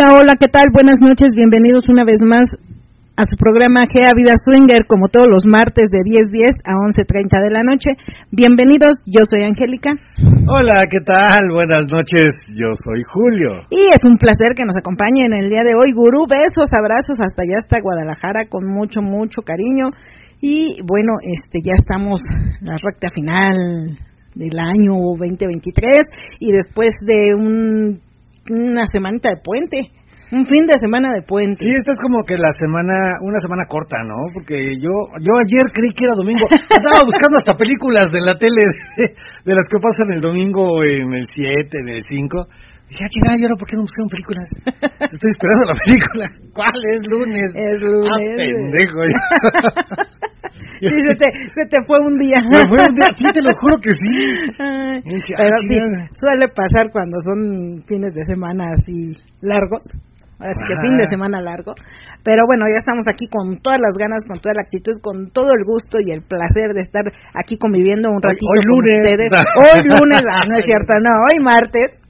Hola, hola, ¿qué tal? Buenas noches, bienvenidos una vez más a su programa Gea Vida Swinger, como todos los martes de 10.10 a 11.30 de la noche. Bienvenidos, yo soy Angélica. Hola, ¿qué tal? Buenas noches, yo soy Julio. Y es un placer que nos acompañen el día de hoy. Gurú, besos, abrazos hasta allá, hasta Guadalajara, con mucho, mucho cariño. Y bueno, este ya estamos en la recta final del año 2023 y después de un una semanita de puente. Un fin de semana de puente. Sí, esta es como que la semana, una semana corta, ¿no? Porque yo, yo ayer creí que era domingo. Estaba buscando hasta películas de la tele de, las que pasan el domingo en el 7, en el 5. Dije, ah, chingada, ¿y ahora por qué no buscaron películas? Estoy esperando la película. ¿Cuál es lunes? Es lunes. Ah, pendejo. sí, se te, se te fue un día. Me fue un día, sí, te lo juro que sí. dije, Pero ah, sí, suele pasar cuando son fines de semana así largos. Así que fin de semana largo. Pero bueno, ya estamos aquí con todas las ganas, con toda la actitud, con todo el gusto y el placer de estar aquí conviviendo un ratito hoy, con lunes. ustedes. Hoy lunes, ah, no es cierto, no, hoy martes.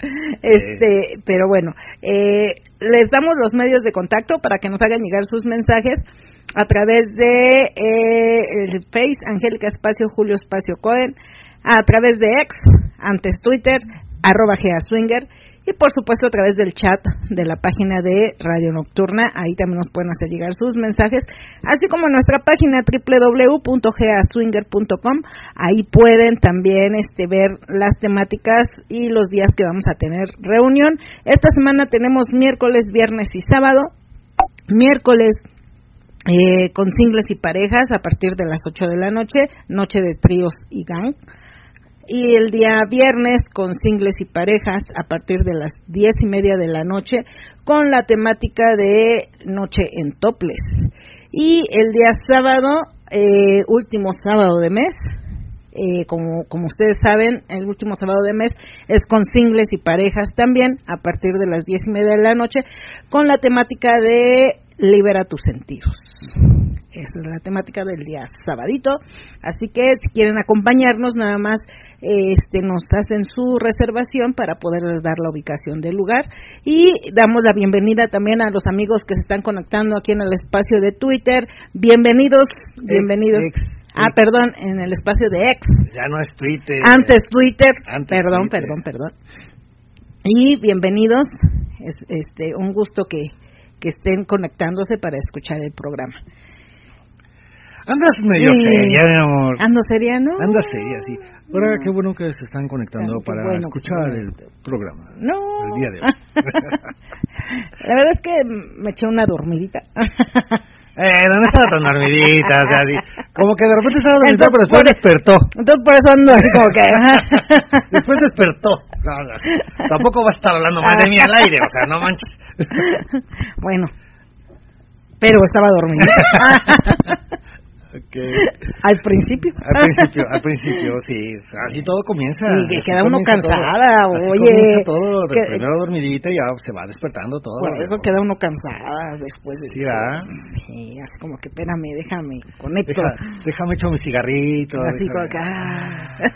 Este, pero bueno, eh, les damos los medios de contacto para que nos hagan llegar sus mensajes a través de eh, el Face Angélica Espacio Julio Espacio Cohen, a través de X, antes Twitter, arroba Swinger y por supuesto a través del chat de la página de Radio Nocturna, ahí también nos pueden hacer llegar sus mensajes, así como nuestra página www.geaswinger.com, ahí pueden también este ver las temáticas y los días que vamos a tener reunión. Esta semana tenemos miércoles, viernes y sábado. Miércoles eh, con singles y parejas a partir de las 8 de la noche, noche de tríos y gang. Y el día viernes con singles y parejas a partir de las 10 y media de la noche con la temática de noche en toples. Y el día sábado, eh, último sábado de mes, eh, como, como ustedes saben, el último sábado de mes es con singles y parejas también, a partir de las diez y media de la noche, con la temática de libera tus sentidos. Es la temática del día sabadito, así que si quieren acompañarnos, nada más este, nos hacen su reservación para poderles dar la ubicación del lugar y damos la bienvenida también a los amigos que se están conectando aquí en el espacio de Twitter. Bienvenidos, bienvenidos. Ah, perdón, en el espacio de X. Ya no es Twitter. Antes Twitter. perdón, perdón, perdón. Y bienvenidos. Es este un gusto que, que estén conectándose para escuchar el programa. Andas medio seria, mi amor. Ando seria, ¿no? Anda seria, sí. Ahora, qué bueno que se están conectando para escuchar el programa. No. El día de hoy. La verdad es que me eché una dormidita. Eh, no estaba tan dormidita, o sea, como que de repente estaba dormidita, pero después despertó. Entonces por eso ando así como que... después despertó. tampoco va a estar hablando más de mí al aire, o sea, no manches. bueno, pero estaba dormida. Okay. Al principio. Al principio, al principio, sí. Así todo comienza. Y que queda uno cansada, oye. todo, que, primero dormidita y ya se va despertando todo. Por eso queda uno cansada después de sí. Sí, así como que espérame, déjame, conecto. Deja, déjame echar mis cigarritos. Así déjame. como que, ah.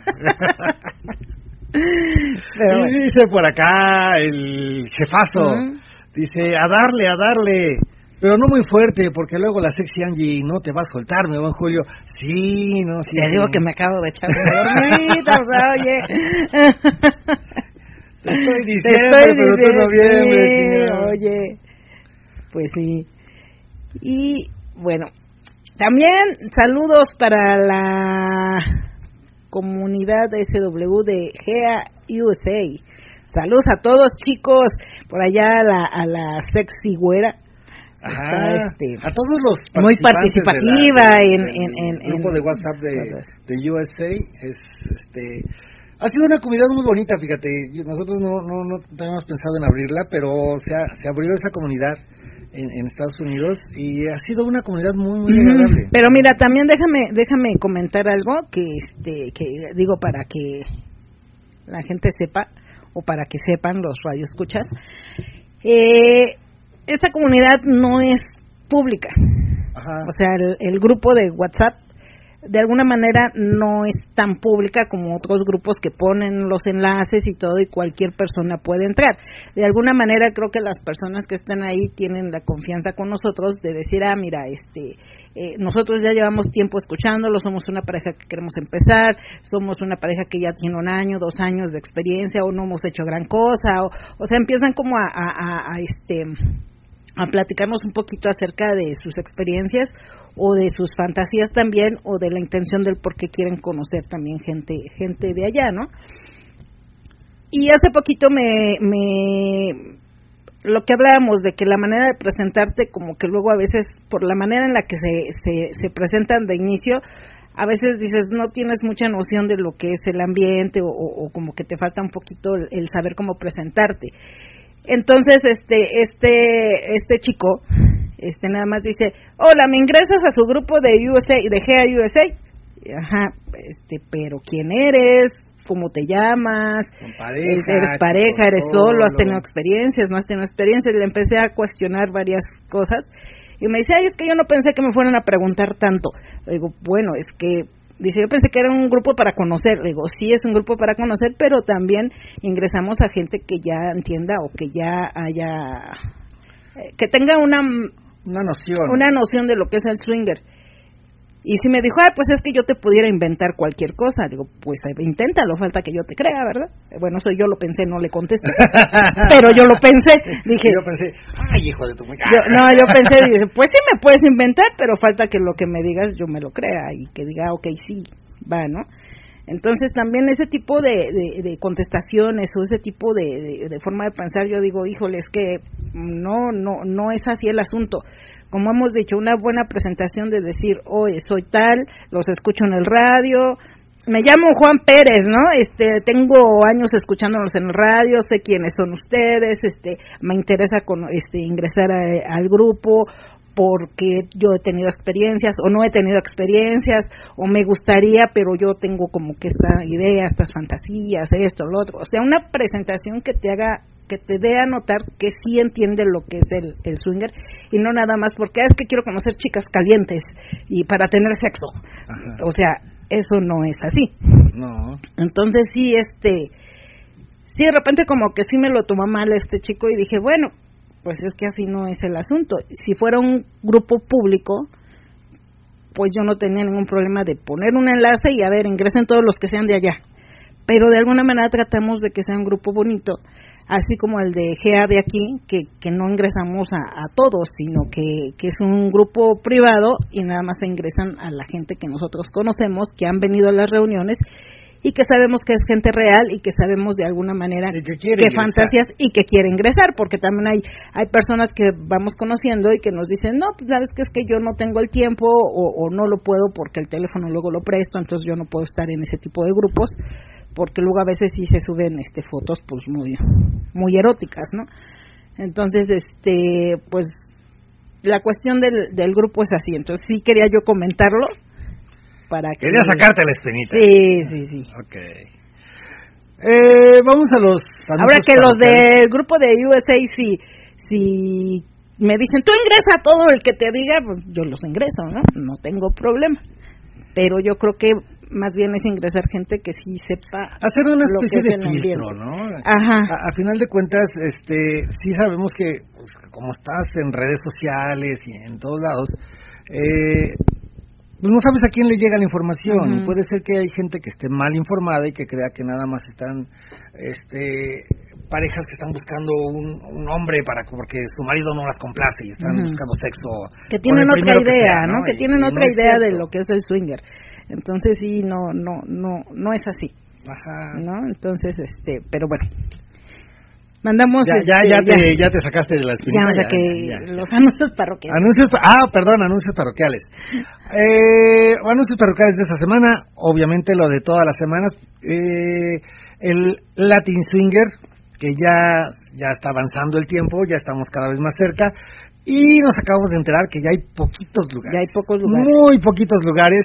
Y dice por acá el jefazo, uh -huh. dice, a darle, a darle. Pero no muy fuerte, porque luego la sexy Angie no te va a soltar, mi buen Julio. Sí, no, sí. Ya digo que me acabo de echar una dormidita, o sea, oye. Te estoy diciendo, te estoy pero diciendo, tú no vienes. Sí, oye. Pues sí. Y bueno, también saludos para la comunidad de SW de GEA USA. Saludos a todos chicos, por allá a la, a la sexy güera. Ajá, este, a todos los muy participativa en, en, el grupo de WhatsApp de, de USA es este ha sido una comunidad muy bonita, fíjate. Nosotros no, no, no teníamos pensado en abrirla, pero se, se abrió esa comunidad en, Estados Unidos y ha sido una comunidad muy, muy agradable. Pero mira, también déjame, déjame comentar algo que, este, que digo para que la gente sepa o para que sepan los radioescuchas. Eh, esta comunidad no es pública. O sea, el, grupo de WhatsApp de alguna manera no es tan pública como otros grupos que ponen los enlaces y todo y cualquier persona puede entrar. De alguna manera creo que las personas que están ahí tienen la confianza con nosotros de decir, ah, mira, este, eh, nosotros ya llevamos tiempo escuchándolo, somos una pareja que queremos empezar, somos una pareja que ya tiene un año, dos años de experiencia o no hemos hecho gran cosa, o, o sea, empiezan como a, a, a este a platicarnos un poquito acerca de sus experiencias o de sus fantasías también o de la intención del por qué quieren conocer también gente gente de allá, ¿no? Y hace poquito me, me lo que hablábamos de que la manera de presentarte como que luego a veces por la manera en la que se, se, se presentan de inicio a veces dices no tienes mucha noción de lo que es el ambiente o, o, como que te falta un poquito el saber cómo presentarte entonces, este, este, este chico, este nada más dice, hola, ¿me ingresas a su grupo de USA, de GA USA? Ajá, este, pero ¿quién eres? ¿Cómo te llamas? ¿Eres pareja? ¿Eres solo? ¿Has tenido experiencias? ¿No has tenido experiencias? Le empecé a cuestionar varias cosas y me dice, ay, es que yo no pensé que me fueran a preguntar tanto. Le digo, bueno, es que Dice, yo pensé que era un grupo para conocer. digo, sí es un grupo para conocer, pero también ingresamos a gente que ya entienda o que ya haya, eh, que tenga una, una noción. Una noción de lo que es el swinger. Y si me dijo, ah, pues es que yo te pudiera inventar cualquier cosa, digo, pues inténtalo, falta que yo te crea, ¿verdad? Bueno, eso yo lo pensé, no le contesté. Pero yo lo pensé, dije. Yo pensé, ay, hijo de tu No, yo pensé, dije, pues sí me puedes inventar, pero falta que lo que me digas yo me lo crea y que diga, ok, sí, va, ¿no? Entonces también ese tipo de, de, contestaciones o ese tipo de, de, forma de pensar, yo digo, híjole, es que no, no, no es así el asunto como hemos dicho, una buena presentación de decir, oye, soy tal, los escucho en el radio, me llamo Juan Pérez, ¿no? Este, tengo años escuchándolos en el radio, sé quiénes son ustedes, este, me interesa con, este, ingresar al grupo porque yo he tenido experiencias o no he tenido experiencias o me gustaría, pero yo tengo como que esta idea, estas fantasías, esto, lo otro. O sea, una presentación que te haga que te dé a notar que sí entiende lo que es el, el swinger y no nada más porque ah, es que quiero conocer chicas calientes y para tener sexo. O sea, eso no es así. No. Entonces sí, este, sí de repente como que sí me lo tomó mal este chico y dije, bueno, pues es que así no es el asunto. Si fuera un grupo público, pues yo no tenía ningún problema de poner un enlace y a ver, ingresen todos los que sean de allá. Pero de alguna manera tratamos de que sea un grupo bonito así como el de GA de aquí, que, que no ingresamos a, todos, sino que, que, es un grupo privado y nada más ingresan a la gente que nosotros conocemos, que han venido a las reuniones y que sabemos que es gente real y que sabemos de alguna manera que, fantasías y que quiere ingresar, porque también hay hay personas que vamos conociendo y que nos dicen, no, pues sabes que es que yo no tengo el tiempo o, o no lo puedo porque el teléfono luego lo presto, entonces yo no puedo estar en ese tipo de grupos porque luego a veces sí se suben este fotos pues muy muy eróticas no entonces este pues la cuestión del, del grupo es así. Entonces sí quería yo comentarlo para que quería sacarte la espinita. Sí sí sí. Okay eh, vamos a los ahora que los del grupo de USA si si me dicen tú ingresa todo el que te diga pues yo los ingreso no no tengo problema. Pero yo creo que más bien es ingresar gente que sí sepa hacer una especie de filtro, ¿no? Ajá. A, final de cuentas, este, sí sabemos que pues, como estás en redes sociales y en todos lados, eh, pues no sabes a quién le llega la información y puede ser que hay gente que esté mal informada y que crea que nada más están este parejas que están buscando un, hombre para porque su marido no las complace y están buscando sexo. Que tienen otra idea, ¿no? Que tienen otra idea de lo que es el swinger. Entonces sí, no, no, no, no es así. Ajá. ¿No? Entonces, este, pero bueno, mandamos ya, ya, ya, este, te, ya te sacaste de la espinita. Ya, que los anuncios parroquiales. Anuncios, ah, perdón, anuncios parroquiales. Eh, anuncios parroquiales de esta semana, obviamente lo de todas las semanas. Eh, el Latin Swinger, que ya, ya está avanzando el tiempo, ya estamos cada vez más cerca. Y nos acabamos de enterar que ya hay poquitos lugares. Ya hay pocos lugares. Muy poquitos lugares.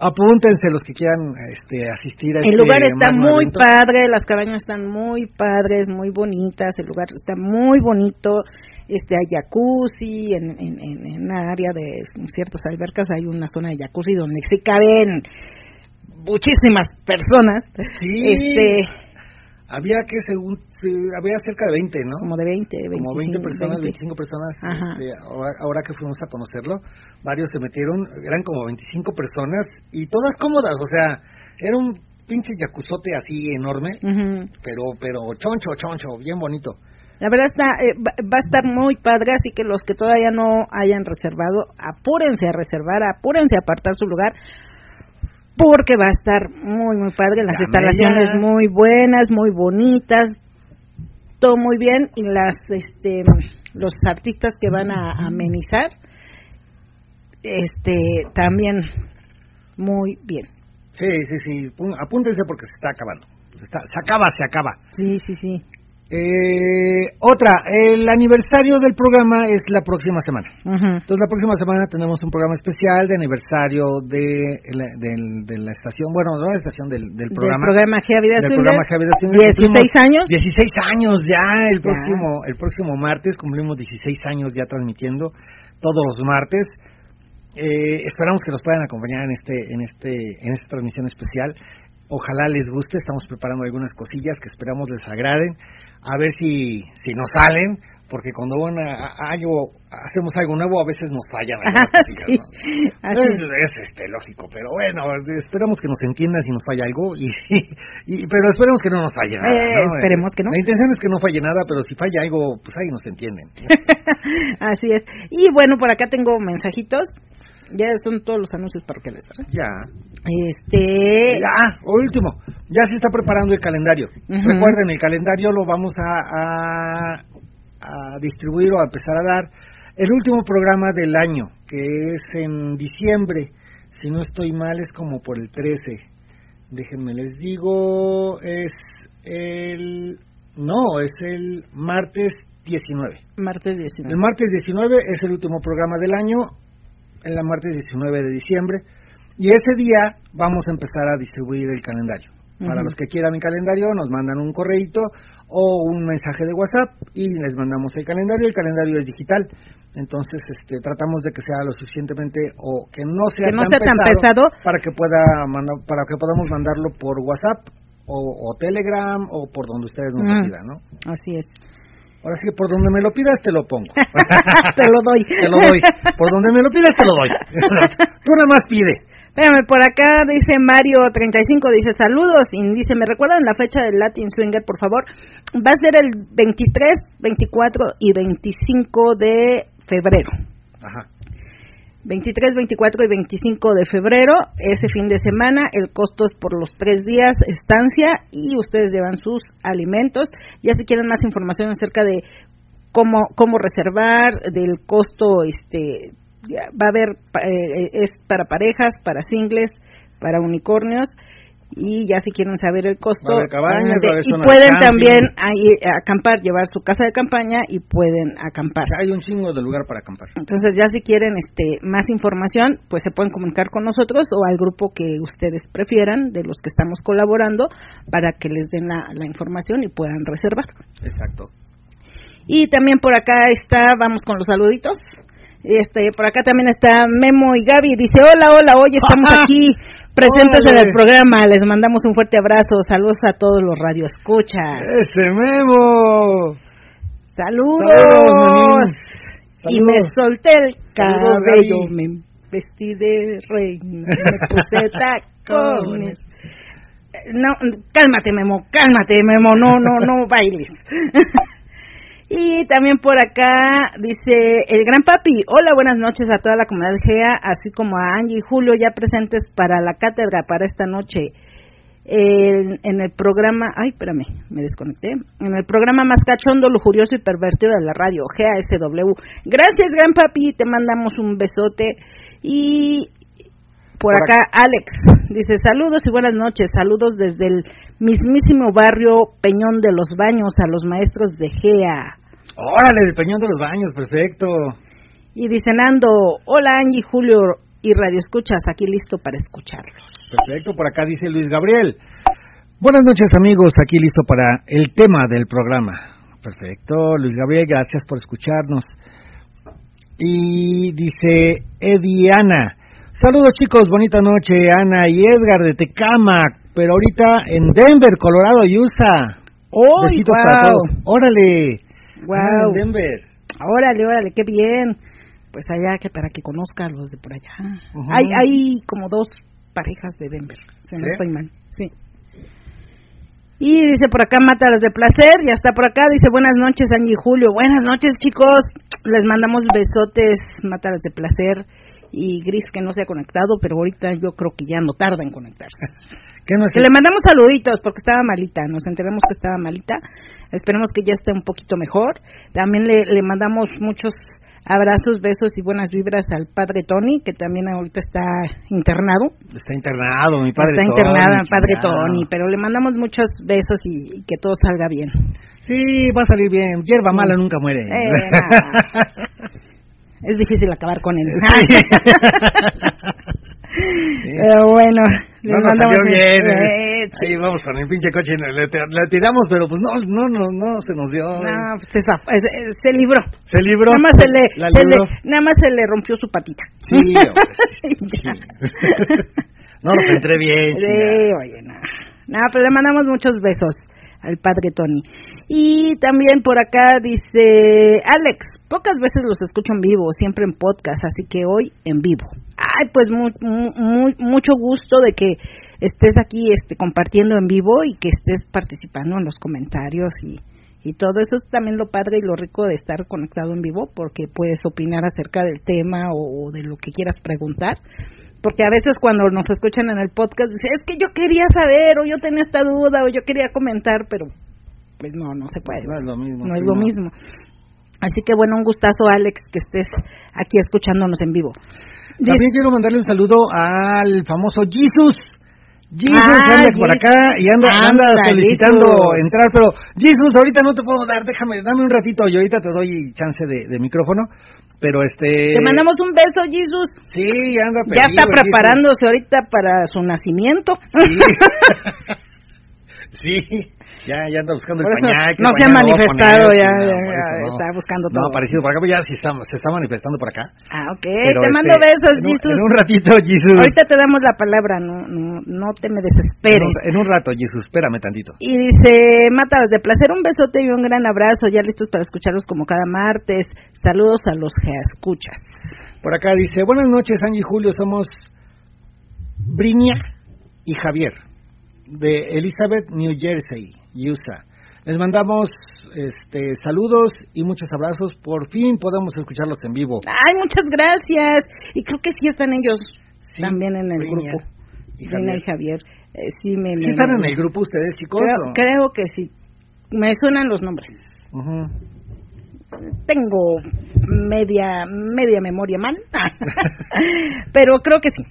Apúntense los que quieran este, asistir a El este lugar está muy padre, las cabañas están muy padres, muy bonitas, el lugar está muy bonito. Este, hay jacuzzi, en, en, en, una área de ciertas albercas hay una zona de jacuzzi donde se caben muchísimas personas. Sí. Este, había que, según, había cerca de 20, ¿no? Como de 20, 25, Como 20 personas, 25 personas. Este, ahora, que fuimos a conocerlo, varios se metieron, eran como 25 personas y todas cómodas, o sea, era un pinche yacuzote así enorme, pero, pero choncho, choncho, bien bonito. La verdad está, eh, va a estar muy padre, así que los que todavía no hayan reservado, apúrense a reservar, apúrense a apartar su lugar, porque va a estar muy, muy padre, las instalaciones muy buenas, muy bonitas, todo muy bien, y las, este, los artistas que van a amenizar, este, también muy bien. Sí, sí, sí, apúntense porque se está acabando. se acaba, se acaba. Sí, sí, sí. Eh, otra, el aniversario del programa es la próxima semana. Entonces, la próxima semana tenemos un programa especial de aniversario de, la, de, la estación, bueno, no la estación del, del programa. Del programa Vida del programa 16 años. 16 años ya, el próximo el próximo martes cumplimos 16 años ya transmitiendo todos los martes. Eh, esperamos que nos puedan acompañar en este en este en esta transmisión especial. Ojalá les guste, estamos preparando algunas cosillas que esperamos les agraden a ver si, si nos salen, porque cuando van a, algo, hacemos algo nuevo, a veces nos fallan es, este, lógico, pero bueno, esperamos que nos entiendan si nos falla algo, y, y pero esperemos que no nos falle nada. Eh, esperemos que no. La intención es que no falle nada, pero si falla algo, pues ahí nos entienden. Así es. Y bueno, por acá tengo mensajitos. Ya son todos los anuncios parroquiales, ¿verdad? Ya. Este. Ah, último. Ya se está preparando el calendario. Recuerden, el calendario lo vamos a, a, distribuir o a empezar a dar el último programa del año, que es en diciembre. Si no estoy mal, es como por el 13. Déjenme les digo, es el. No, es el martes 19. Martes 19. El martes 19 es el último programa del año en la martes 19 de diciembre. Y ese día vamos a empezar a distribuir el calendario. Para los que quieran el calendario, nos mandan un correíto o un mensaje de WhatsApp y les mandamos el calendario. El calendario es digital, entonces este, tratamos de que sea lo suficientemente o que no sea, tan, pesado, para que pueda para que podamos mandarlo por WhatsApp o, Telegram o por donde ustedes nos lo pidan, ¿no? Así es. Ahora sí que por donde me lo pidas te lo pongo. te lo doy. te lo doy. Por donde me lo pidas te lo doy. Tú nada más pide. Espérame, por acá dice Mario35, dice saludos y dice, ¿me recuerdan la fecha del Latin Swinger, por favor? Va a ser el 23, 24 y 25 de febrero. Ajá. 23, 24 y 25 de febrero, ese fin de semana, el costo es por los tres días estancia y ustedes llevan sus alimentos. Ya si quieren más información acerca de cómo, cómo reservar, del costo, este, va a haber, eh, es para parejas, para singles, para unicornios y ya si quieren saber el costo y pueden también acampar llevar su casa de campaña y pueden acampar. Hay un chingo de lugar para acampar. Entonces ya si quieren este más información pues se pueden comunicar con nosotros o al grupo que ustedes prefieran de los que estamos colaborando para que les den la, la información y puedan reservar. Exacto. Y también por acá está vamos con los saluditos. Este, por acá también está Memo y Gaby. Dice, hola, hola, hoy estamos aquí presentes en el programa. Les mandamos un fuerte abrazo. Saludos a todos los radioescuchas. Ese Memo. Saludos. y me solté el cabello, me vestí de reina, me puse tacones. no, cálmate, Memo, cálmate, Memo, no, no, no bailes. y también por acá dice el gran papi, hola, buenas noches a toda la comunidad GEA, así como a Angie y Julio ya presentes para la cátedra para esta noche. En, en, el programa, ay, espérame, me desconecté, en el programa más cachondo, lujurioso y pervertido de la radio, GASW. Gracias, gran papi, te mandamos un besote. Y por, acá, Alex dice saludos y buenas noches, saludos desde el mismísimo barrio Peñón de los Baños a los maestros de GEA. Órale, el Peñón de los Baños, perfecto. Y dice Nando, hola Angie, Julio y Radio Escuchas, aquí listo para escucharlos. Perfecto, por acá dice Luis Gabriel. Buenas noches amigos, aquí listo para el tema del programa. Perfecto, Luis Gabriel, gracias por escucharnos. Y dice Ediana, Saludos chicos, bonita noche, Ana y Edgar de Tecamac, pero ahorita en Denver, Colorado y USA. ¡Oh, Besitos wow. para todos. Órale. Wow. en Denver. Órale, órale, qué bien. Pues allá que para que conozca a los de por allá. Hay hay como dos parejas de Denver, si no ¿Sí? estoy mal. Sí. Y dice por acá Mátalas de Placer, ya está por acá, dice buenas noches Angie y Julio, buenas noches chicos, les mandamos besotes, Mátalas de Placer y Gris que no se ha conectado, pero ahorita yo creo que ya no tarda en conectarse. ¿Qué no es Que le mandamos saluditos porque estaba malita, nos enteramos que estaba malita, esperemos que ya esté un poquito mejor. También le, le mandamos muchos abrazos, besos y buenas vibras al padre Tony, que también ahorita está internado. Está internado, mi padre está Tony, internado el padre. Tony, pero le mandamos muchos besos y, y que todo salga bien. Sí, va a salir bien. Hierba mala nunca muere. Eh. es difícil acabar con él. Pero bueno, No nos salió bien. eh, eh. Ahí vamos con el pinche coche, le, le tiramos, pero pues no, no, no, no se nos dio. No, pues se, eh, eh, se libró. Se libró. Nada más se le, se le- nada más se le rompió su patita. Sí. No lo entré bien. Sí, oye, no. No, pero le mandamos muchos besos al padre Tony. Y también por acá dice Alex, pocas veces los escucho en vivo, siempre en podcast, así que hoy en vivo. Ay, pues mu- mu- mu- mucho gusto de que estés aquí este, compartiendo en vivo y que estés participando en los comentarios y, y todo eso es también lo padre y lo rico de estar conectado en vivo porque puedes opinar acerca del tema o, o de lo que quieras preguntar porque a veces cuando nos escuchan en el podcast dicen, es que yo quería saber o yo tenía esta duda o yo quería comentar, pero pues no, no se puede. No es lo mismo. No es lo mismo. Así que bueno, un gustazo Alex que estés aquí escuchándonos en vivo. También quiero mandarle un saludo al famoso Jesus. Jesus Ah, anda por acá y anda, anda Anda, solicitando Jesus. entrar, pero Jesus, ahorita no te puedo dar, déjame, dame un ratito y ahorita te doy chance de, de micrófono, pero este... Te mandamos un beso, Jesus. Sí, anda Ya está perdido, preparándose ahorita para su nacimiento. Sí. sí, ya, ya anda buscando el pañal. qué no se ha manifestado, poner, ya, eso está buscando No, todo. aparecido por acá, pero ya sí está, se está manifestando por acá. Ah, ok. Pero, te este, mando besos, en un- Jesus. En un ratito, Jesus. Ahorita te damos la palabra, no, no, no te me En desesperes. un, en un rato, Jesus, espérame tantito. Y dice, Mátalas de placer, un besote y un gran abrazo, ya listos para escucharlos como cada martes. Saludos a los que escuchas. Por acá dice, buenas noches, Angie y Julio, somos Brinia y Javier, de Elizabeth, New Jersey, USA. Les mandamos este, saludos y muchos abrazos. Por fin podemos escucharlos en vivo. Ay, muchas gracias. Y creo que sí están ellos Sí, también en el grupo. y y Javier. Eh, sí, me, ¿Sí me- están en el grupo ustedes, chicos? Creo, creo que sí. Me suenan los nombres. Tengo media media memoria mal, pero creo que sí.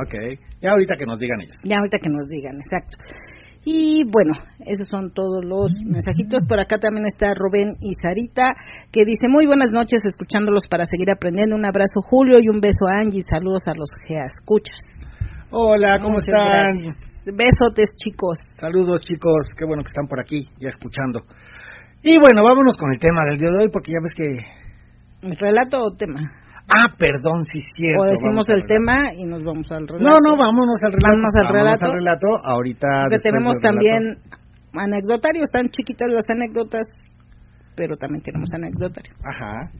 Ok, ya ahorita que nos digan ellos. Ya ahorita que nos digan, exacto. Y bueno, esos son todos los mensajitos. Por acá también está Rubén y Sarita, que dice muy buenas noches, escuchándolos para seguir aprendiendo. Un abrazo Julio y un beso a Angie. Saludos a los que escuchas. Hola, ¿cómo Muchas están? gracias. Besotes, chicos. Saludos chicos, qué bueno que están por aquí, ya escuchando. Y bueno, vámonos con el tema del día de hoy, porque ya ves que... ¿Relato o tema? Ah, perdón, sí, cierto. o decimos el tema y nos vamos al relato. No, no, vámonos al relato. Vámonos al relato. al relato, ahorita... Porque tenemos también anecdotarios, están chiquitas las anécdotas, pero también tenemos anecdotarios. Ajá.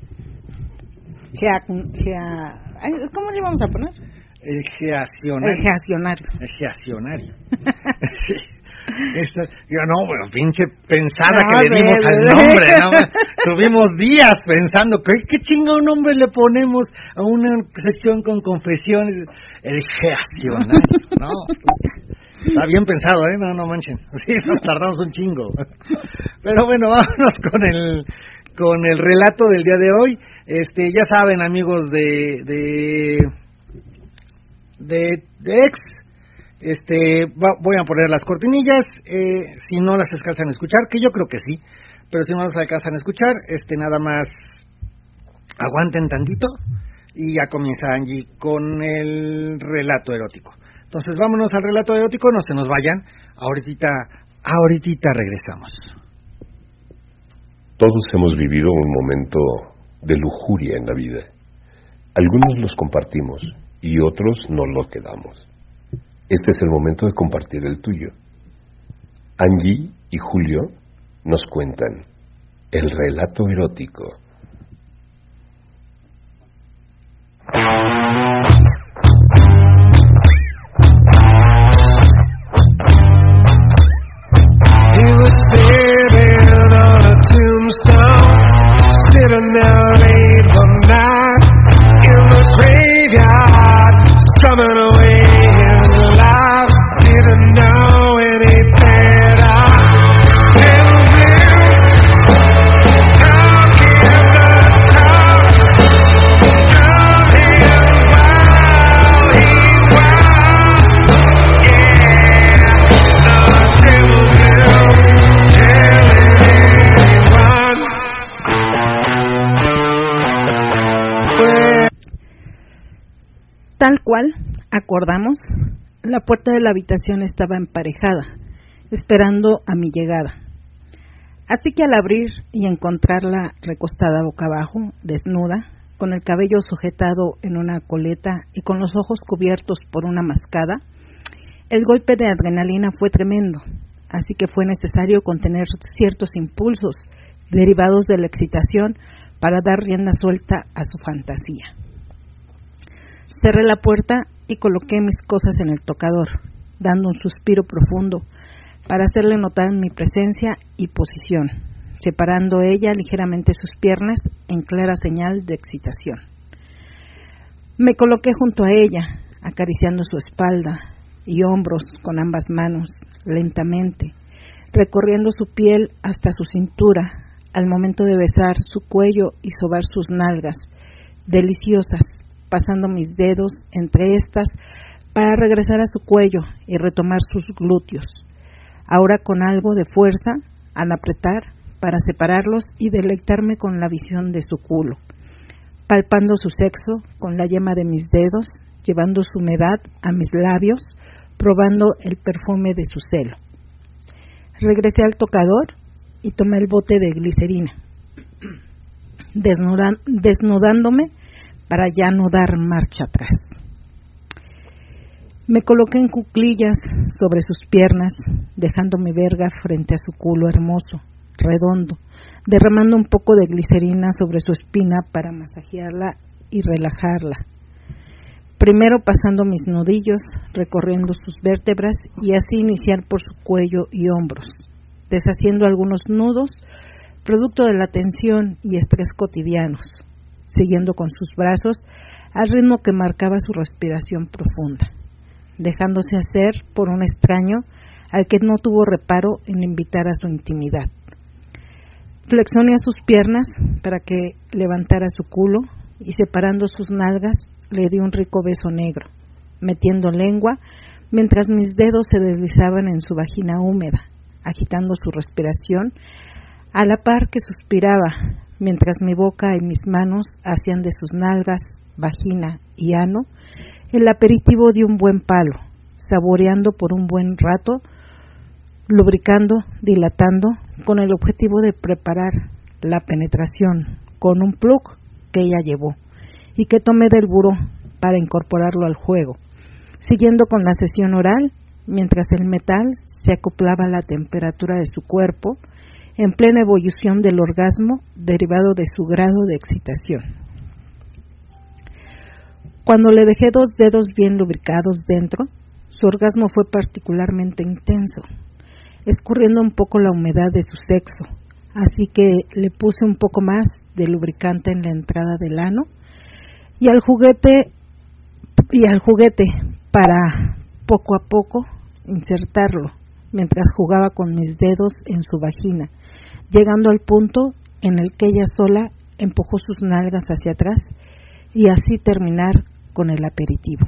Gea- gea- ¿Cómo le vamos a poner? El geacionario. El geacionario. El geacionario. yo no, bueno, pinche pensada que le dimos al nombre. ¿no? Tuvimos días pensando, ¿qué, ¿qué chingón nombre le ponemos a una sección con confesiones? El geacionario, ¿no? Está bien pensado, ¿eh? No, no manchen. Sí, nos tardamos un chingo. Pero bueno, vámonos con el, con el relato del día de hoy. Este, ya saben, amigos de, de, de, de ex, este, voy a poner las cortinillas, eh, si no las alcanzan a escuchar, que yo creo que sí, pero si no las alcanzan a escuchar, este, nada más aguanten tantito y ya comienza Angie con el relato erótico. Entonces vámonos al relato erótico, no se nos vayan, ahorita, ahorita regresamos. Todos hemos vivido un momento de lujuria en la vida. Algunos los compartimos y otros no lo quedamos. Este es el momento de compartir el tuyo. Angie y Julio nos cuentan el relato erótico. Tal cual acordamos, la puerta de la habitación estaba emparejada, esperando a mi llegada. Así que al abrir y encontrarla recostada boca abajo, desnuda, con el cabello sujetado en una coleta y con los ojos cubiertos por una mascada, el golpe de adrenalina fue tremendo, así que fue necesario contener ciertos impulsos derivados de la excitación para dar rienda suelta a su fantasía. Cerré la puerta y coloqué mis cosas en el tocador, dando un suspiro profundo para hacerle notar mi presencia y posición, separando ella ligeramente sus piernas en clara señal de excitación. Me coloqué junto a ella, acariciando su espalda y hombros con ambas manos, lentamente, recorriendo su piel hasta su cintura, al momento de besar su cuello y sobar sus nalgas, deliciosas, pasando mis dedos entre estas para regresar a su cuello y retomar sus glúteos, ahora con algo de fuerza al apretar para separarlos y deleitarme con la visión de su culo, palpando su sexo con la yema de mis dedos, llevando su humedad a mis labios, probando el perfume de su celo. Regresé al tocador y tomé el bote de glicerina, desnudándome para ya no dar marcha atrás. Me coloqué en cuclillas sobre sus piernas, dejando mi verga frente a su culo hermoso, redondo, derramando un poco de glicerina sobre su espina para masajearla y relajarla. Primero pasando mis nudillos, recorriendo sus vértebras y así iniciar por su cuello y hombros, deshaciendo algunos nudos, producto de la tensión y estrés cotidianos siguiendo con sus brazos al ritmo que marcaba su respiración profunda, dejándose hacer por un extraño al que no tuvo reparo en invitar a su intimidad. Flexioné sus piernas para que levantara su culo y separando sus nalgas le di un rico beso negro, metiendo lengua mientras mis dedos se deslizaban en su vagina húmeda, agitando su respiración a la par que suspiraba mientras mi boca y mis manos hacían de sus nalgas, vagina y ano el aperitivo de un buen palo, saboreando por un buen rato, lubricando, dilatando, con el objetivo de preparar la penetración con un plug que ella llevó y que tomé del buró para incorporarlo al juego, siguiendo con la sesión oral mientras el metal se acoplaba a la temperatura de su cuerpo en plena evolución del orgasmo derivado de su grado de excitación. Cuando le dejé dos dedos bien lubricados dentro, su orgasmo fue particularmente intenso, escurriendo un poco la humedad de su sexo, así que le puse un poco más de lubricante en la entrada del ano y al juguete y al juguete para poco a poco insertarlo mientras jugaba con mis dedos en su vagina, llegando al punto en el que ella sola empujó sus nalgas hacia atrás y así terminar con el aperitivo.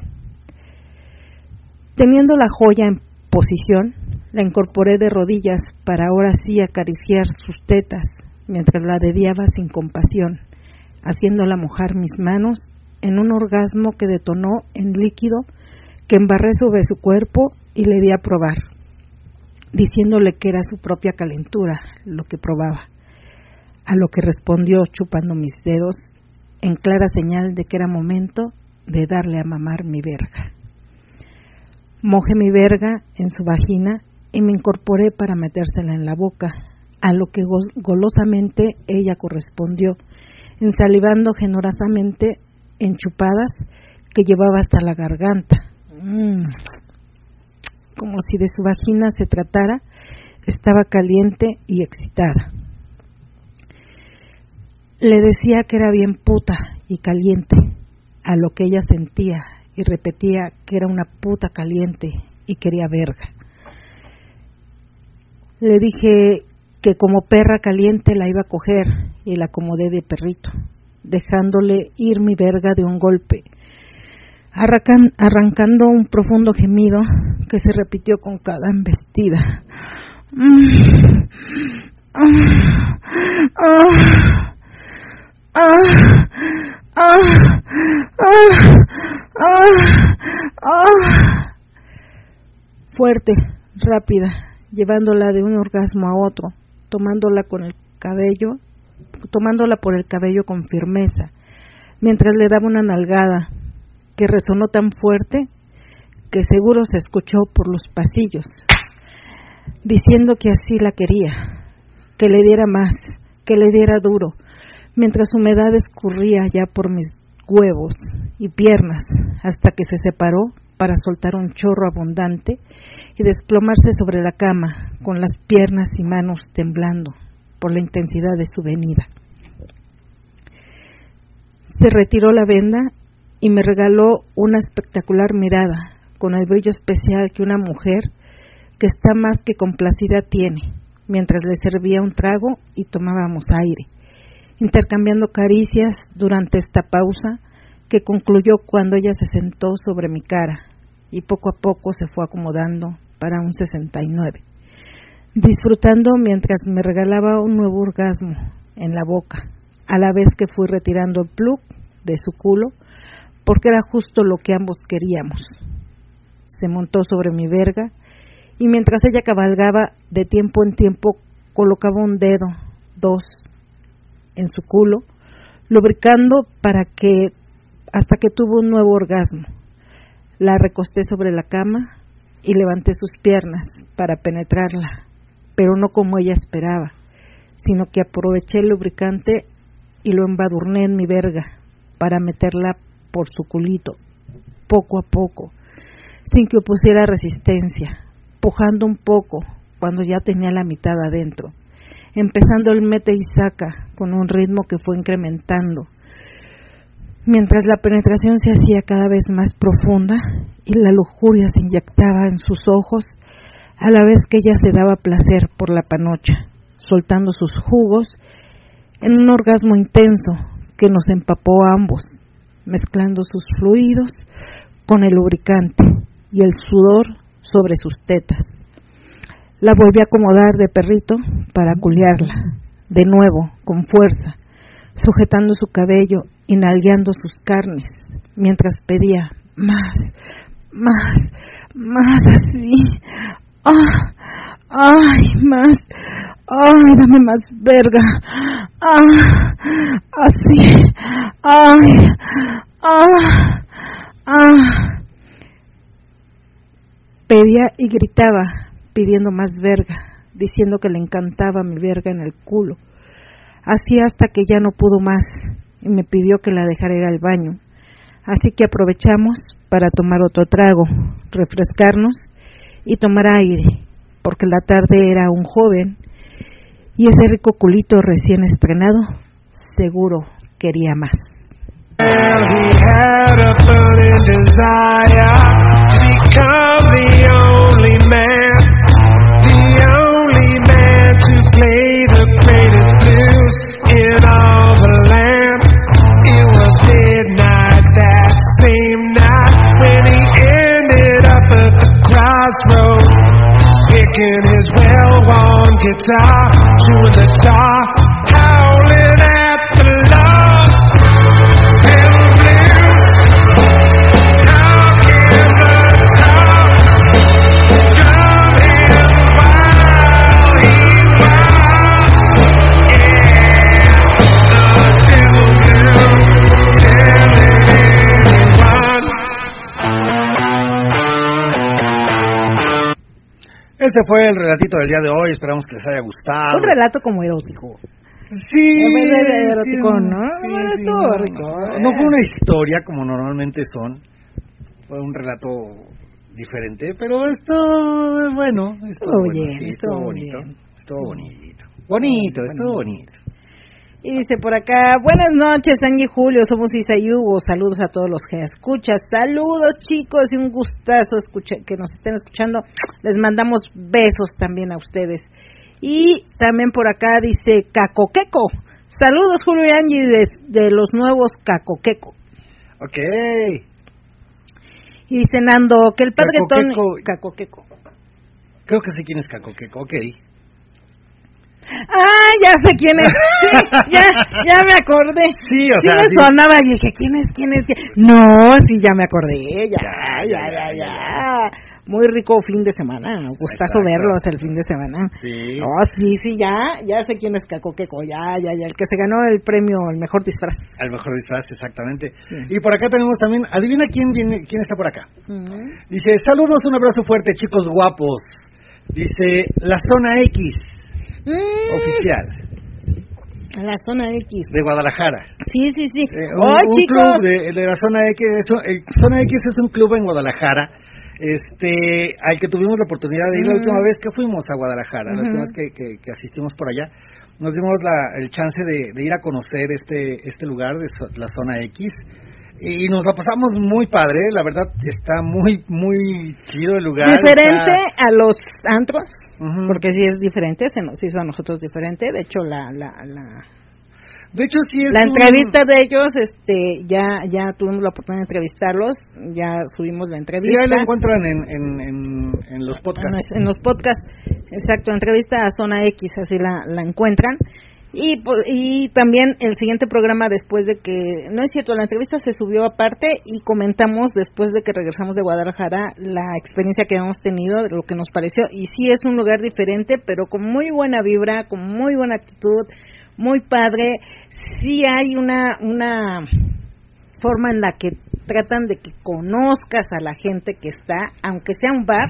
Teniendo la joya en posición, la incorporé de rodillas para ahora sí acariciar sus tetas mientras la dediaba sin compasión, haciéndola mojar mis manos en un orgasmo que detonó en líquido que embarré sobre su cuerpo y le di a probar, diciéndole que era su propia calentura lo que probaba, a lo que respondió chupando mis dedos en clara señal de que era momento de darle a mamar mi verga. Mojé mi verga en su vagina y me incorporé para metérsela en la boca, a lo que golosamente ella correspondió, ensalivando generosamente en chupadas que llevaba hasta la garganta. Mm. Como si de su vagina se tratara, estaba caliente y excitada. Le decía que era bien puta y caliente, a lo que ella sentía y repetía que era una puta caliente y quería verga. Le dije que como perra caliente la iba a coger y la acomodé de perrito, dejándole ir mi verga de un golpe, arrancando un profundo gemido que se repitió con cada embestida. Fuerte, rápida, llevándola de un orgasmo a otro, tomándola con el cabello, tomándola por el cabello con firmeza, mientras le daba una nalgada que resonó tan fuerte que seguro se escuchó por los pasillos, diciendo que así la quería, que le diera más, que le diera duro, mientras humedad escurría ya por mis huevos y piernas hasta que se separó para soltar un chorro abundante y desplomarse sobre la cama con las piernas y manos temblando por la intensidad de su venida. Se retiró la venda y me regaló una espectacular mirada con el brillo especial que una mujer que está más que complacida tiene, mientras le servía un trago y tomábamos aire intercambiando caricias durante esta pausa que concluyó cuando ella se sentó sobre mi cara y poco a poco se fue acomodando para un 69, disfrutando mientras me regalaba un nuevo orgasmo en la boca, a la vez que fui retirando el plug de su culo, porque era justo lo que ambos queríamos. Se montó sobre mi verga y mientras ella cabalgaba de tiempo en tiempo colocaba un dedo, dos, en su culo, lubricando para que hasta que tuvo un nuevo orgasmo. La recosté sobre la cama y levanté sus piernas para penetrarla, pero no como ella esperaba, sino que aproveché el lubricante y lo embadurné en mi verga para meterla por su culito, poco a poco, sin que opusiera resistencia, pujando un poco cuando ya tenía la mitad adentro empezando el mete y saca con un ritmo que fue incrementando, mientras la penetración se hacía cada vez más profunda y la lujuria se inyectaba en sus ojos a la vez que ella se daba placer por la panocha, soltando sus jugos en un orgasmo intenso que nos empapó a ambos, mezclando sus fluidos con el lubricante y el sudor sobre sus tetas. La volví a acomodar de perrito para culiarla, de nuevo, con fuerza, sujetando su cabello y nalgueando sus carnes, mientras pedía más, más, más así. ¡Ah! ¡Ay, más! ¡Ay, dame más verga! ¡Ah! Así. ¡Ay! ¡Ah! ¡Ah! Pedía y gritaba, pidiendo más verga, diciendo que le encantaba mi verga en el culo. Así hasta que ya no pudo más y me pidió que la dejara ir al baño, Así que aprovechamos para tomar otro trago, refrescarnos y tomar aire, porque la tarde era un joven y ese rico culito recién estrenado seguro quería más. guitar to the top. Este fue el relatito del día de hoy, esperamos que les haya gustado. Un relato como erótico. Sí, En vez de sí, erótico, ¿no? sí, Bueno, sí, estuvo no, rico. no, no fue una historia como normalmente son, fue un relato diferente, pero esto, bueno, estuvo Estuvo bueno, bien, sí, estuvo bonito, bien. estuvo bonito, bonito, estuvo bonito. Y dice por acá, buenas noches, Angie y Julio, somos Isa y Hugo, saludos a todos los que escuchas, saludos chicos y un gustazo escucha, que nos estén escuchando, les mandamos besos también a ustedes. Y también por acá dice Cacoqueco, saludos Julio y Angie de, de los nuevos Cacoqueco. Ok, Y dice Nando, que el padre Tony... Cacoqueco. Cacoqueco. creo que sé quién es Cacoqueco, ok. Ah, ya sé quién es. Sí, ya, ya me acordé. Sí, o sea, me sí. sonaba y dije, ¿quién es? ¿Quién es? ¿Quién? No, sí, ya me acordé. Ya, ya, ya, ya. Muy rico fin de semana. Gustazo Exacto. verlos el fin de semana. Sí. Oh, sí, sí, ya, ya sé quién es Cacoqueco. Ya, ya, ya. El que se ganó el premio, el mejor disfraz. Al mejor disfraz, exactamente. Y por acá tenemos también, adivina quién viene, quién está por acá. Dice, saludos, un abrazo fuerte, chicos guapos. Dice, la zona X, Mm, oficial, la zona X. de Guadalajara. Sí, sí, sí. Eh, oh, un, chicos. club de, de la zona X, es un- el zona X es un club en Guadalajara, este, al que tuvimos la oportunidad de ir la Mm. última vez que fuimos a Guadalajara, la última Ujú. vez que, que- que asistimos por allá, nos dimos la, el chance de, de ir a conocer este, este lugar de so- la zona X. Y nos la pasamos muy padre, la verdad está muy, muy chido el lugar. diferente está- a los antros, Ujú. porque sí es diferente, se nos hizo a nosotros diferente. De hecho, la, la, la, De hecho, sí es la un- entrevista de ellos, este, ya, ya tuvimos la oportunidad de entrevistarlos, ya subimos la Sí, entrevista. ahí la encuentran en, en, en, en los en podcasts. los- en los podcasts, exacto, entrevista a Zona X, así la, la encuentran. Y, po- y también el siguiente programa después de que, no es cierto, la entrevista se subió aparte y comentamos después de que regresamos de Guadalajara la experiencia que hemos tenido, de lo que nos pareció. Y sí es un lugar diferente, pero con muy buena vibra, con muy buena actitud, muy padre. Sí hay una, una forma en la que tratan de que conozcas a la gente que está, aunque sea un bar,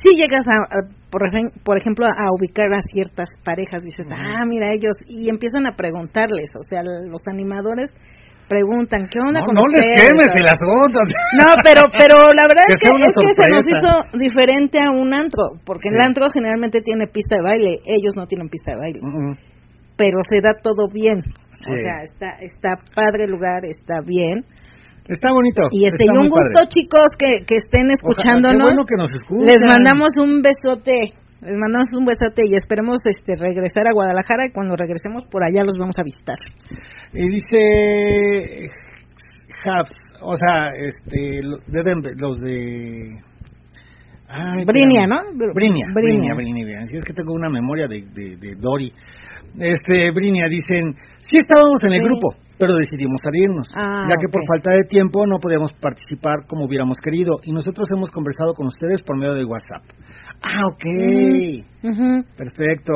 si llegas a, a, por, ejem- por ejemplo a ubicar a ciertas parejas dices ah mira ellos y empiezan a preguntarles o sea los animadores preguntan qué onda No, con no les ustedes?" quemes el asunto. no pero pero la verdad Que es que, es que se nos hizo diferente a un antro porque Sí. el antro generalmente tiene pista de baile ellos no tienen pista de baile. Pero se da todo bien. O sea está está padre el lugar está bien Está bonito. y este y un padre. gusto chicos que, que estén Ojalá- escuchándonos Qué bueno que nos escuchan. les mandamos un besote. Les mandamos un besote y esperemos este regresar a Guadalajara y cuando regresemos por allá los vamos a visitar. Y dice Habs, o sea, este, lo- de Denver, los de... Ay, Brinia. ¿no? Br- Brinia, Brinia. Brinia, Brinia. Sí, es que tengo una memoria de, de, de Dory. Este, Brinia, dicen, sí estábamos en el Sí. grupo, pero decidimos salirnos, Ah, ya que por falta de tiempo no podíamos participar como hubiéramos querido, y nosotros hemos conversado con ustedes por medio de WhatsApp. Ah, ok, Ujú. perfecto.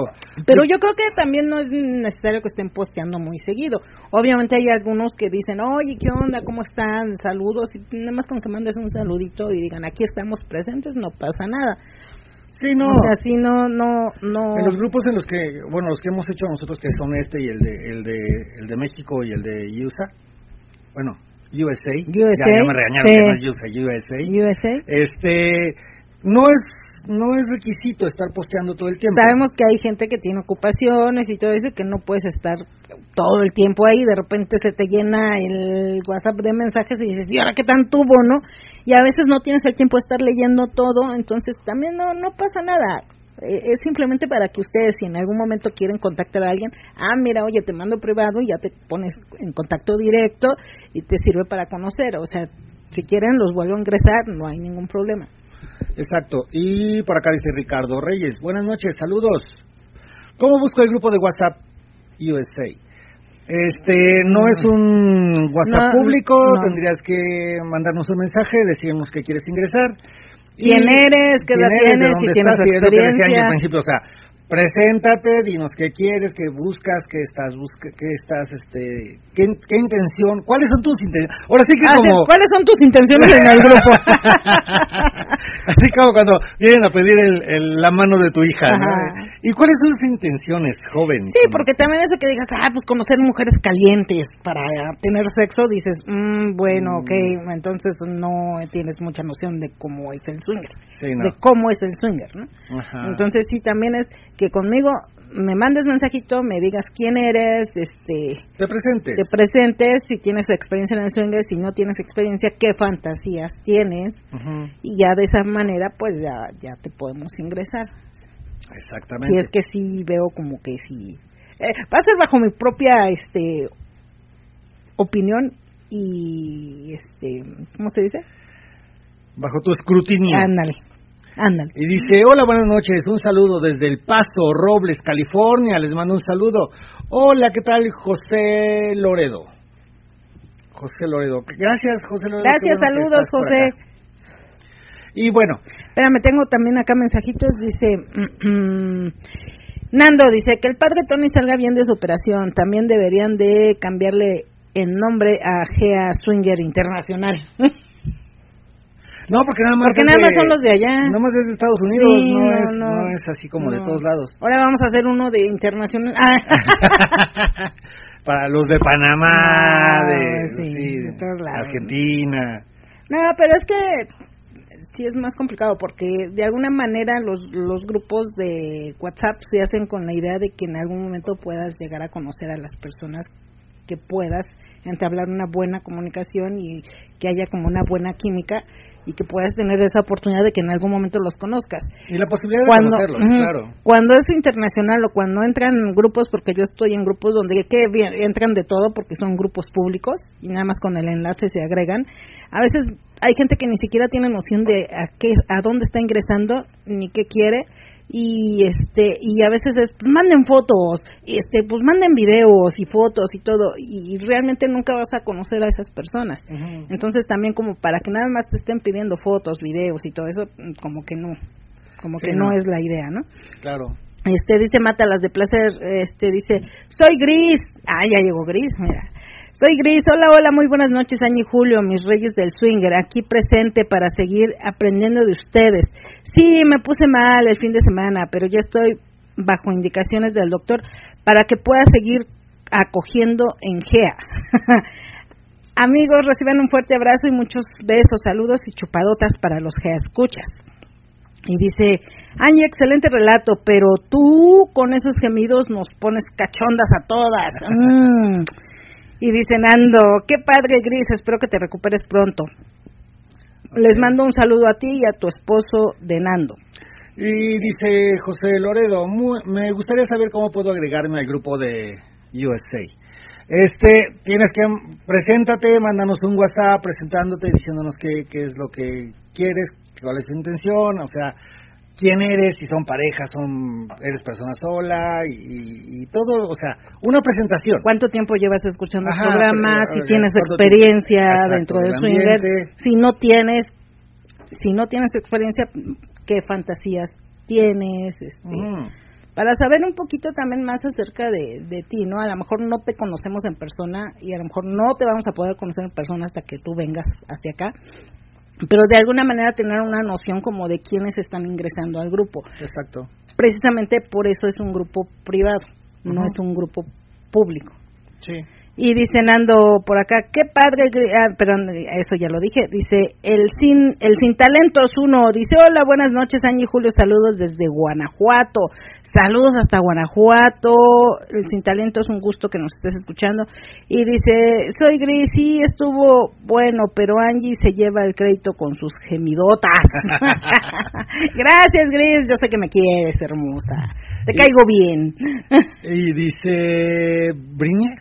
Pero yo creo que también no es necesario que estén posteando muy seguido. Obviamente hay algunos que dicen, oye, ¿qué onda? ¿Cómo están? Saludos. Y nada más con que mandes un saludito y digan, aquí estamos presentes, no pasa nada. Sí, no. O sea, sí, no, no, no. En los grupos en los que, bueno, los que hemos hecho nosotros, que son este y el de, el de, el de México y el de USA, bueno, USA. USA, Ya, ya me regañaron sí. que no es USA, USA. USA. Este, no es, no es requisito estar posteando todo el tiempo. Sabemos que hay gente que tiene ocupaciones y todo eso que no puedes estar todo el tiempo ahí, de repente se te llena el WhatsApp de mensajes y dices, ¿y ahora qué tan tuvo, no? Y a veces no tienes el tiempo de estar leyendo todo, entonces también no, no pasa nada. Eh, Es simplemente para que ustedes, si en algún momento quieren contactar a alguien, ah, mira, oye, te mando privado y ya te pones en contacto directo y te sirve para conocer. O sea, si quieren, los vuelvo a ingresar, no hay ningún problema. Exacto. Y por acá dice Ricardo Reyes. Buenas noches, saludos. ¿Cómo busco el grupo de WhatsApp USA? Este, no es un WhatsApp No, público, no. tendrías que mandarnos un mensaje, decirnos que quieres ingresar. ¿Quién Y eres? ¿Qué edad tienes? Si tienes estás, y es lo que decía yo experiencia. al principio, o sea, preséntate, dinos qué quieres, qué buscas, qué estás busca, qué estás este qué, qué intención, cuáles son tus intenciones. Ahora sí que Ah, como ¿Cuáles son tus intenciones en el grupo? Así como cuando vienen a pedir el, el- la mano de tu hija, ¿no? ¿Y cuáles son sus intenciones, joven? Sí, porque también eso que digas, ah, pues conocer mujeres calientes para tener sexo, dices, mm, bueno, ok, entonces no tienes mucha noción de cómo es el swinger, Sí, no. de cómo es el swinger, ¿no? Ajá. Entonces sí, también es que conmigo me mandes mensajito, me digas quién eres, este, te presentes. te presentes, si tienes experiencia en el swinger, si no tienes experiencia, qué fantasías tienes, y ya de esa manera, pues ya, ya te podemos ingresar. Exactamente. si es que sí veo como que sí eh, va a ser bajo mi propia este opinión y este cómo se dice Bajo tu escrutinio. ándale ándale Y dice, hola, buenas noches, un saludo desde El Paso, Robles, California, les mando un saludo. Hola, ¿qué tal, José Loredo? José Loredo. Gracias, José Loredo. gracias bueno saludos José. Y bueno, espérame tengo también acá mensajitos dice Nando dice que el padre Tony salga bien de su operación también deberían de cambiarle el nombre a GEA Swinger Internacional no, porque nada más porque nada de- más son los de allá Nada más es de Estados Unidos, Sí, no, no, es, no. no es así como de todos lados. ahora vamos a hacer uno de internacional Ah. Para los de Panamá, Ah, de, sí, sí, de todos lados. Argentina. No, pero es que sí es más complicado porque de alguna manera los, los grupos de WhatsApp se hacen con la idea de que en algún momento puedas llegar a conocer a las personas que puedas entablar una buena comunicación y que haya como una buena química y que puedas tener esa oportunidad de que en algún momento los conozcas. Y la posibilidad de conocerlos, claro. cuando es internacional o cuando entran grupos, porque yo estoy en grupos donde que entran de todo porque son grupos públicos y nada más con el enlace se agregan. A veces hay gente que ni siquiera tiene noción de a qué, a dónde está ingresando ni qué quiere y este y a veces es pues, manden fotos, este pues manden videos y fotos y todo y, realmente nunca vas a conocer a esas personas. Entonces también como para que nada más te estén pidiendo fotos, videos y todo eso, como que no, como Sí, que no. no. es la idea, ¿no? Claro. Este dice Mátalas de placer, este dice, soy Gris, ah ya llegó Gris, mira. Soy Gris, hola, hola, muy buenas noches, Año y Julio, mis reyes del swinger, aquí presente para seguir aprendiendo de ustedes. Sí, me puse mal el fin de semana, pero ya estoy bajo indicaciones del doctor para que pueda seguir acogiendo en GEA. Amigos, reciban un fuerte abrazo y muchos besos, saludos y chupadotas para los GEA escuchas. Y dice, Angie, excelente relato, pero tú con esos gemidos nos pones cachondas a todas. Mm. Y dice Nando, qué padre Gris, espero que te recuperes pronto. Les mando un saludo a ti y a tu esposo de Nando. Y dice José Loredo, "Mu- me gustaría saber cómo puedo agregarme al grupo de USA. Este, tienes que, preséntate, mándanos un WhatsApp presentándote, diciéndonos qué, qué es lo que quieres, cuál es tu intención, o sea, quién eres, si son parejas, son, eres persona sola y, todo, o sea, una presentación. ¿Cuánto tiempo llevas escuchando el Ajá, programa? pero, Si tienes ¿cuánto experiencia? Exacto, dentro del swinger. Si no tienes, si no tienes experiencia, ¿qué fantasías tienes? Este, Mm, para saber un poquito también más acerca de, de ti, ¿no? A lo mejor no te conocemos en persona y a lo mejor no te vamos a poder conocer en persona hasta que tú vengas hacia acá, pero de alguna manera tener una noción como de quiénes están ingresando al grupo. exacto. Precisamente por eso es un grupo privado, no es un grupo público. Sí. Y dice Nando por acá, qué padre, ah, perdón, eso ya lo dije, dice, el sin, el sin talentos uno, dice, hola, buenas noches, y Julio, saludos desde Guanajuato, saludos hasta Guanajuato, el sin talentos, un gusto que nos estés escuchando, y dice, soy Gris, sí, estuvo bueno, pero Angie se lleva el crédito con sus gemidotas. Gracias, Gris, yo sé que me quieres, hermosa, te caigo bien. Y dice, Briña,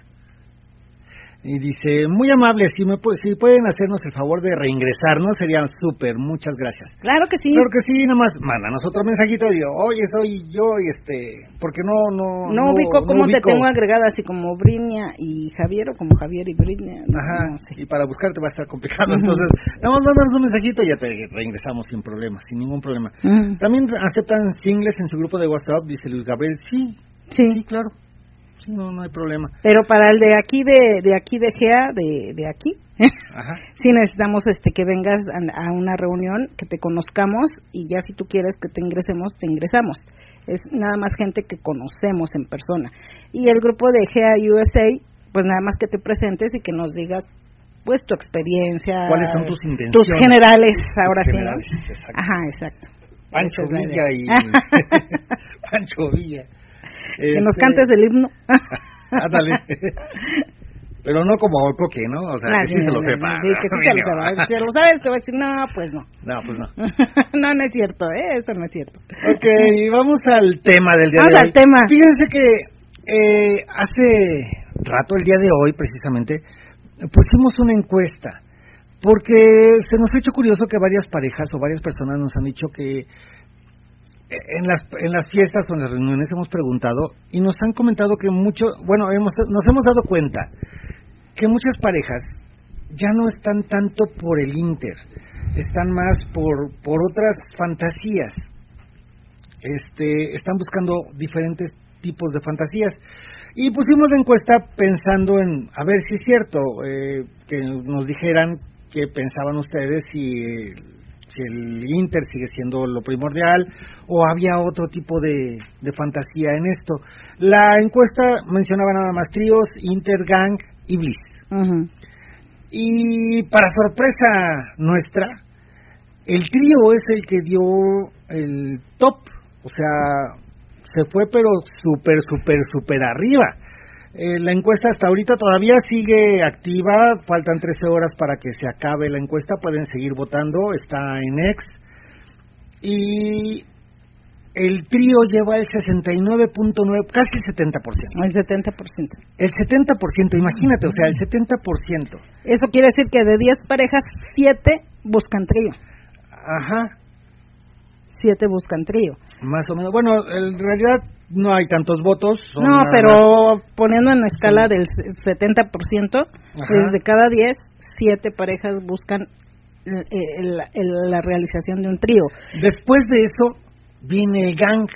y dice, muy amable, si, me, si pueden hacernos el favor de reingresarnos, serían súper, muchas gracias. Claro que sí. Claro que sí, nada más, mándanos otro mensajito y yo, oye, soy yo, y este, porque no, no... No, ubico cómo te tengo agregada, así como Brinia y Javier, o como Javier y Brinia. Ajá, y para buscarte va a estar complicado, entonces, nada más mándanos un mensajito y ya te reingresamos sin problema, sin ningún problema. También aceptan singles en su grupo de WhatsApp, dice Luis Gabriel, sí, sí, sí claro no, no hay problema. Pero para el de aquí de, de aquí de GEA, de, de aquí, Ajá. sí necesitamos este que vengas a, una reunión, que te conozcamos y ya si tú quieres que te ingresemos, te ingresamos. Es nada más gente que conocemos en persona. Y el grupo de GEA USA, pues nada más que te presentes y que nos digas pues tu experiencia. ¿Cuáles son tus intenciones? Tus generales, ahora sí, ¿no? Exacto. Ajá, exacto. Pancho Villa y Pancho Villa. Que nos este, cantes el himno. Ándale. Pero no como Coque, ¿no? O sea, que sí, se lo sepa. Sí, que sí se lo sepa. Si lo sabes, te va a decir, no, pues no. No, pues no. no, no es cierto, ¿eh? Eso no es cierto. Ok, vamos al tema del día vamos de hoy. Vamos al tema. Fíjense que eh, hace rato, el día de hoy, precisamente, pusimos una encuesta. Porque se nos ha hecho curioso que varias parejas o varias personas nos han dicho que en las, en las fiestas o en las reuniones hemos preguntado y nos han comentado que mucho, bueno, hemos, nos hemos dado cuenta que muchas parejas ya no están tanto por el Inter, están más por, por otras fantasías. Este, están buscando diferentes tipos de fantasías. Y pusimos la encuesta pensando en, a ver si es cierto, eh, que nos dijeran qué pensaban ustedes si si el Inter sigue siendo lo primordial o había otro tipo de, fantasía en esto. La encuesta mencionaba nada más tríos, Inter, Gang y Bliss. Y para sorpresa nuestra, el trío es el que dio el top, o sea, se fue pero súper, súper, súper arriba. Eh, la encuesta hasta ahorita todavía sigue activa, faltan 13 horas para que se acabe la encuesta, pueden seguir votando, está en ex. Y el trío lleva el 69.9, casi el 70%. El 70%. El 70%, imagínate, o sea, el 70%. Eso quiere decir que de 10 parejas, 7 buscan trío. Ajá. 7 buscan trío. Más o menos. Bueno, en realidad no hay tantos votos. No, pero poniendo en la escala del 70%, pues de cada 10, 7 parejas buscan la realización de un trío. Después de eso viene el gang.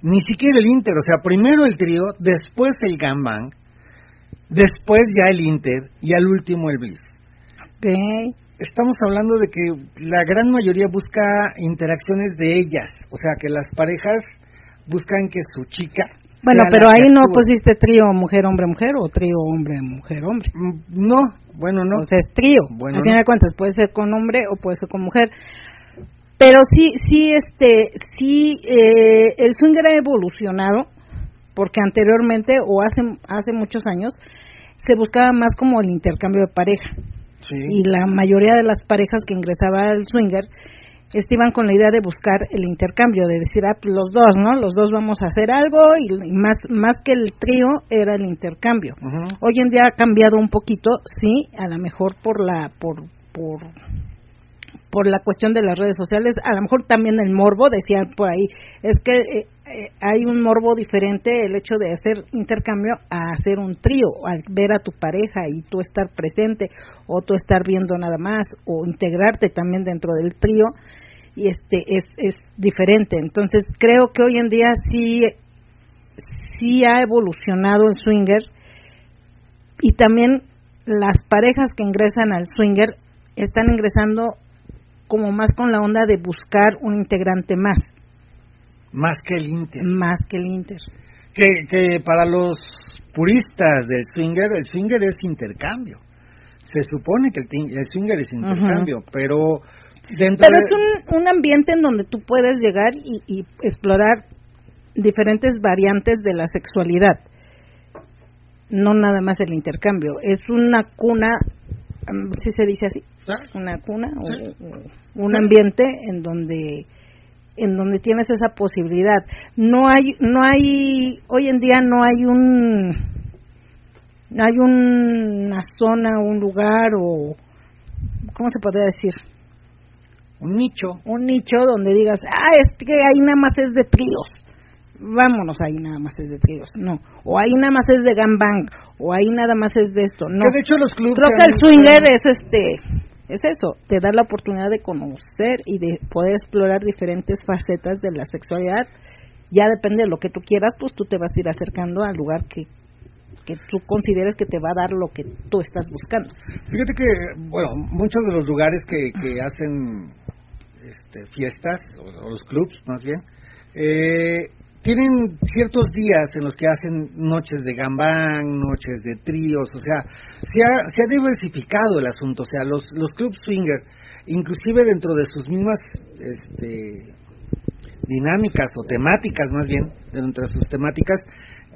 Ni siquiera el Inter, o sea, primero el trío, después el gang después ya el Inter y al último el Bliss. Okay. Estamos hablando de que la gran mayoría busca interacciones de ellas, o sea, que las parejas buscan que su chica bueno, pero ahí no pusiste trío mujer-hombre-mujer o trío hombre-mujer-hombre. Mm, no, bueno, no. O sea, es trío. Bueno, Al final de cuentas, puede ser con hombre o puede ser con mujer. Pero sí, sí, este, sí, eh, el swinger ha evolucionado porque anteriormente o hace, hace muchos años se buscaba más como el intercambio de pareja. Sí. Y la mayoría de las parejas que ingresaba al swinger estaban con la idea de buscar el intercambio, de decir, ah, pues los dos, ¿no? Los dos vamos a hacer algo y más, más que el trío era el intercambio. Hoy en día ha cambiado un poquito, sí, a lo mejor por la, por, por, por la cuestión de las redes sociales, a lo mejor también el morbo, decían por ahí, es que eh, eh, hay un morbo diferente el hecho de hacer intercambio a hacer un trío, al ver a tu pareja y tú estar presente o tú estar viendo nada más o integrarte también dentro del trío y este es, es diferente. Entonces creo que hoy en día sí sí ha evolucionado el swinger y también las parejas que ingresan al swinger están ingresando como más con la onda de buscar un integrante más. Más que el Inter. Más que el Inter. Que, que para los puristas del swinger, el swinger es intercambio. Se supone que el, el swinger es intercambio, pero dentro Pero de- es un, un ambiente en donde tú puedes llegar y, y explorar diferentes variantes de la sexualidad. No nada más el intercambio. Es una cuna, si se dice así, una cuna o- un ambiente en donde en donde tienes esa posibilidad. No hay no hay hoy en día no hay un no hay una zona, un lugar o ¿cómo se podría decir? un nicho. un nicho donde digas, ah, es que ahí nada más es de tríos. Vámonos, ahí nada más es de tríos. No. O ahí nada más es de gangbang. O ahí nada más es de esto. No. Que de hecho los clubes Creo que han- el swinger es este. Es eso, te da la oportunidad de conocer y de poder explorar diferentes facetas de la sexualidad. Ya depende de lo que tú quieras, pues tú te vas a ir acercando al lugar que, que tú consideres que te va a dar lo que tú estás buscando. Fíjate que, bueno, muchos de los lugares que, que hacen este, fiestas, o, o los clubs más bien, eh, tienen ciertos días en los que hacen noches de gambán, noches de tríos, o sea, se ha, diversificado el asunto, o sea, los, los clubs swinger, inclusive dentro de sus mismas este, dinámicas o temáticas más bien, dentro de sus temáticas,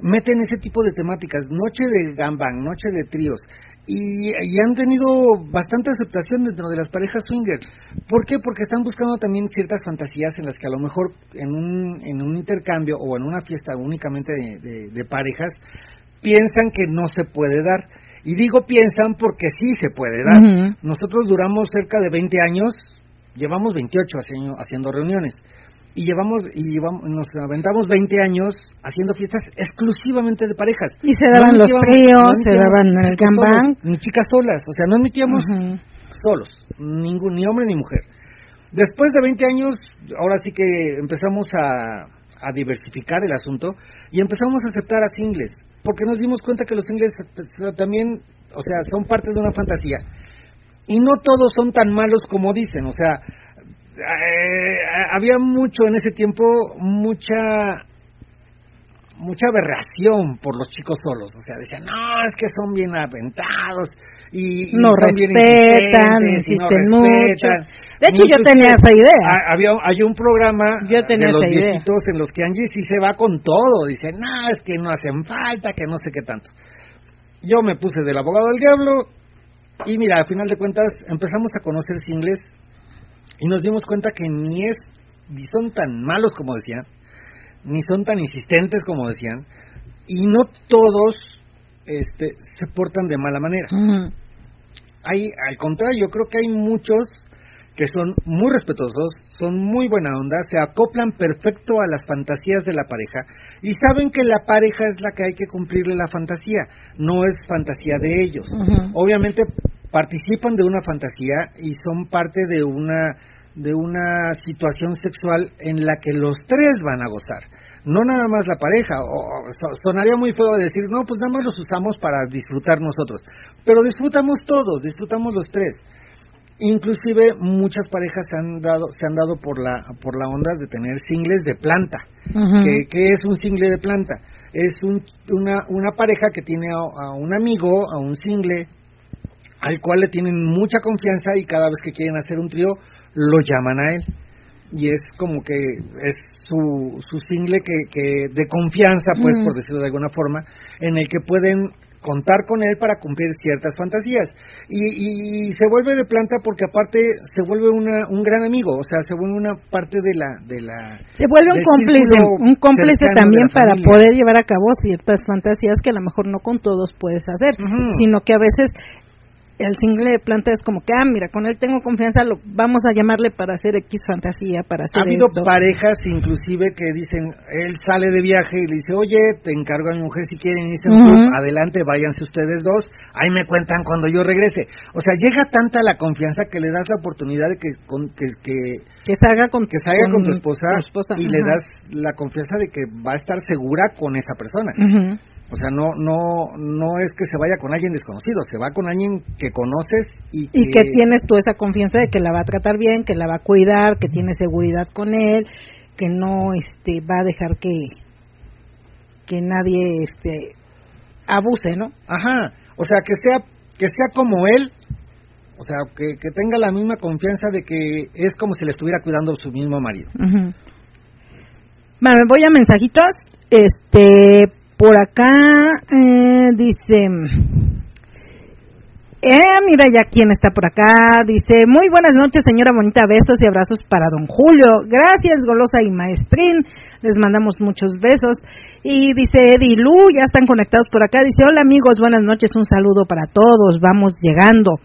meten ese tipo de temáticas, noche de gambang, noche de tríos, y, y han tenido bastante aceptación dentro de las parejas swinger. ¿Por qué? Porque están buscando también ciertas fantasías en las que a lo mejor en un, en un intercambio o en una fiesta únicamente de, de- de parejas piensan que no se puede dar. Y digo piensan porque sí se puede dar. Nosotros duramos cerca de 20 años, llevamos 28 haciendo, haciendo reuniones y llevamos y llevamos, nos aventamos 20 años haciendo fiestas exclusivamente de parejas. Y se daban los tríos, se daban el solos, ni chicas solas, o sea, no admitíamos solos, ningún ni hombre ni mujer. Después de 20 años, ahora sí que empezamos a, a diversificar el asunto y empezamos a aceptar a singles, porque nos dimos cuenta que los singles también, o sea, son parte de una fantasía. Y no todos son tan malos como dicen, o sea, eh, había mucho en ese tiempo, mucha mucha aberración por los chicos solos, o sea, decían, no, es que son bien aventados y, y no respetan, insistentes y no insisten mucho. respetan". De hecho, yo tenía esa idea. ha- Había, hay un programa Yo tenía de los esa idea. en los que Angie sí se va con todo, dice, no, es que no hacen falta, que no sé qué tanto. Yo me puse del abogado del diablo y mira, al final de cuentas empezamos a conocer singles y nos dimos cuenta que ni es ni son tan malos como decían, ni son tan insistentes como decían, y no todos este, se portan de mala manera. Hay, al contrario, yo creo que hay muchos que son muy respetuosos, son muy buena onda, se acoplan perfecto a las fantasías de la pareja y saben que la pareja es la que hay que cumplirle la fantasía, no es fantasía de ellos. Obviamente participan de una fantasía y son parte de una de una situación sexual en la que los tres van a gozar. No nada más la pareja, o, o so- sonaría muy feo decir, no, pues nada más los usamos para disfrutar nosotros, pero disfrutamos todos, disfrutamos los tres. Inclusive muchas parejas se han dado se han dado por la por la onda de tener singles de planta. ¿Qué, qué es un single de planta? Es un, una, una pareja que tiene a, a un amigo, a un single, al cual le tienen mucha confianza y cada vez que quieren hacer un trío lo llaman a él. Y es como que es su, su single que, que de confianza, pues, por decirlo de alguna forma, en el que pueden contar con él para cumplir ciertas fantasías. Y, y se vuelve de planta porque aparte se vuelve una, un gran amigo, o sea, se vuelve una parte de la... De la Se vuelve un cómplice, un cómplice también para poder llevar a cabo ciertas fantasías que a lo mejor no con todos puedes hacer, sino que a veces el single de planta es como que, ah, mira, con él tengo confianza, lo, vamos a llamarle para hacer X fantasía, para hacer Ha habido esto. parejas inclusive que dicen, él sale de viaje y le dice, oye, te encargo a mi mujer si quieren irse a un Ujú. club, adelante, váyanse ustedes dos, ahí me cuentan cuando yo regrese. O sea, llega tanta la confianza que le das la oportunidad de que, con, que, que, que salga con, que salga con, tu esposa, tu esposa, y le das la confianza de que va a estar segura con esa persona. Ujú. O sea, no, no, no es que se vaya con alguien desconocido, se va con alguien que conoces y que, y que tienes tú esa confianza de que la va a tratar bien, que la va a cuidar, que tiene seguridad con él, que no este va a dejar que que nadie este abuse, ¿no? Ajá, o sea, que sea que sea como él, o sea, que, que tenga la misma confianza de que es como si le estuviera cuidando su mismo marido. Bueno, voy a mensajitos. Este, por acá eh, dice. Eh, mira ya quién está por acá. Dice, muy buenas noches, señora bonita. Besos y abrazos para don Julio. Gracias, Golosa y Maestrín. Les mandamos muchos besos. Y dice Eddie Lu, ya están conectados por acá. Dice, hola amigos, buenas noches. Un saludo para todos. Vamos llegando.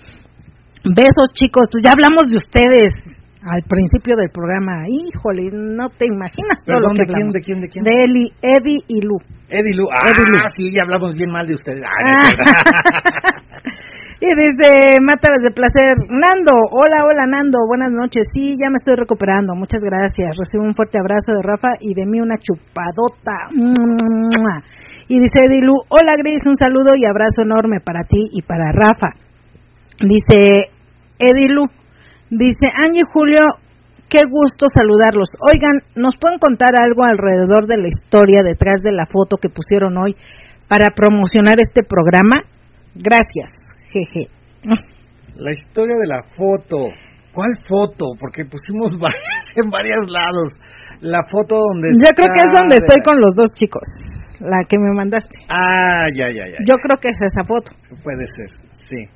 Besos, chicos. Pues ya hablamos de ustedes al principio del programa. Híjole, no te imaginas todo lo que ¿de quién, de quién, de quién? De Eli- Eddie y Lu. Eddie Lu. Ah, Eddie Lu. sí, ya hablamos bien mal de ustedes. Ah, verdad. Y dice, Mátalas de placer, Nando, hola, hola Nando, buenas noches, sí, ya me estoy recuperando, muchas gracias, recibo un fuerte abrazo de Rafa y de mí una chupadota. Mua. Y dice Edilu, hola Gris, un saludo y abrazo enorme para ti y para Rafa. Dice Edilu, dice Angie Julio, qué gusto saludarlos. Oigan, ¿nos pueden contar algo alrededor de la historia detrás de la foto que pusieron hoy para promocionar este programa? Gracias. Jeje. La historia de la foto. ¿Cuál foto? Porque pusimos varias en varios lados. La foto donde Yo creo que es donde de- estoy con los dos chicos, la que me mandaste. Ah, ya, ya, ya. Yo creo que es esa foto. Puede ser, sí.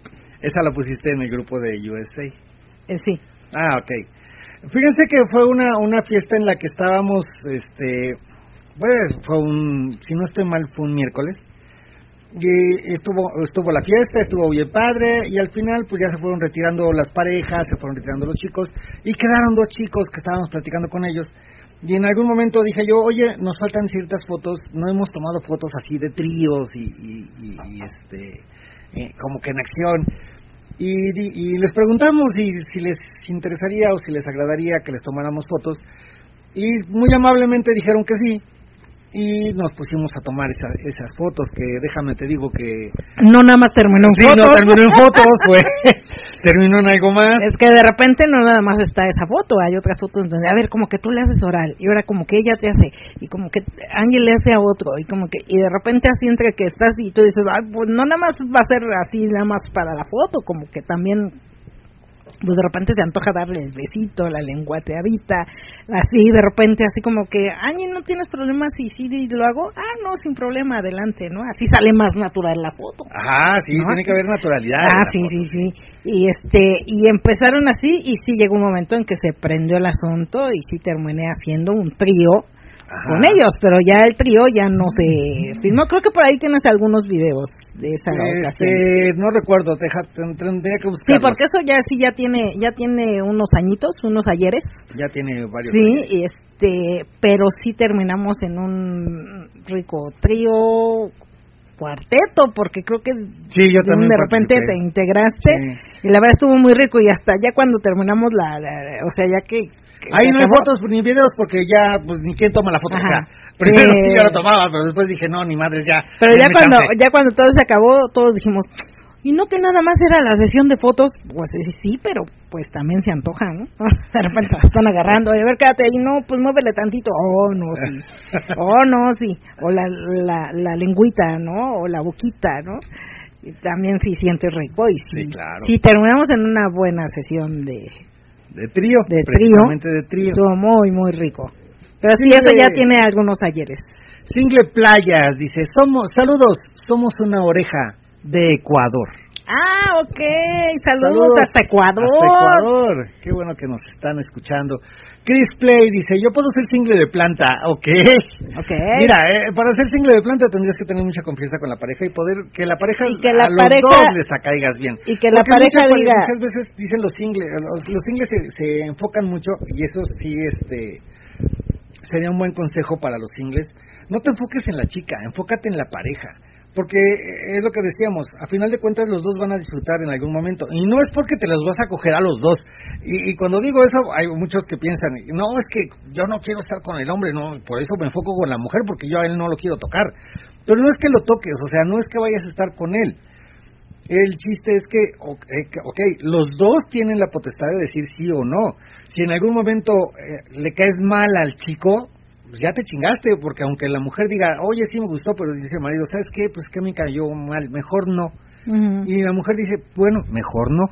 Esa la pusiste en el grupo de USA. Eh, sí. Ah, ok. Fíjense que fue una, una fiesta en la que estábamos, este, bueno, fue un, si no estoy mal, fue un miércoles. Y estuvo, estuvo la fiesta, estuvo bien padre, y al final pues ya se fueron retirando las parejas, se fueron retirando los chicos, y quedaron dos chicos que estábamos platicando con ellos. Y en algún momento dije yo, oye, nos faltan ciertas fotos, no hemos tomado fotos así de tríos y, este, eh, como que en acción. Y, y les preguntamos si, si les interesaría o si les agradaría que les tomáramos fotos. Y muy amablemente dijeron que sí. Y nos pusimos a tomar esa- esas fotos que déjame te digo que... No nada más terminó en Sí, fotos. no terminó en fotos, pues terminó en algo más. Es que de repente no nada más está esa foto, hay otras fotos donde, a ver, como que tú le haces oral, y ahora como que ella te hace, y como que Ángel le hace a otro, y como que, y de repente así entre que estás y tú dices, ay, pues no nada más va a ser así, nada más para la foto, como que también, pues de repente se antoja darle el besito, la lenguateadita, así, de repente así como que, Ángel, ¿no tienes problemas? Y sí, lo hago, ah, no, sin problema, adelante, ¿no? Así sale más natural la foto. Ajá, sí, ¿No? tiene que haber naturalidad. Ah, sí, foto. sí, sí. Y este y empezaron así y sí llegó un momento en que se prendió el asunto y sí terminé haciendo un trío Ajá. con ellos, pero ya el trío ya no se filmó. Creo que por ahí tienes algunos videos de esa ocasión. Este, no recuerdo, tendría que Sí, buscarlos. porque eso ya sí ya tiene ya tiene unos añitos, unos ayeres. Ya tiene varios Sí, años. este, pero sí terminamos en un rico trío cuarteto porque creo que Sí, yo también de repente participé. te integraste Sí. y la verdad estuvo muy rico y hasta ya cuando terminamos la, la- o sea ya que Ahí no hay fotos ni videos porque ya, pues ni quién toma la foto. Ajá. acá. Primero Sí. sí yo la tomaba, pero después dije, no, ni madre, ya. pero ya cuando chance. ya cuando todo se acabó todos dijimos y no que nada más era la sesión de fotos pues sí, pero pues también se antoja ¿no? de repente están agarrando a ver quédate ahí no pues muévele tantito oh no sí oh no sí o la la, la lengüita no o la boquita no y también sí sientes rico y sí, Sí, claro. sí terminamos en una buena sesión de De trío, de precisamente de trío. Estuvo muy, muy rico. Pero sí, eso ya tiene algunos ayeres. Single Playas dice, somos, saludos, somos una oreja de Ecuador. Ah, ok. Saludos, hasta Ecuador. Hasta Ecuador. Qué bueno que nos están escuchando. Chris Play dice, yo puedo ser single de planta. Ok. Ok. Mira, eh, para ser single de planta tendrías que tener mucha confianza con la pareja y poder que la pareja Y que la a los dos les caigas bien. y que la Porque pareja muchas, diga- muchas veces dicen los singles, los, los singles se, se enfocan mucho y eso sí este sería un buen consejo para los singles. No te enfoques en la chica, enfócate en la pareja. Porque eh, es lo que decíamos, a final de cuentas los dos van a disfrutar en algún momento. Y no es porque te los vas a coger a los dos. Y, cuando digo eso, hay muchos que piensan, no, es que yo no quiero estar con el hombre, no, por eso me enfoco con la mujer, porque yo a él no lo quiero tocar. Pero no es que lo toques, o sea, no es que vayas a estar con él. El chiste es que, ok, ok, los dos tienen la potestad de decir sí o no. Si en algún momento eh, le caes mal al chico, pues ya te chingaste, porque aunque la mujer diga, oye, sí me gustó, pero dice el marido, ¿sabes qué? Pues que me cayó mal, mejor no. Y la mujer dice, bueno, mejor no.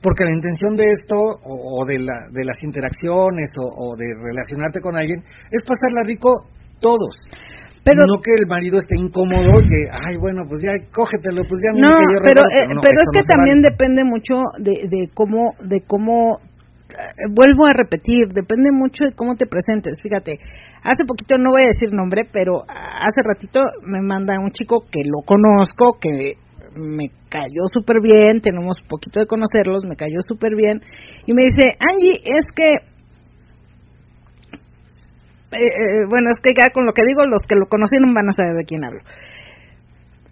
Porque la intención de esto, o, o de, la, de las interacciones, o, o de relacionarte con alguien, es pasarla rico todos. Pero- no que el marido esté incómodo, que, ay, bueno, pues ya cógetelo, pues ya No, me cayó re pero, mal", eh, no, pero es que no también vale. depende mucho de, de cómo, de cómo, vuelvo a repetir, depende mucho de cómo te presentes. Fíjate, hace poquito, no voy a decir nombre, pero hace ratito me manda un chico que lo conozco, que me cayó súper bien, tenemos poquito de conocerlos, me cayó súper bien, y me dice, Angie, es que eh, eh, bueno, es que ya con lo que digo, los que lo conocieron van a saber de quién hablo.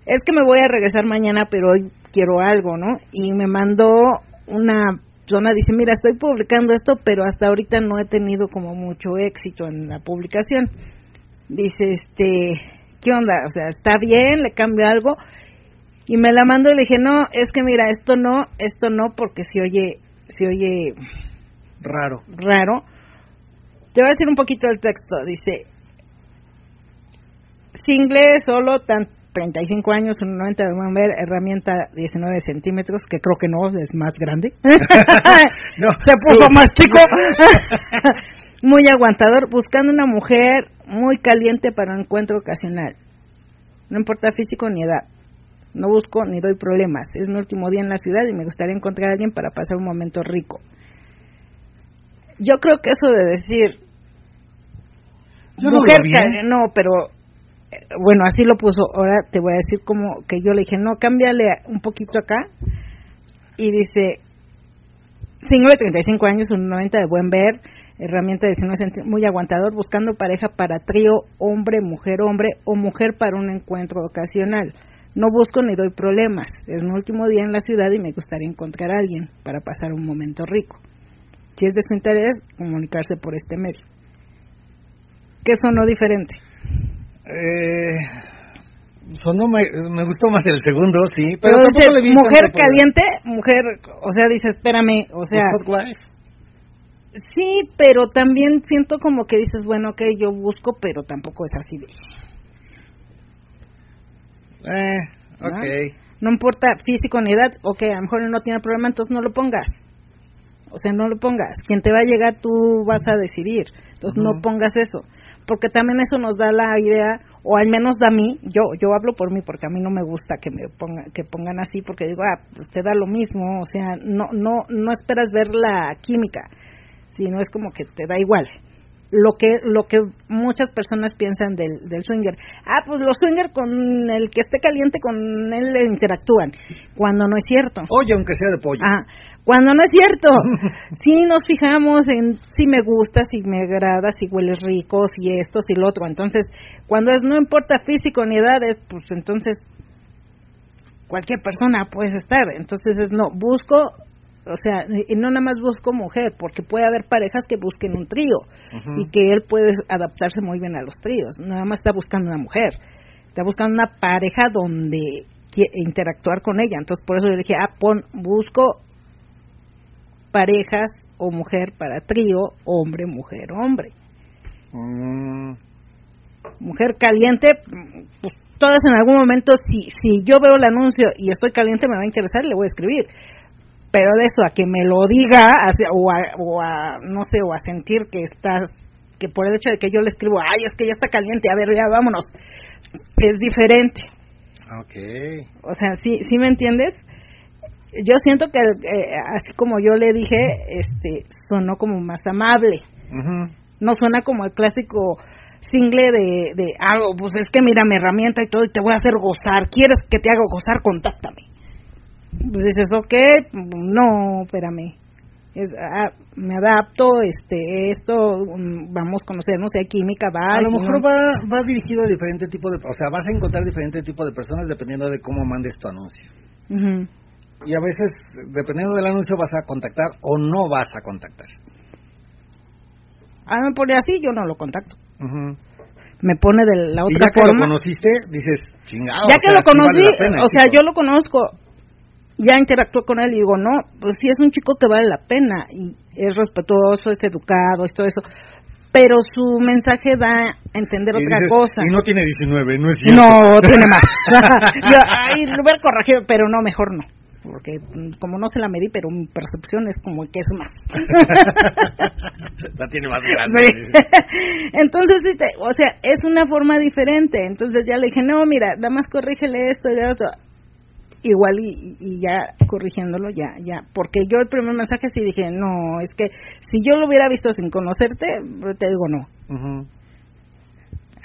Es que me voy a regresar mañana, pero hoy quiero algo, ¿no? Y me mandó una persona, dice, mira, estoy publicando esto, pero hasta ahorita no he tenido como mucho éxito en la publicación. Dice, este, ¿qué onda? O sea, ¿está bien? ¿Le cambio algo? Y me la mandó y le dije, no, es que mira, esto no, esto no, porque se oye, se oye Raro. raro. Te voy a decir un poquito el texto. Dice, single solo, tan 35 años, 1,90 de buen ver, herramienta 19 centímetros, que creo que no, es más grande. No, Se puso más chico. muy aguantador, buscando una mujer muy caliente para un encuentro ocasional. No importa físico ni edad. No busco ni doy problemas. Es mi último día en la ciudad y me gustaría encontrar a alguien para pasar un momento rico. Yo creo que eso de decir Yo mujer no, pero bueno, así lo puso. Ahora te voy a decir como que yo le dije, "No, cámbiale un poquito acá." Y dice Single de 35 años, un 90 de buen ver, herramienta de 19 centímetros, muy aguantador, buscando pareja para trío, hombre, mujer, hombre, o mujer para un encuentro ocasional. No busco ni doy problemas. Es mi último día en la ciudad y me gustaría encontrar a alguien para pasar un momento rico. Si es de su interés, comunicarse por este medio. ¿Qué sonó diferente? Eh, sonó, me, me gustó más el segundo, sí, Pero, pero, dice, le vi mujer caliente, mujer, o sea, dice, espérame, o sea, sí, pero también siento como que dices, bueno, ok, yo busco, pero tampoco es así de... Eh, ok. No importa físico ni edad, ok, a lo mejor él no tiene problema, entonces no lo pongas. O sea, no lo pongas. Quien te va a llegar, tú vas a decidir. Entonces, no pongas eso. Porque también eso nos da la idea, o al menos da a mí, yo yo hablo por mí, porque a mí no me gusta que me ponga, que pongan así, porque digo, ah, pues te da lo mismo. O sea, no, no, no esperas ver la química, sino es como que te da igual lo que lo que muchas personas piensan del, del swinger. Ah, pues los swinger con el que esté caliente con él le interactúan, cuando no es cierto. Oye, aunque sea de pollo. Ah, cuando no es cierto. Sí nos fijamos en si me gusta, si me agrada, si hueles rico, si esto, si lo otro. Entonces, cuando es, no importa físico ni edades, pues entonces cualquier persona puedes estar. Entonces, es, no, busco, o sea, y no nada más busco mujer, porque puede haber parejas que busquen un trío y que él puede adaptarse muy bien a los tríos. Nada más está buscando una mujer, está buscando una pareja donde interactuar con ella. Entonces, por eso yo le dije, ah, pon, busco parejas o mujer para trío, hombre, mujer, hombre. Mm, Mujer caliente, pues todas en algún momento, si, si yo veo el anuncio y estoy caliente, me va a interesar y le voy a escribir. Pero de eso a que me lo diga, o, a, o a, no sé, o a sentir que estás, que por el hecho de que yo le escribo, ay, es que ya está caliente, a ver, ya vámonos, es diferente. ok. O sea, ¿sí, sí me entiendes? Yo siento que, eh, así como yo le dije, este, sonó como más amable. Ujú. No suena como el clásico single de, de algo, pues es que mira mi herramienta y todo y te voy a hacer gozar. ¿Quieres que te haga gozar? Contáctame. Pues dices, ok, no, espérame. Es, ah, me adapto, este, esto, mm, vamos a conocernos, hay química, va. A lo mejor no- va, va dirigido a diferente tipo de... O sea, vas a encontrar diferente tipo de personas dependiendo de cómo mandes tu anuncio. Ujú. Y a veces, dependiendo del anuncio, vas a contactar o no vas a contactar. Ah, me pone así, yo no lo contacto. Me pone de la Y otra ya que lo conociste, dices, chingado. ya que sea, lo vale conocí, pena o sea, yo lo conozco, ya interactué con él y digo, no, pues sí es un chico que vale la pena y es respetuoso, es educado, es todo eso. pero su mensaje da a entender Y otra dices, cosa. Y no tiene 19, no es cierto. No, tiene más. Yo, ay, lo hubiera corregido, pero no, mejor no. Porque mm, como no se la medí, pero mi percepción es como que es más. la tiene más grande. Entonces, o sea, es una forma diferente. Entonces ya le dije, no, mira, nada más corrígele esto y esto. Igual y, y- ya corrigiéndolo, ya, ya. Porque yo el primer mensaje sí dije, no, es que si yo lo hubiera visto sin conocerte, te digo no.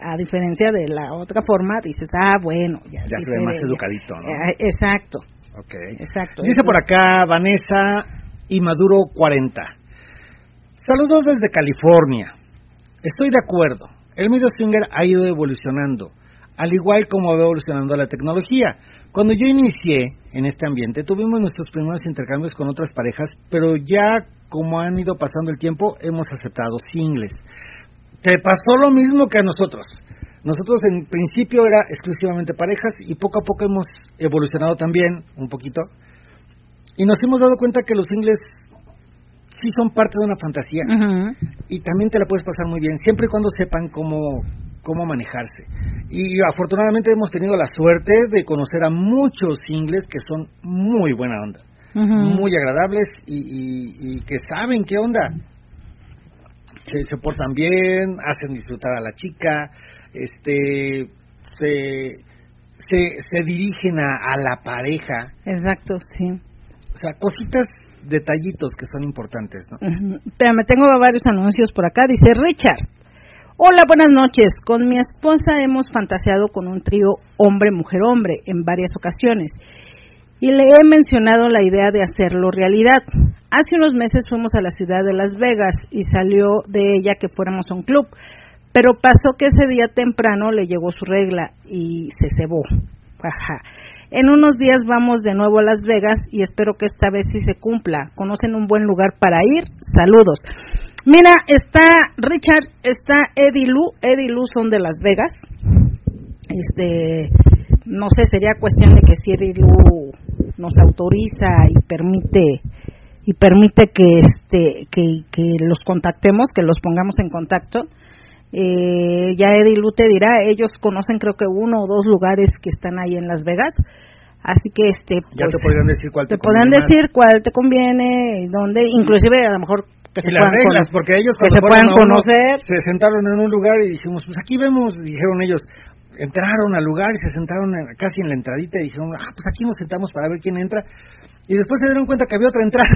A diferencia de la otra forma, dices, ah, bueno, ya. Ya sí se ve más educadito, ¿no? Eh, exacto, Ok. exacto. Dice por acá Vanessa y Maduro 40. Saludos desde California. Estoy de acuerdo. El medio swinger ha ido evolucionando, al igual como va evolucionando la tecnología. Cuando yo inicié en este ambiente, tuvimos nuestros primeros intercambios con otras parejas, pero ya como han ido pasando el tiempo, hemos aceptado singles. Te pasó lo mismo que a nosotros. Nosotros en principio era exclusivamente parejas y poco a poco hemos evolucionado también un poquito. Y nos hemos dado cuenta que los singles sí son parte de una fantasía. Y también te la puedes pasar muy bien siempre y cuando sepan cómo cómo manejarse. Y afortunadamente hemos tenido la suerte de conocer a muchos singles que son muy buena onda muy agradables y, y- y que saben qué onda. Se, se portan bien, hacen disfrutar a la chica, este, se, se, se dirigen a, a la pareja, Exacto, sí. o sea, cositas, detallitos que son importantes, ¿no? Ujú. Espérame, tengo varios anuncios por acá. Dice Richard. Hola, buenas noches. Con mi esposa hemos fantaseado con un trío hombre-mujer-hombre en varias ocasiones y le he mencionado la idea de hacerlo realidad. Hace unos meses fuimos a la ciudad de Las Vegas y salió de ella que fuéramos a un club, pero pasó que ese día temprano le llegó su regla y se cebó. Ajá. En unos días vamos de nuevo a Las Vegas y espero que esta vez sí se cumpla. ¿Conocen un buen lugar para ir? Saludos. Mira, está Richard, está Eddie Lu. Eddie Lu son de Las Vegas. Este, no sé, sería cuestión de que si Eddie Lu nos autoriza y permite y permite que este que, que los contactemos, que los pongamos en contacto. Eh, ya Eddie Lu te dirá, ellos conocen creo que uno o dos lugares que están ahí en Las Vegas, así que este Ya pues, te podrían decir cuál te, te podrán conviene más. decir cuál te conviene y dónde, inclusive a lo mejor que se y las puedan reglas, porque ellos cuando se puedan uno, conocer. se sentaron en un lugar y dijimos, pues aquí vemos, dijeron ellos, entraron al lugar y se sentaron en- casi en la entradita y dijeron, ah, pues aquí nos sentamos para ver quién entra. Y después se dieron cuenta que había otra entrada.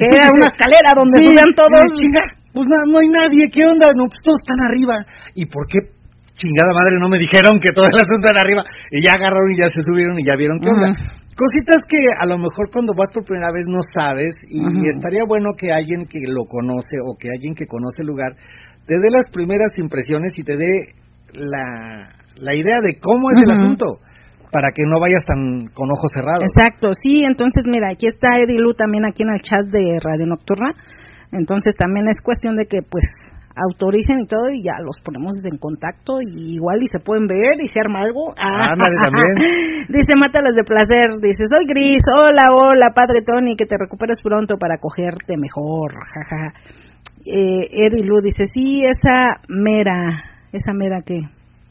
que era una escalera donde Sí, subían todos. chinga, pues no, no hay nadie, ¿qué onda? No, pues todos están arriba. ¿Y por qué chingada madre no me dijeron que todo el asunto era arriba? Y ya agarraron y ya se subieron y ya vieron qué onda. Cositas que a lo mejor cuando vas por primera vez no sabes y estaría bueno que alguien que lo conoce o que alguien que conoce el lugar te dé las primeras impresiones y te dé la, la idea de cómo es el asunto para que no vayas tan con ojos cerrados. Exacto, sí, entonces mira, aquí está Eddie Lu también aquí en el chat de Radio Nocturna. Entonces también es cuestión de que pues autoricen y todo y ya los ponemos en contacto y igual y se pueden ver y se arma algo. Ah, Ándale, también. dice Mátalas de placer, dice, soy Gris, hola, hola, padre Tony, que te recuperes pronto para cogerte mejor, jaja. Eh, Eddie Lu dice, sí, esa mera, esa mera que...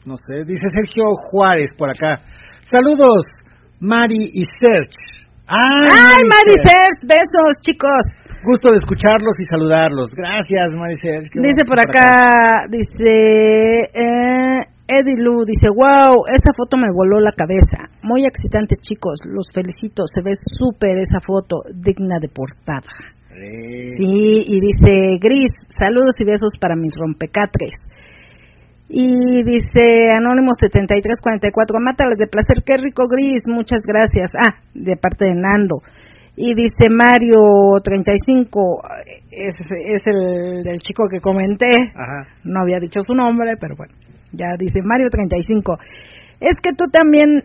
No sé, dice Sergio Juárez por acá. Saludos, Mari y Serge. ¡Ay, ¡Ay, Mari Maricers! Besos, chicos. Gusto de escucharlos y saludarlos. Gracias, Mari Serge. Qué Dice por estás acá, dice eh, Eddie Lu, dice, wow, esta foto me voló la cabeza. Muy excitante, chicos, los felicito, se ve súper esa foto, digna de portada. Eh, Sí, y dice Gris, saludos y besos para mis rompecatres. Y dice Anónimo 7344, mátales de placer, qué rico Gris, muchas gracias. Ah, de parte de Nando. Y dice Mario 35, es, es el del chico que comenté, Ajá. no había dicho su nombre, pero bueno, ya dice Mario 35. Es que tú también...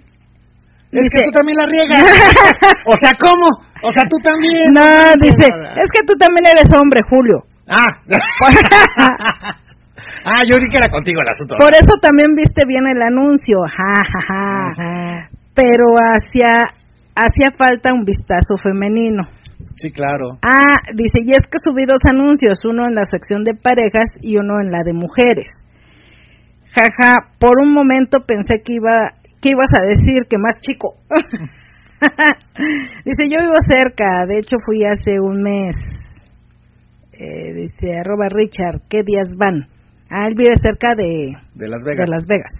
Es que tú también la riegas. o sea, ¿cómo? O sea, tú también. No, dice, es que tú también eres hombre, Julio. Ah. ah, yo creí que era contigo el asunto. Por eso también viste bien el anuncio, ja, ja, ja. Ajá. Pero hacía, hacía falta un vistazo femenino. Sí, claro. Ah, dice, y es que subí dos anuncios, uno en la sección de parejas y uno en la de mujeres. Jaja, por un momento pensé que iba que ibas a decir que más chico. dice, yo vivo cerca, de hecho fui hace un mes. Eh, dice, arroba Richard, ¿qué días van? Ah, él vive cerca de, De Las Vegas. de Las Vegas.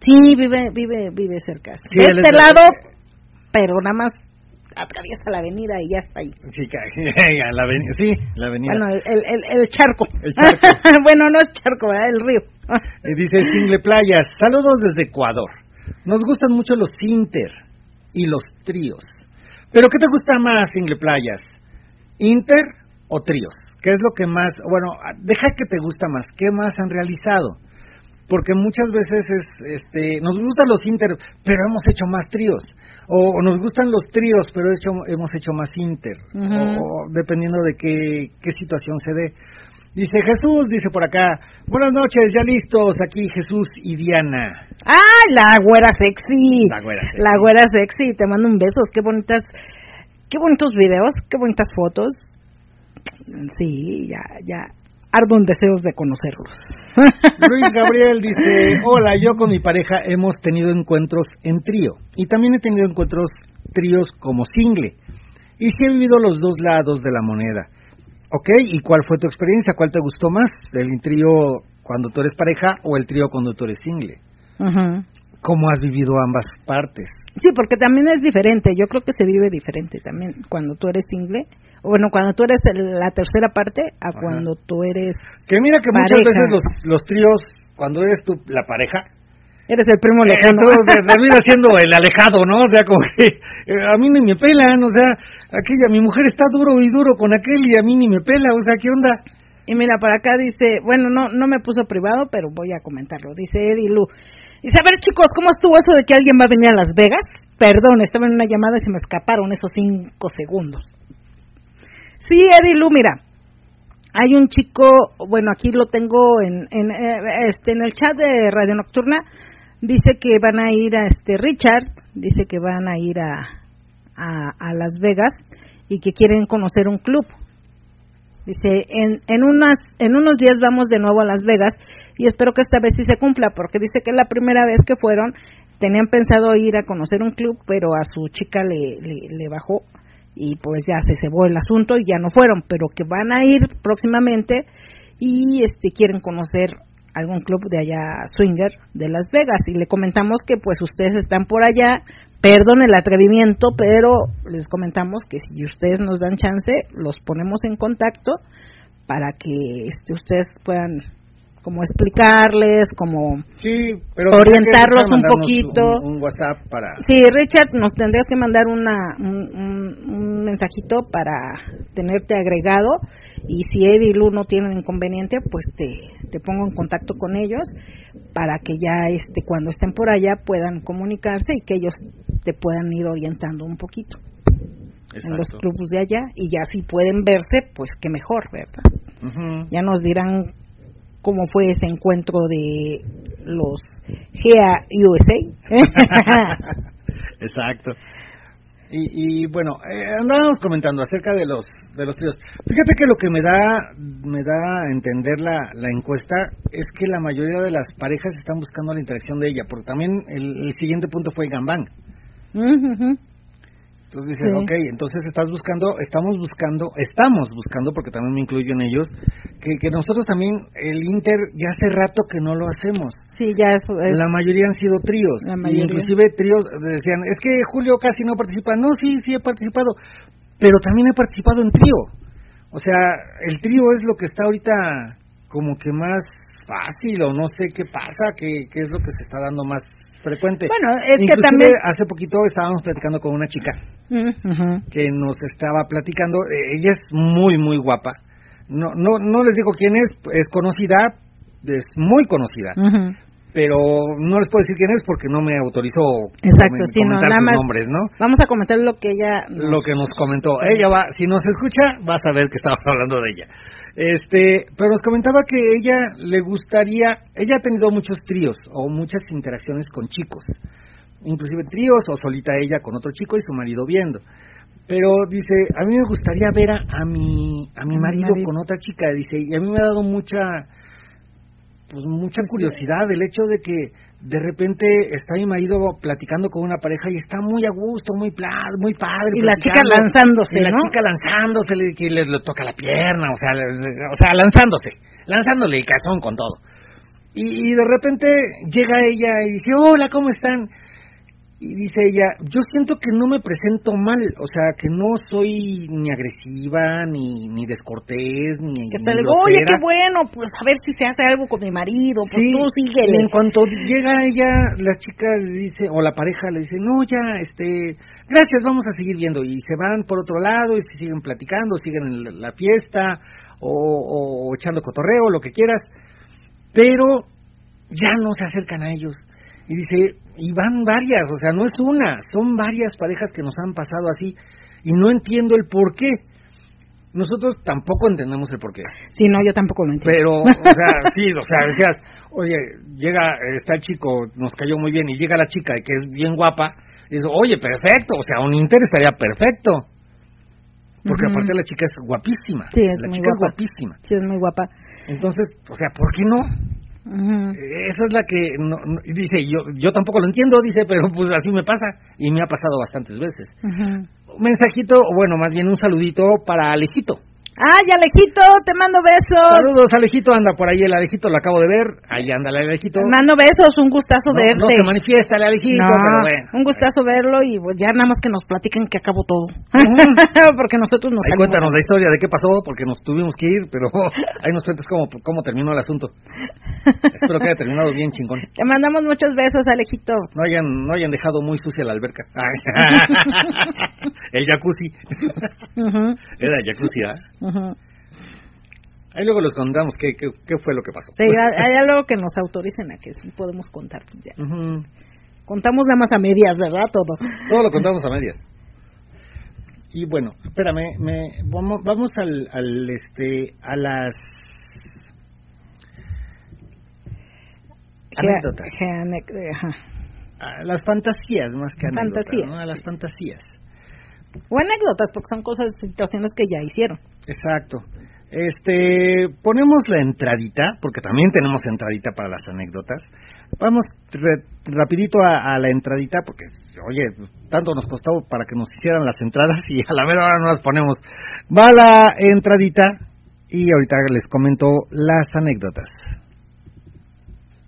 Sí, vive, vive, vive cerca. Sí, de es este de- lado, pero nada más atraviesa la avenida y ya está ahí. Sí, la avenida, sí, la avenida. Bueno, el, el, el charco. El charco. bueno, no es charco, ¿verdad? El río. Y dice Single Playas, saludos desde Ecuador. Nos gustan mucho los inter y los tríos. Pero ¿qué te gusta más, Single Playas? ¿Inter o tríos? ¿Qué es lo que más, bueno, deja que te gusta más, qué más han realizado? Porque muchas veces es, este, nos gustan los inter, pero hemos hecho más tríos. O, o nos gustan los tríos, pero hecho, hemos hecho más inter. O dependiendo de qué, qué situación se dé. Dice Jesús, dice por acá, buenas noches, ya listos, aquí Jesús y Diana. ¡Ah, la güera sexy! La güera sexy. La güera sexy, te mando un beso, qué bonitas, qué bonitos videos, qué bonitas fotos. Sí, ya, ya, ardo en deseos de conocerlos. Luis Gabriel dice, hola, yo con mi pareja hemos tenido encuentros en trío y también he tenido encuentros tríos como single. Y sí he vivido los dos lados de la moneda. ¿Ok? ¿Y cuál fue tu experiencia? ¿Cuál te gustó más? ¿El trío cuando tú eres pareja o el trío cuando tú eres single? ¿Cómo has vivido ambas partes? Sí, porque también es diferente. Yo creo que se vive diferente también cuando tú eres single. o Bueno, cuando tú eres la tercera parte a Ajá. cuando tú eres Que mira que muchas veces los, los tríos, cuando eres tú la pareja, eres el primo lejano. Entonces termina siendo el alejado, ¿no? O sea, como que eh, a mí ni me pelan, o sea, aquella, mi mujer está duro y duro con aquel y a mí ni me pela, o sea, ¿qué onda? Y mira, para acá dice, bueno, no no me puso privado, pero voy a comentarlo. Dice Eddie Lu. Dice, a ver chicos, ¿cómo estuvo eso de que alguien va a venir a Las Vegas? Perdón, estaba en una llamada y se me escaparon esos cinco segundos. Sí, Eddie Lu, mira, hay un chico, bueno, aquí lo tengo en, en, eh, este, en el chat de Radio Nocturna, dice que van a ir a este Richard, dice que van a ir a, a, a Las Vegas y que quieren conocer un club. Dice, en, en, unas, en unos días vamos de nuevo a Las Vegas y espero que esta vez sí se cumpla, porque dice que la primera vez que fueron. Tenían pensado ir a conocer un club, pero a su chica le, le, le bajó y pues ya se cebó el asunto y ya no fueron, pero que van a ir próximamente y este quieren conocer algún club de allá swinger de Las Vegas. Y le comentamos que pues ustedes están por allá, perdón el atrevimiento, pero les comentamos que si ustedes nos dan chance, los ponemos en contacto para que este, ustedes puedan como explicarles, como Sí, pero que un poquito. Un, un WhatsApp para... Sí, Richard, nos tendrías que mandar una, un, mensajito para tenerte agregado y si Eddie y Lu no tienen inconveniente, pues te, te pongo en contacto con ellos para que ya este cuando estén por allá puedan comunicarse y que ellos te puedan ir orientando un poquito en los clubes de allá y ya si pueden verse, pues qué mejor, ¿verdad? Ya nos dirán cómo fue ese encuentro de los GEA USA. Exacto. Y, y bueno, eh, andábamos comentando acerca de los de los tríos. Fíjate que lo que me da me da a entender la, la encuesta es que la mayoría de las parejas están buscando la interacción de ella, porque también el, el siguiente punto fue el gambán. Ujú. Entonces dices, Sí. ok, entonces estás buscando, estamos buscando, estamos buscando, porque también me incluyo en ellos, que, que nosotros también, el Inter, ya hace rato que no lo hacemos. Sí, ya eso es. La mayoría han sido tríos. La y mayoría. inclusive tríos decían, es que Julio casi no participa. No, sí, sí he participado. Pero también he participado en trío. O sea, el trío es lo que está ahorita como que más fácil o no sé qué pasa, que, que es lo que se está dando más frecuente. Bueno, es que también- hace poquito estábamos platicando con una chica que nos estaba platicando. eh, ella es muy, muy guapa. No, no, no les digo quién es, es conocida, es muy conocida pero no les puedo decir quién es porque no me autorizó Exacto, sí, no, comentar nada sus más. nombres, ¿no? Vamos a comentar lo que ella. nos- Lo que nos comentó. Ella va, si nos escucha, vas a ver que estamos hablando de ella. Este, pero nos comentaba que ella le gustaría, ella ha tenido muchos tríos o muchas interacciones con chicos, inclusive tríos o solita ella con otro chico y su marido viendo. Pero dice, a mí me gustaría ver a, a mi a mi A mi marido, marido. con otra chica, dice, y a mí me ha dado mucha pues mucha curiosidad el hecho de que de repente está mi marido platicando con una pareja y está muy a gusto, muy pla- muy padre. Y la chica lanzándose, y la ¿no? chica lanzándose, le, que le, le toca la pierna, o sea, le- le- o sea, lanzándose, lanzándole el calzón con todo. Y, y de repente llega ella y dice, hola, ¿cómo están? Y dice ella, yo siento que no me presento mal, o sea, que no soy ni agresiva, ni, ni descortés, ni Que ni te digo, oye, grosera". qué bueno, pues a ver si se hace algo con mi marido, pues Sí, tú síguele. en cuanto llega ella, la chica le dice, o la pareja le dice, no, ya, este, gracias, vamos a seguir viendo. Y se van por otro lado y se siguen platicando, siguen en la- la fiesta, o, o echando cotorreo, lo que quieras. Pero ya no se acercan a ellos. Y dice, y van varias, o sea, no es una, son varias parejas que nos han pasado así. Y no entiendo el por qué. Nosotros tampoco entendemos el por qué. Sí, no, yo tampoco lo entiendo. Pero, o sea, sí, o sea, decías, oye, llega, está el chico, nos cayó muy bien, y llega la chica, que es bien guapa, y dice, oye, perfecto, o sea, un Inter estaría perfecto. Porque aparte la chica es guapísima. Sí, es la muy chica guapa. es guapísima. Sí, es muy guapa. Entonces, o sea, ¿por qué no? Esa es la que, no, dice, yo, yo tampoco lo entiendo, dice, pero pues así me pasa, y me ha pasado bastantes veces. Un mensajito, o bueno, más bien un saludito para Alejito. Ay, Alejito, te mando besos. Saludos, Alejito, anda por ahí el Alejito, lo acabo de ver, ahí anda el Alejito. Te mando besos, un gustazo No, verte. no se manifiesta el Alejito, No, pero bueno. un gustazo verlo y pues, ya nada más que nos platiquen que acabó todo. Porque nosotros nos Ahí cuéntanos la historia de qué pasó, porque nos tuvimos que ir, pero ahí nos cuentas cómo, cómo terminó el asunto. Espero que haya terminado bien chingón. Te mandamos muchos besos, Alejito. No hayan, no hayan dejado muy sucia la alberca. El jacuzzi. Era el jacuzzi, ¿ah? Ahí luego les contamos qué, qué, qué fue lo que pasó. Sí, hay algo que nos autoricen a que sí podemos contar. Contamos nada más a medias, ¿verdad? Todo. Todo lo contamos a medias. Y bueno, espérame, me, vamos, vamos al, al, este, a las anécdotas. a las fantasías más que anécdotas, Fantasías. ¿no? A las fantasías. O anécdotas, porque son cosas, situaciones que ya hicieron. Exacto. Este, ponemos la entradita, porque también tenemos entradita para las anécdotas. Vamos re- rapidito a, la entradita, porque, oye, tanto nos costó para que nos hicieran las entradas y a la mera hora no las ponemos. Va la entradita y ahorita les comento las anécdotas.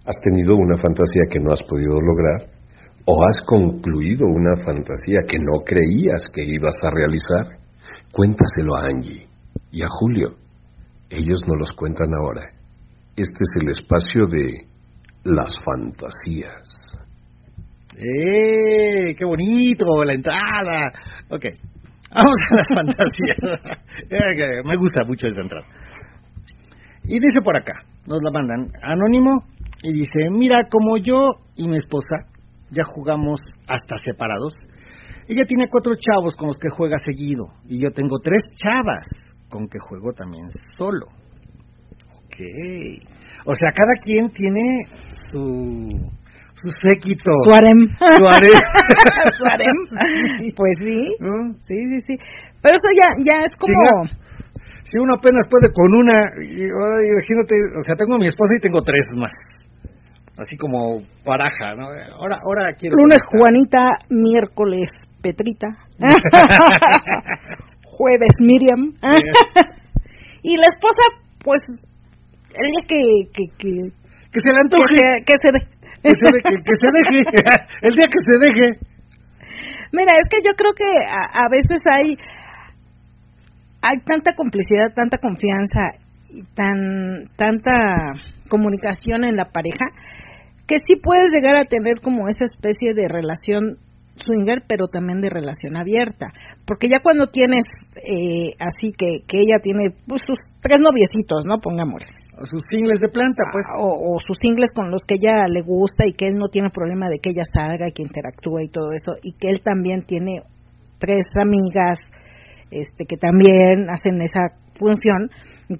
¿Has tenido una fantasía que no has podido lograr? ¿O has concluido una fantasía que no creías que ibas a realizar? Cuéntaselo a Angie y a Julio. Ellos no los cuentan ahora. Este es el espacio de las fantasías. ¡Eh! ¡Qué bonito! La entrada. Ok. Vamos a las fantasías. Me gusta mucho esta entrada. Y dice por acá, nos la mandan, anónimo, y dice, mira, como yo y mi esposa ya jugamos hasta separados, ella tiene cuatro chavos con los que juega seguido, y yo tengo tres chavas con que juego también solo. Ok. O sea, cada quien tiene su, su séquito. Su harem. Su harem. Su harem. Pues sí. ¿no? Sí, sí, sí. Pero eso ya, ya es como... Si uno apenas puede con una, y, imagínate, o sea, tengo a mi esposa y tengo tres más. Así como baraja, ¿no? Ahora, ahora quiero. Lunes conectar. Juanita, miércoles Petrita, jueves Miriam. y la esposa, pues, el día que, que, que, Que se le que, antoje. se, que se dé. Que se, de- que- que se deje. El día que se deje. Mira, es que yo creo que a, a veces hay hay tanta complicidad, tanta confianza y tan tanta comunicación en la pareja que sí puedes llegar a tener como esa especie de relación swinger, pero también de relación abierta, porque ya cuando tienes eh, así que que ella tiene pues, sus tres noviecitos, no pongámosle. Sus singles de planta, pues. o, o sus singles con los que ella le gusta y que él no tiene problema de que ella salga y que interactúe y todo eso y que él también tiene tres amigas este que también hacen esa función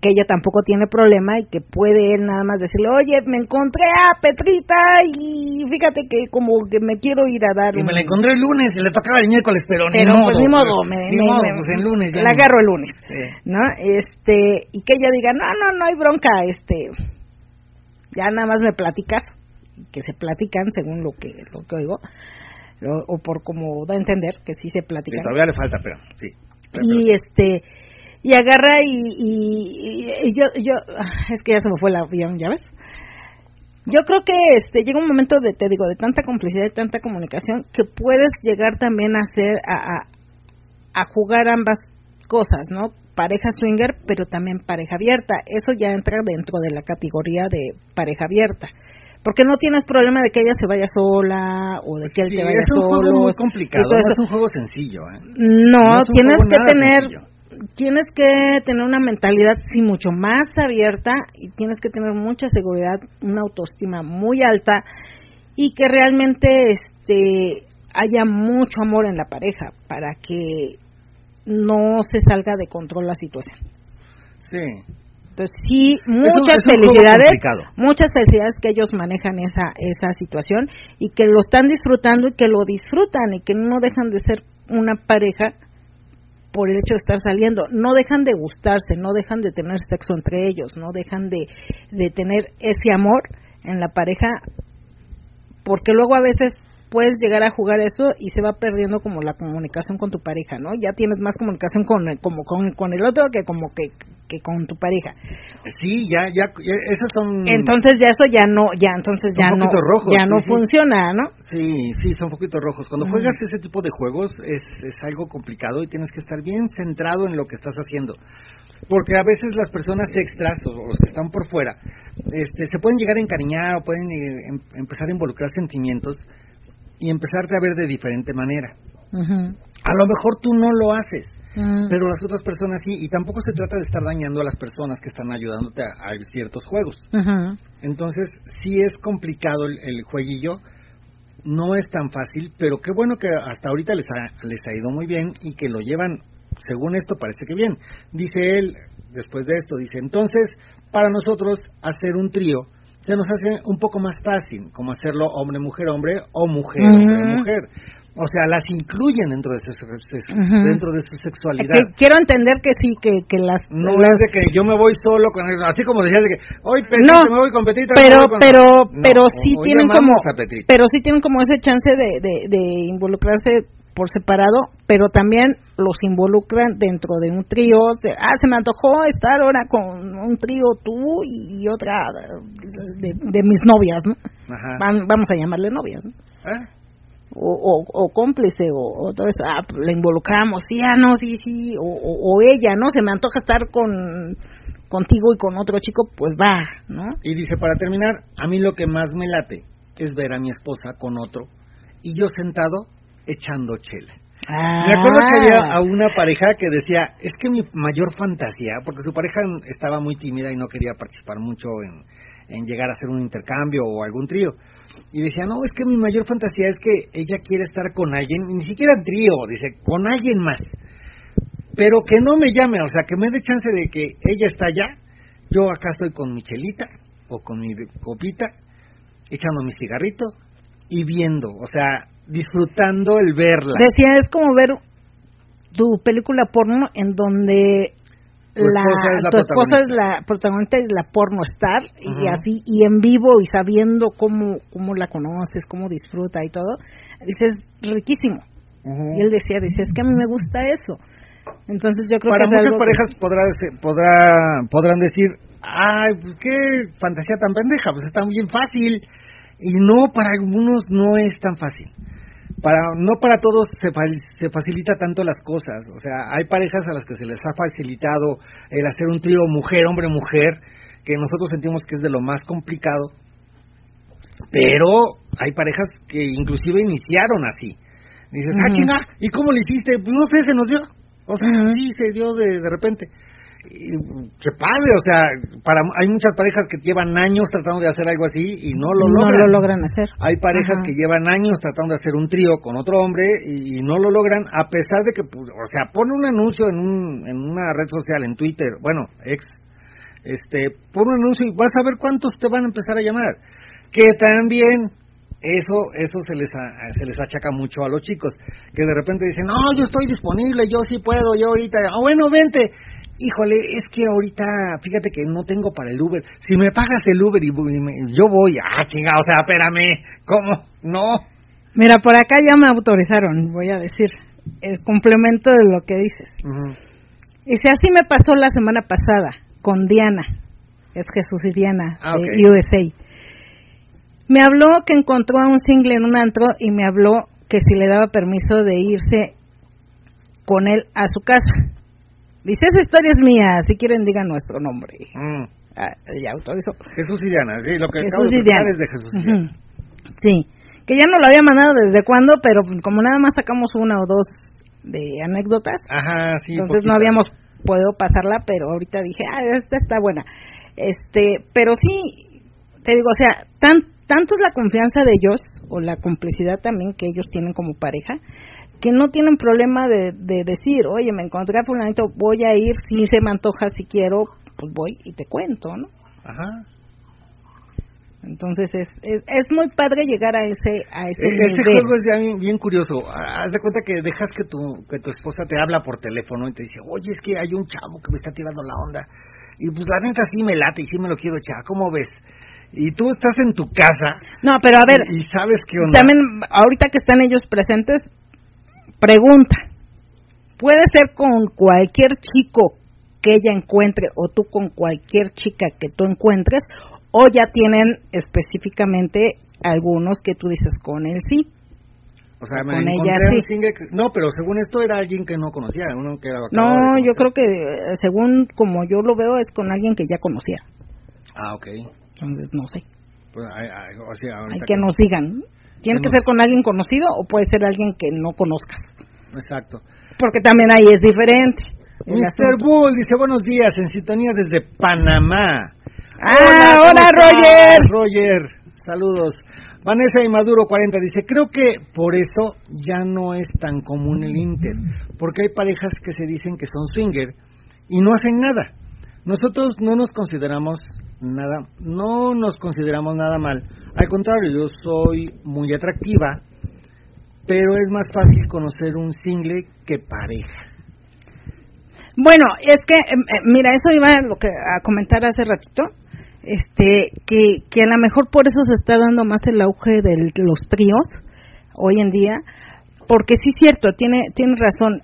que ella tampoco tiene problema y que puede él nada más decirle, oye, me encontré a Petrita y fíjate que como que me quiero ir a dar Y me la encontré el lunes y le tocaba el miércoles, pero, ni pero modo. pues ni modo, me, Ni me- modo, me- pues el lunes ya la agarro el lunes, Sí. ¿no? Este, y que ella diga, no, no, no hay bronca, este, ya nada más me platicas, que se platican según lo que, lo que oigo, o, o por como da a entender que sí se Sí, platican. todavía le falta, pero sí. Pero- y este y agarra y, y- y yo yo es que ya se me fue el avión ya ves yo creo que este llega un momento de te digo de tanta complicidad y tanta comunicación que puedes llegar también a hacer a, a, a jugar ambas cosas no pareja swinger pero también pareja abierta. Eso ya entra dentro de la categoría de pareja abierta. Porque no tienes problema de que ella se vaya sola o de que él Sí, te vaya es un solo juego muy complicado, no es un juego sencillo, ¿eh? No, No tienes juego que tener sencillo. Tienes que tener una mentalidad sí mucho más abierta y tienes que tener mucha seguridad, una autoestima muy alta y que realmente este haya mucho amor en la pareja para que no se salga de control la situación. Sí. Entonces sí, muchas felicidades, muchas felicidades que ellos manejan esa esa situación y que lo están disfrutando y que lo disfrutan y que no dejan de ser una pareja por el hecho de estar saliendo, no dejan de gustarse, no dejan de tener sexo entre ellos, no dejan de, de tener ese amor en la pareja, porque luego a veces puedes llegar a jugar eso y se va perdiendo como la comunicación con tu pareja, ¿no? Ya tienes más comunicación con como con, con el otro que como que, que con tu pareja. Sí, ya, ya, ya, esas son... Entonces ya eso ya no, ya entonces ya no, rojos, ya no sí, funciona, ¿no? Sí, sí, son poquitos rojos. Cuando juegas ese tipo de juegos es, es algo complicado y tienes que estar bien centrado en lo que estás haciendo. Porque a veces las personas extras o los que están por fuera este, se pueden llegar a encariñar o pueden eh, em- empezar a involucrar sentimientos y empezarte a ver de diferente manera. A lo mejor tú no lo haces, pero las otras personas sí, y tampoco se trata de estar dañando a las personas que están ayudándote a, a ciertos juegos. Entonces, sí es complicado el, el jueguillo, no es tan fácil, pero qué bueno que hasta ahorita les ha, les ha ido muy bien y que lo llevan, según esto, parece que bien. Dice él, después de esto, dice, entonces, para nosotros hacer un trío se nos hace un poco más fácil, como hacerlo hombre-mujer-hombre o mujer-hombre-mujer. O sea, las incluyen dentro de su, dentro de su sexualidad. Que quiero entender que sí, que, que las... No las- es de que yo me voy solo con él, así como decías de que hoy No, me voy con Petrita, pero con... pero No, pero sí tienen como pero sí tienen como ese chance de, de, de involucrarse por separado pero también los involucran dentro de un trío ah se me antojó estar ahora con un trío tú y otra de, de mis novias no Ajá. Van- vamos a llamarle novias no ¿Eh? o, o, o cómplice o, o todo eso, ah, pues, la involucramos, sí, ah, no, sí, sí, o, o, o ella, ¿no? Se me antoja estar con contigo y con otro chico, pues va, ¿no? Y dice, para terminar, a mí lo que más me late es ver a mi esposa con otro y yo sentado echando chela. Ah, Me acuerdo que había a una pareja que decía, es que mi mayor fantasía, porque su pareja estaba muy tímida y no quería participar mucho en, en llegar a hacer un intercambio o algún trío. Y decía, no, es que mi mayor fantasía es que ella quiere estar con alguien, ni siquiera en trío, dice, con alguien más. Pero que no me llame, o sea, que me dé chance de que ella está allá, yo acá estoy con mi chelita o con mi copita, echando mi cigarrito y viendo, o sea, disfrutando el verla. Decía, es como ver tu película porno en donde Tu esposa la, es la tu esposa es la protagonista y la porno star y Ujú. así y en vivo y sabiendo cómo cómo la conoces cómo disfruta y todo dices riquísimo y él decía dice es que a mí me gusta eso entonces yo creo Para que muchas que- parejas podrá, podrán decir, ay, pues qué fantasía tan pendeja, pues está bien fácil. Y no, para algunos no es tan fácil. Para, no para todos se, se facilita tanto las cosas. O sea, hay parejas a las que se les ha facilitado el hacer un trío mujer, hombre, mujer, que nosotros sentimos que es de lo más complicado. Pero hay parejas que inclusive iniciaron así. Dices, ah, Ujú. chinga, ¿y cómo le hiciste? Pues no sé, se nos dio. O sea, sí, se dio de, de repente. Qué padre, o sea, para hay muchas parejas que llevan años tratando de hacer algo así y no lo no logran. lo logran hacer Hay parejas Ajá. que llevan años tratando de hacer un trío con otro hombre y, y no lo logran a pesar de que, pues, o sea, pone un anuncio en, un, en una red social, en Twitter, bueno, ex, este, pon un anuncio y vas a ver cuántos te van a empezar a llamar. Que también eso eso se les a- se les achaca mucho a los chicos, que de repente dicen, "No, yo estoy disponible, yo sí puedo, yo ahorita." "Ah, bueno, vente." Híjole, es que ahorita, fíjate que no tengo para el Uber. Si me pagas el Uber y, voy- y me- yo voy, ah, chingado, o sea, espérame, ¿cómo? No. Mira, por acá ya me autorizaron, voy a decir, el complemento de lo que dices. Ujú. Dice, así me pasó la semana pasada con Diana, es Jesús y Diana Ah, de. USA. Me habló que encontró a un single en un antro y me habló que si le daba permiso de irse con él a su casa. Dice, esa historia es mía, si quieren digan nuestro nombre. Mm. Ah, ya autorizó. Jesús y Diana, sí, lo que acabo Jesús de platicar Diana. es de Jesús y Diana. Sí, que ya no lo había mandado desde cuándo, pero como nada más sacamos una o dos de anécdotas, Ajá, sí. entonces no habíamos podido pasarla, pero ahorita dije, ah, esta está buena. Este, pero sí, te digo, o sea, tan, tanto es la confianza de ellos, o la complicidad también que ellos tienen como pareja, que no tienen problema de, de decir, oye, me encontré a fulanito, voy a ir, si se me antoja, si quiero, pues voy y te cuento, ¿no? Ajá. Entonces es, es, es muy padre llegar a ese a ese Este nivel. juego es ya bien, bien curioso. Haz de cuenta que dejas que tu, que tu esposa te habla por teléfono y te dice, oye, es que hay un chavo que me está tirando la onda. Y pues la neta sí me late y sí me lo quiero echar. ¿Cómo ves? Y tú estás en tu casa No, pero a ver, y, y sabes qué onda. también ahorita que están ellos presentes, pregunta. Puede ser con cualquier chico que ella encuentre o tú con cualquier chica que tú encuentres o ya tienen específicamente algunos que tú dices con él sí. o sea, me con ella un sí. single que- No, pero según esto era alguien que no conocía. Uno que de No, yo creo que eh, según como yo lo veo es con alguien que ya conocía. Ah, ok. Entonces no sé. Pues, o sea, Hay ahorita que nos digan. ¿Tiene Que ser con alguien conocido o puede ser alguien que no conozcas? Exacto. Porque también ahí es diferente. Mr. Bull dice buenos días, en sintonía desde Panamá. Ah, ¿cómo hola, estás, Roger. Roger, saludos. Vanessa y Maduro 40 dice, creo que por eso ya no es tan común el Inter, porque hay parejas que se dicen que son swinger y no hacen nada. Nosotros no nos consideramos nada, no nos consideramos nada mal. Al contrario, yo soy muy atractiva, pero es más fácil conocer un single que pareja. Bueno, es que, em, eh, mira, eso iba a, lo que, a comentar hace ratito, este, que, que a lo mejor por eso se está dando más el auge de los tríos hoy en día, porque sí es cierto, tiene, tiene razón.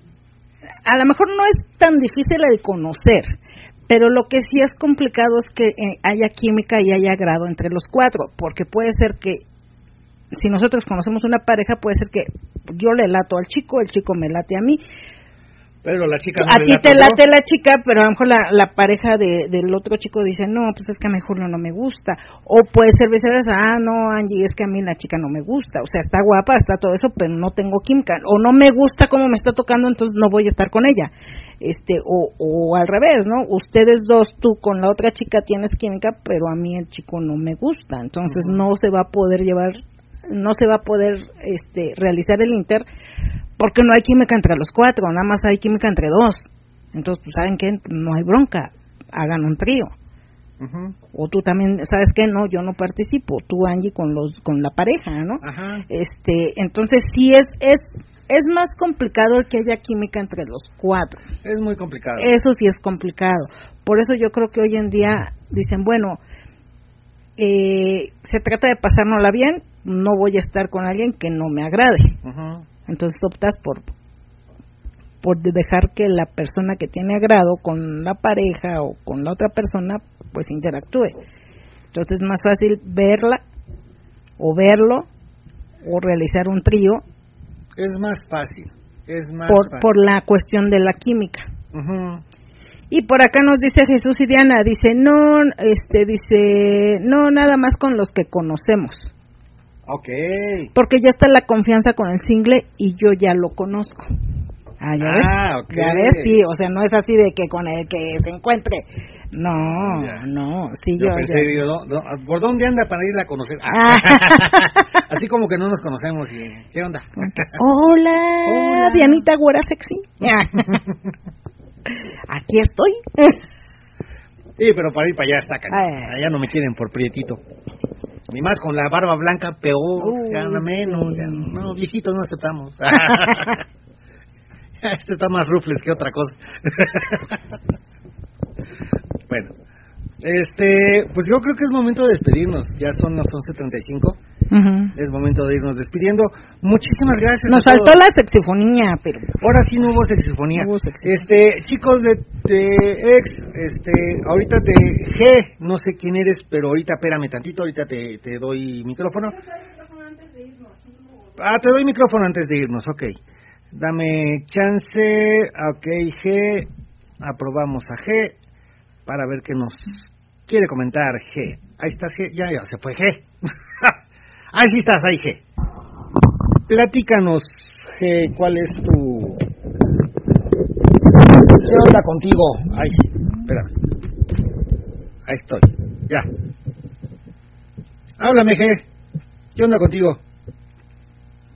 A lo mejor no es tan difícil el conocer, pero lo que sí es complicado es que eh, haya química y haya grado entre los cuatro, porque puede ser que si nosotros conocemos una pareja, puede ser que yo le lato al chico, el chico me late a mí, Pero la chica no a ti te late la chica, pero a lo mejor la, la pareja de, del otro chico dice, no, pues es que a mejor no, no me gusta. O puede ser viceversa, ah, no, Angie, es que a mí la chica no me gusta. O sea, está guapa, está todo eso, pero no tengo química. O no me gusta cómo me está tocando, entonces no voy a estar con ella. Este o, o al revés, ¿no? Ustedes dos, tú con la otra chica tienes química, pero a mí el chico no me gusta. Entonces no se va a poder llevar, no se va a poder este realizar el inter porque no hay química entre los cuatro, nada más hay química entre dos. Entonces, pues, ¿saben qué? No hay bronca, hagan un trío. O tú también, ¿sabes qué? No, yo no participo, tú Angie con los con la pareja, ¿no? Ajá. Este, entonces sí es es es más complicado el que haya química entre los cuatro. Es muy complicado. Eso sí es complicado. Por eso yo creo que hoy en día dicen, bueno, eh, se trata de pasárnosla bien, no voy a estar con alguien que no me agrade. Entonces optas por por dejar que la persona que tiene agrado con la pareja o con la otra persona pues interactúe. Entonces es más fácil verla o verlo o realizar un trío Es más fácil. Es más por, fácil. por la cuestión de la química. Ujú. Y por acá nos dice Jesús y Diana, dice, no, este, dice, no, nada más con los que conocemos, Ok. porque ya está la confianza con el single y yo ya lo conozco. Ah, ya ves. Ah. Ya ves, sí, o sea, no es así de que con el que se encuentre. No, Ya. no, sí, Yo yo. pensé, ya- digo, ¿dó- dó- ¿por dónde anda para irla a conocer? Ah. Así como que no nos conocemos y ¿qué onda? Hola, Hola. Dianita Güera Sexy. Aquí estoy. Sí, pero para ir para allá está cañón. Allá no me quieren por prietito. Ni más con la barba blanca, peor, Uy, gana menos. sí. ya no, viejitos no aceptamos. este está más rufles que otra cosa. bueno, este, pues yo creo que es momento de despedirnos. Ya son las 11.35. Ujú. Es momento de irnos despidiendo. Muchísimas gracias. Nos a todos. faltó la sexifonía, pero Ahora sí no hubo sexifonía. No hubo sexifonía. Este, chicos de, de ex, este, ahorita te G, no sé quién eres, pero ahorita espérame tantito, ahorita te, te doy micrófono. Ah, te doy micrófono antes de irnos, ok. Dame chance, ok, G, aprobamos a G para ver qué nos quiere comentar G. Ahí estás G, ya, ya se fue G. ahí sí estás, ahí G. Platícanos, G, ¿cuál es tu... ¿Qué onda contigo? Ay, espérame. Ahí estoy, ya. Háblame, G. ¿Qué onda contigo?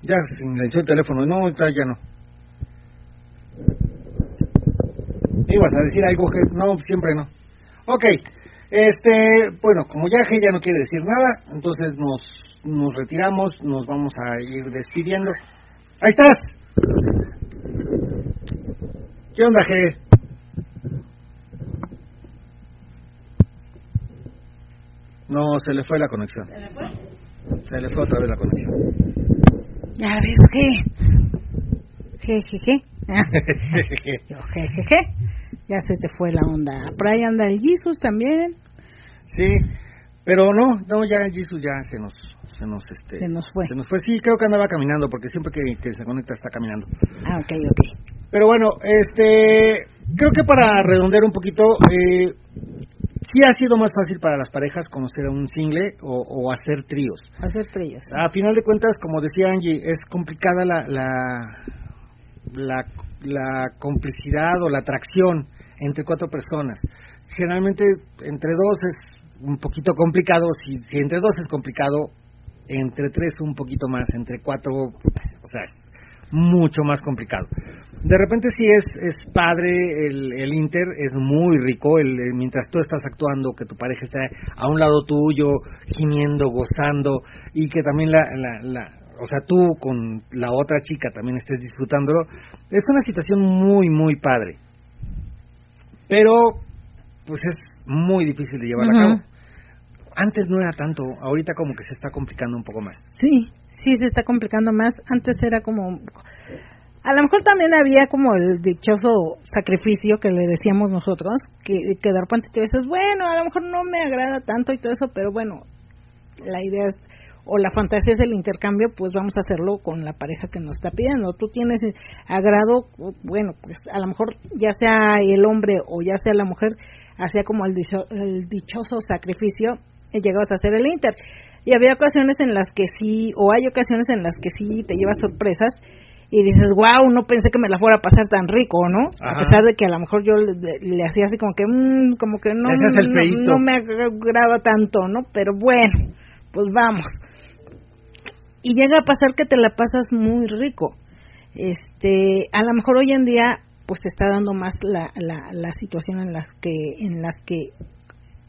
Ya silenció el teléfono. No, ya no. ¿Ibas a decir algo, G? No, siempre no. Ok. Este, bueno, como ya G ya no quiere decir nada, entonces nos, nos retiramos, nos vamos a ir despidiendo. ¡Ahí estás! ¿Qué onda, G? No, se le fue la conexión. ¿Se le fue? Se le fue otra vez la conexión. Ya ves que jejeje. Yo, jejeje. Ya se te fue la onda. Por ahí anda el Jesus también. sí, pero no, no, ya Jesus ya se nos, se nos, este, Se nos fue. Se nos fue, sí, creo que andaba caminando, porque siempre que, que se conecta está caminando. Ah, ok, ok. Pero bueno, este, creo que para redondear un poquito, eh, sí ha sido más fácil para las parejas conocer a un single o, o hacer tríos. Hacer estrellas. A final de cuentas, como decía Angie, es complicada la, la, la, la complicidad o la atracción entre cuatro personas. Generalmente entre dos es un poquito complicado, si, si entre dos es complicado, entre tres un poquito más, entre cuatro, o sea, mucho más complicado. De repente sí es, es padre el, el Inter, es muy rico, el, el- mientras tú estás actuando, que tu pareja está a un lado tuyo, gimiendo, gozando, y que también la, la, la, o sea, tú con la otra chica también estés disfrutándolo, es una situación muy, muy padre. Pero, pues es muy difícil de llevar a cabo. Antes no era tanto, ahorita como que se está complicando un poco más. Sí, sí se está complicando más. Antes era como a lo mejor también había como el dichoso sacrificio que le decíamos nosotros, que, que de repente dices, bueno, a lo mejor no me agrada tanto y todo eso, pero bueno, la idea es, o la fantasía es el intercambio, pues vamos a hacerlo con la pareja que nos está pidiendo. Tú tienes agrado, bueno, pues a lo mejor ya sea el hombre o ya sea la mujer, hacía como el, dicho- el dichoso sacrificio y llegabas a hacer el inter. Y había ocasiones en las que sí, o hay ocasiones en las que sí te llevas sorpresas y dices, wow, no pensé que me la fuera a pasar tan rico, ¿no? Ajá. A pesar de que a lo mejor yo le, le hacía así como que, mm, como que no, no, no me agrada tanto, ¿no? Pero bueno, pues vamos. Y llega a pasar que te la pasas muy rico. Este, a lo mejor hoy en día, pues te está dando más la, la, la situación en las que, en las que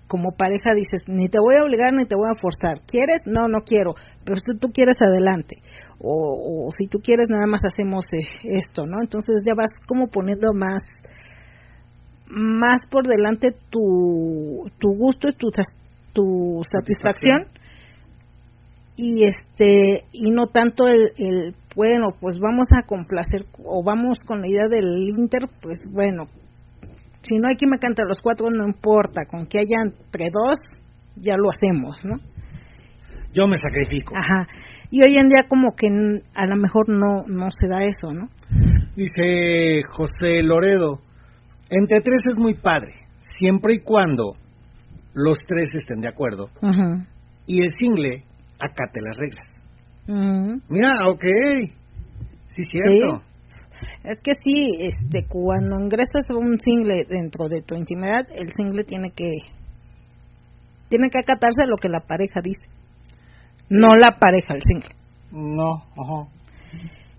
como pareja dices, ni te voy a obligar ni te voy a forzar. ¿Quieres? No, no quiero. Pero si tú quieres, adelante. O, o si tú quieres, nada más hacemos eh, esto, ¿no? Entonces ya vas como poniendo más más por delante tu, tu gusto y tu, tu satisfacción y este y no tanto el, el bueno pues vamos a complacer o vamos con la idea del Inter pues bueno si no hay quien me cante los cuatro no importa con que haya entre dos ya lo hacemos no Yo me sacrifico. ajá y hoy en día como que a lo mejor no no se da eso no Dice José Loredo, entre tres es muy padre, siempre y cuando los tres estén de acuerdo Ujú. y el single acate las reglas. Ujú. Mira, ok, sí, cierto. Es que sí, este, cuando ingresas un single dentro de tu intimidad, el single tiene que tiene que acatarse a lo que la pareja dice, no la pareja, el single. No, ajá.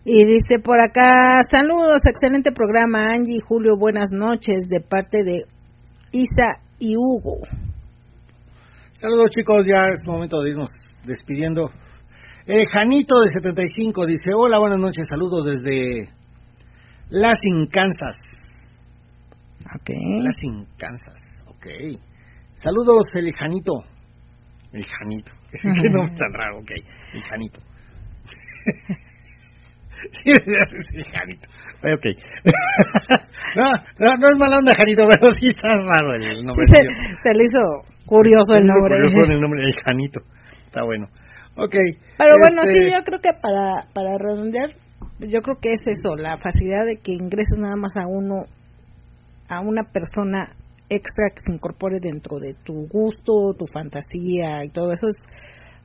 Y dice por acá, saludos, excelente programa, Angie y Julio, buenas noches, de parte de Isa y Hugo. Saludos chicos, ya es momento de irnos despidiendo. Eh, Janito de 75 dice, hola, buenas noches, saludos desde Lansing, Kansas. Ok. Lansing, Kansas, ok. Saludos, el Janito. El Janito. Qué nombre tan raro, ok. El Janito. sí, el Janito. Ok. no, no, no es mala onda, Janito, pero sí está raro el nombre. Se, se le hizo curioso el nombre. Curioso el nombre, el Janito. Está bueno. Ok. Pero bueno, este, sí, yo creo que para, para redondear, yo creo que es eso, la facilidad de que ingreses nada más a uno, a una persona extra que se incorpore dentro de tu gusto, tu fantasía y todo eso es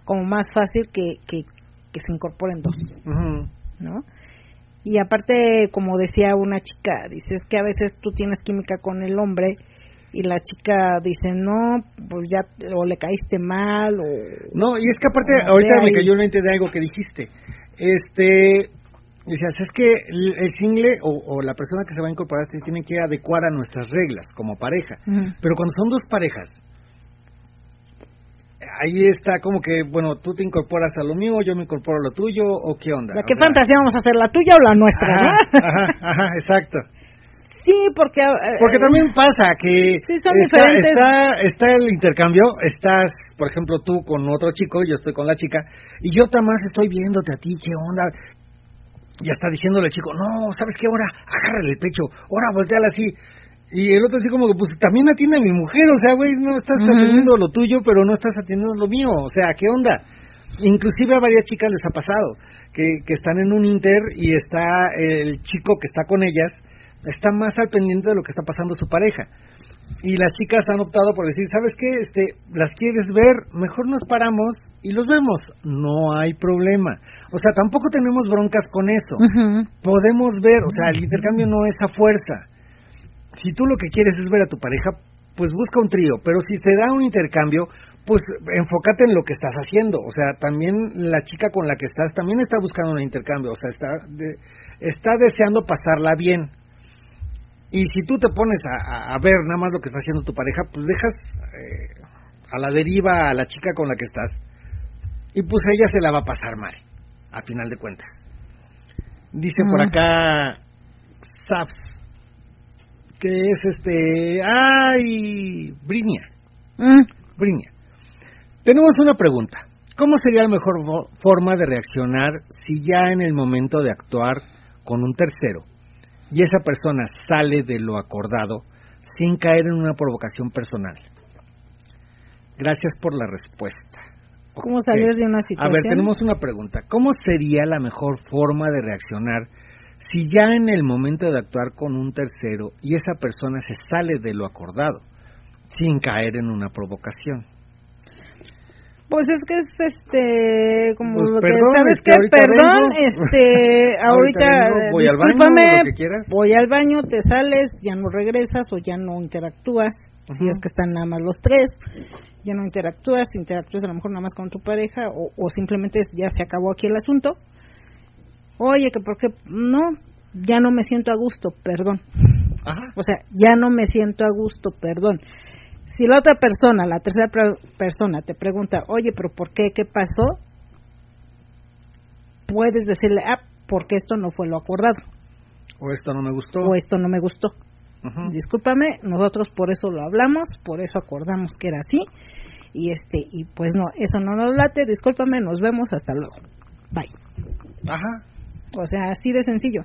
como más fácil que, que, que se incorporen dos. ¿no? Y aparte, como decía una chica, dice, es que a veces tú tienes química con el hombre y la chica dice, no, pues ya, o le caíste mal, o... No, y es que aparte, ahorita me cayó en la mente de algo que dijiste. Este, decías, es que el, single o, o la persona que se va a incorporar se tiene que adecuar a nuestras reglas como pareja. Ujú. Pero cuando son dos parejas, ahí está como que, bueno, tú te incorporas a lo mío, yo me incorporo a lo tuyo, o qué onda. ¿La O qué sea, fantasía vamos a hacer, la tuya o la nuestra, Ajá, no? ajá, ajá, exacto. Sí, porque... eh, Porque también pasa que Sí, son está, diferentes. está, está el intercambio, estás, por ejemplo, tú con otro chico, yo estoy con la chica, y yo también estoy viéndote a ti, qué onda, y hasta diciéndole al chico, no, ¿sabes qué? Ahora agárrale el pecho, ahora volteala así. Y el otro así como que, pues también atiende a mi mujer, o sea, güey, no estás atendiendo lo tuyo, pero no estás atendiendo lo mío, o sea, ¿qué onda? Inclusive a varias chicas les ha pasado que, que están en un inter y está el chico que está con ellas, está más al pendiente de lo que está pasando su pareja. Y las chicas han optado por decir, ¿sabes qué? Este, las quieres ver, mejor nos paramos y los vemos. No hay problema. O sea, tampoco tenemos broncas con eso. Podemos ver, o sea, el intercambio no es a fuerza. Si tú lo que quieres es ver a tu pareja, pues busca un trío, pero si te da un intercambio, pues enfócate en lo que estás haciendo. O sea, también la chica con la que estás también está buscando un intercambio, o sea, está, de- está deseando pasarla bien. Y si tú te pones a, a- a ver nada más lo que está haciendo tu pareja, pues dejas eh, a la deriva a la chica con la que estás. Y pues ella se la va a pasar mal, a final de cuentas. Dice por acá Saps, que es este... ¡Ay! Brinia. Mm. Brinia. Tenemos una pregunta. ¿Cómo sería la mejor forma de reaccionar si ya en el momento de actuar con un tercero y esa persona sale de lo acordado sin caer en una provocación personal? Gracias por la respuesta. ¿Cómo salir de una A situación? ver, tenemos una pregunta. ¿Cómo sería la mejor forma de reaccionar si ya en el momento de actuar con un tercero y esa persona se sale de lo acordado sin caer en una provocación? Pues es que es este como Pues lo que perdón, sabes que ahorita perdón vengo. este Ahorita voy al baño, discúlpame lo que quieras. voy al baño te sales ya no regresas o ya no interactúas si Ujú. es que están nada más los tres ya no interactúas interactúas a lo mejor nada más con tu pareja o, o simplemente ya se acabó aquí el asunto oye que por qué no ya no me siento a gusto perdón Ajá. o sea, ya no me siento a gusto, perdón. Si la otra persona, la tercera per- persona, te pregunta, oye, pero ¿por qué? ¿Qué pasó? Puedes decirle, ah, porque esto no fue lo acordado, O esto no me gustó. o esto no me gustó. Ujú. Discúlpame, nosotros por eso lo hablamos, por eso acordamos que era así, y este, y pues no, eso no nos late, discúlpame, nos vemos, hasta luego. Bye. Ajá. O sea, así de sencillo.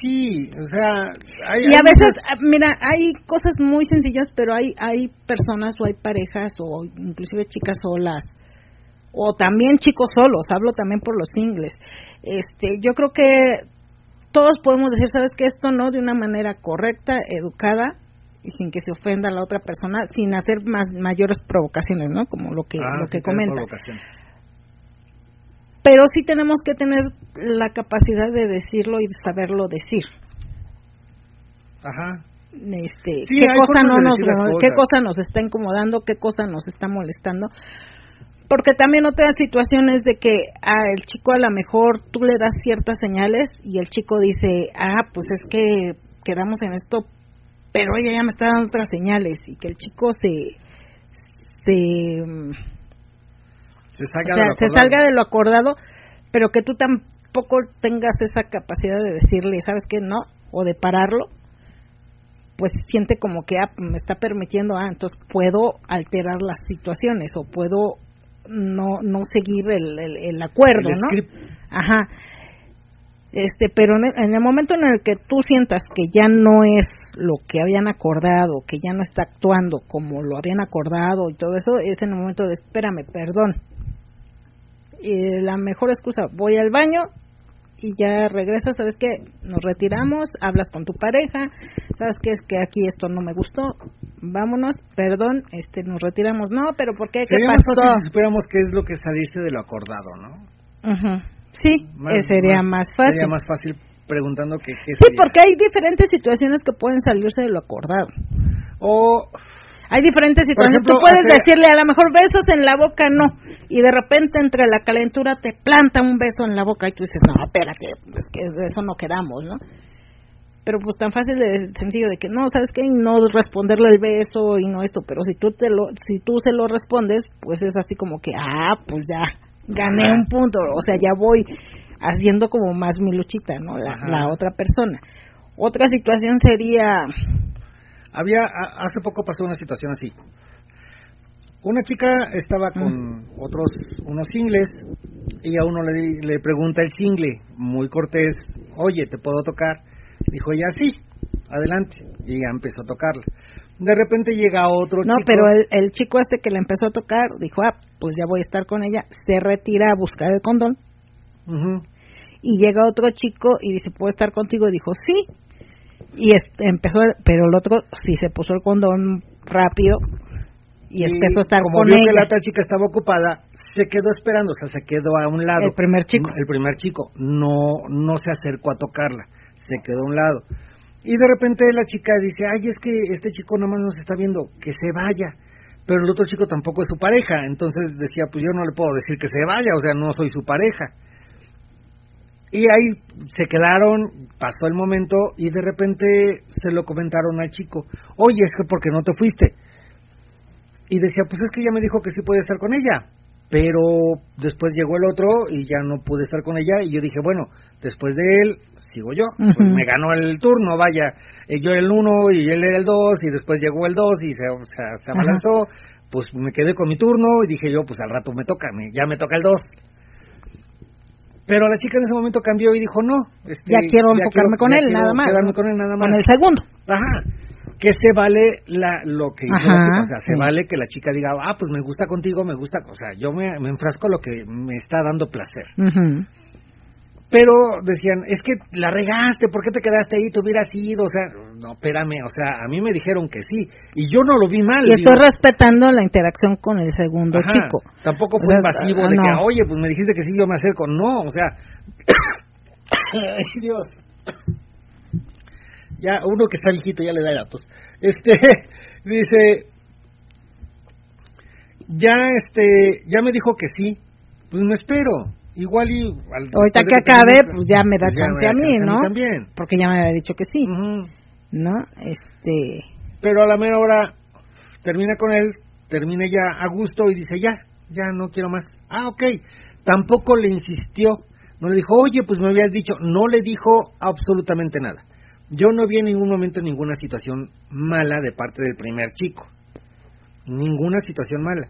Sí, o sea... Hay, y a hay veces, muchas- mira, hay cosas muy sencillas, pero hay hay personas o hay parejas o inclusive chicas solas o también chicos solos, hablo también por los singles. Este, yo creo que todos podemos decir, sabes que esto no de una manera correcta, educada y sin que se ofenda a la otra persona, sin hacer más mayores provocaciones, ¿no? Como lo que Ah, lo que comenta provocación. Pero sí tenemos que tener la capacidad de decirlo y saberlo decir. Ajá. Este, Sí, qué cosa no nos qué cosa nos está incomodando, qué cosa nos está molestando. Porque también otras situaciones de que el chico a lo mejor tú le das ciertas señales y el chico dice, ah, pues es que quedamos en esto pero ella ya me está dando otras señales y que el chico se se Se salga, o sea, de lo se acordado. salga de lo acordado, pero que tú tampoco tengas esa capacidad de decirle, ¿sabes qué? No, o de pararlo, pues siente como que ah, me está permitiendo, ah, entonces puedo alterar las situaciones o puedo no no seguir el, el, el acuerdo, El ¿no? script. Ajá. Este, pero en el, en el momento en el que tú sientas que ya no es lo que habían acordado, que ya no está actuando como lo habían acordado y todo eso, es en el momento de espérame, perdón. Y la mejor excusa, voy al baño y ya regresas, ¿sabes qué? Nos retiramos, hablas con tu pareja, ¿sabes qué? Es que aquí esto no me gustó, vámonos, perdón, este, nos retiramos. No, pero ¿por qué? ¿Qué pasó? supiéramos qué es lo que salirse de lo acordado, ¿no? Sí, Más- eh, sería más fácil. Sería más fácil preguntando que qué Sí, sería. porque hay diferentes situaciones que pueden salirse de lo acordado. O Hay diferentes situaciones. ejemplo, Tú puedes hace- decirle a lo mejor besos en la boca, no. Y de repente entre la calentura te planta un beso en la boca y tú dices, no, espérate, es que de eso no quedamos, ¿no? Pero pues tan fácil de sencillo de que no, ¿sabes qué? Y no responderle el beso y no esto, pero si tú te lo si tú se lo respondes, pues es así como que, ah, pues ya gané Ajá. un punto, o sea, ya voy haciendo como más mi luchita, ¿no? La otra persona. Otra situación sería había a- hace poco pasó una situación así. Una chica estaba con otros unos singles y a uno le, pregunta el single, muy cortés, oye, ¿te puedo tocar? Dijo ella, sí, adelante. Y ya empezó a tocarla. De repente llega otro No, chico. pero el, el chico este que le empezó a tocar dijo, ah, pues ya voy a estar con ella, se retira a buscar el condón y llega otro chico y dice, ¿puedo estar contigo? Y dijo, sí. Y es- empezó, pero el otro sí se puso el condón rápido y, empezó a estar como con vio ella. que la otra chica estaba ocupada, se quedó esperando, o sea, se quedó a un lado. El primer chico. El primer chico no no se acercó a tocarla, se quedó a un lado. Y de repente la chica dice, ay, es que este chico nomás nos está viendo, que se vaya. Pero el otro chico tampoco es su pareja, entonces decía, pues yo no le puedo decir que se vaya, o sea, no soy su pareja. Y ahí se quedaron, pasó el momento y de repente se lo comentaron al chico, oye, es que porque no te fuiste. Y decía, pues es que ella me dijo que sí puede estar con ella. Pero después llegó el otro y ya no pude estar con ella. Y yo dije, bueno, después de él, sigo yo. Pues me ganó el turno, vaya. Eh, Yo era el uno y él era el dos. Y después llegó el dos y se, o sea, se abalanzó. Pues me quedé con mi turno y dije yo, pues al rato me toca, me- ya me toca el dos. Pero la chica en ese momento cambió y dijo, no. este, Ya quiero enfocarme con ya él, quiero nada más, con él nada más. Con el segundo. Ajá. Que se vale la, lo que hizo la chica. O sea, se vale que la chica diga, ah, pues me gusta contigo, me gusta. O sea, yo me, me enfrasco lo que me está dando placer. Ujú. Pero decían, es que la regaste, ¿por qué te quedaste ahí? Te hubieras ido. O sea, no, espérame. O sea, a mí me dijeron que sí. Y yo no lo vi mal. Y estoy digo, respetando la interacción con el segundo ajá, chico. Tampoco O fue sea, invasivo ah, de que, oye, pues me dijiste que sí, yo me acerco. No, o sea. Ay, Dios. Ya, uno que está viejito ya le da datos. Este, dice, ya, este, ya me dijo que sí, pues me espero. Igual y... al- Ahorita que acabe, pues ya me da pues chance me da a mí, ¿no? también. Porque ya me había dicho que sí. ¿no? Este, Pero a la mera hora termina con él, termina ya a gusto y dice, ya, ya no quiero más. Ah, ok. Tampoco le insistió, no le dijo, oye, pues me habías dicho, no le dijo absolutamente nada. Yo no vi en ningún momento ninguna situación mala de parte del primer chico. Ninguna situación mala.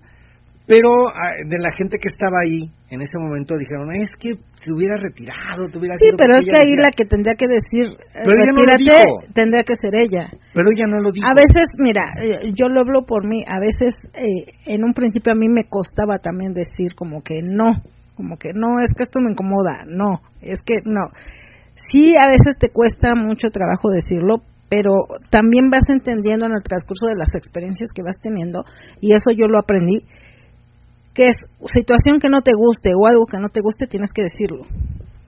Pero ah, de la gente que estaba ahí en ese momento dijeron, es que se hubiera retirado, te hubiera sí, pero es que ahí la que tendría que decir, Pero no retírate, dijo. tendría que ser ella. Pero ella no lo dijo. A veces, mira, eh, yo lo hablo por mí, a veces eh, en un principio a mí me costaba también decir como que no, como que no, es que esto me incomoda, no, es que no. Sí, a veces te cuesta mucho trabajo decirlo, pero también vas entendiendo en el transcurso de las experiencias que vas teniendo, y eso yo lo aprendí, que es situación que no te guste o algo que no te guste, tienes que decirlo.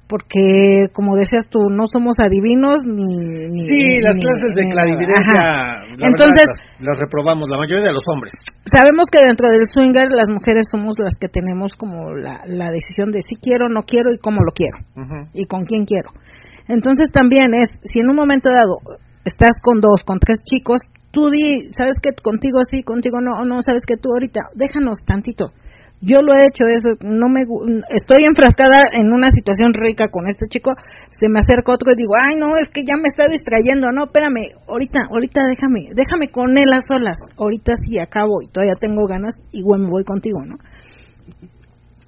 Porque, como decías tú, no somos adivinos ni... ni- Sí, las ni- clases de clarividencia la Entonces, verdad, las, las reprobamos, la mayoría de los hombres. sabemos que dentro del swinger las mujeres somos las que tenemos como la, la decisión de si quiero, no quiero y cómo lo quiero y con quién quiero. Entonces también es, si en un momento dado estás con dos, con tres chicos, tú di, sabes que contigo sí, contigo no, no, sabes que tú ahorita, déjanos tantito. Yo lo he hecho eso, no me estoy enfrascada en una situación rica con este chico, se me acerca otro y digo, "Ay, no, es que ya me está distrayendo, no, espérame, ahorita, ahorita déjame, déjame con él a solas. Ahorita sí acabo y todavía tengo ganas, igual me voy contigo, ¿no?"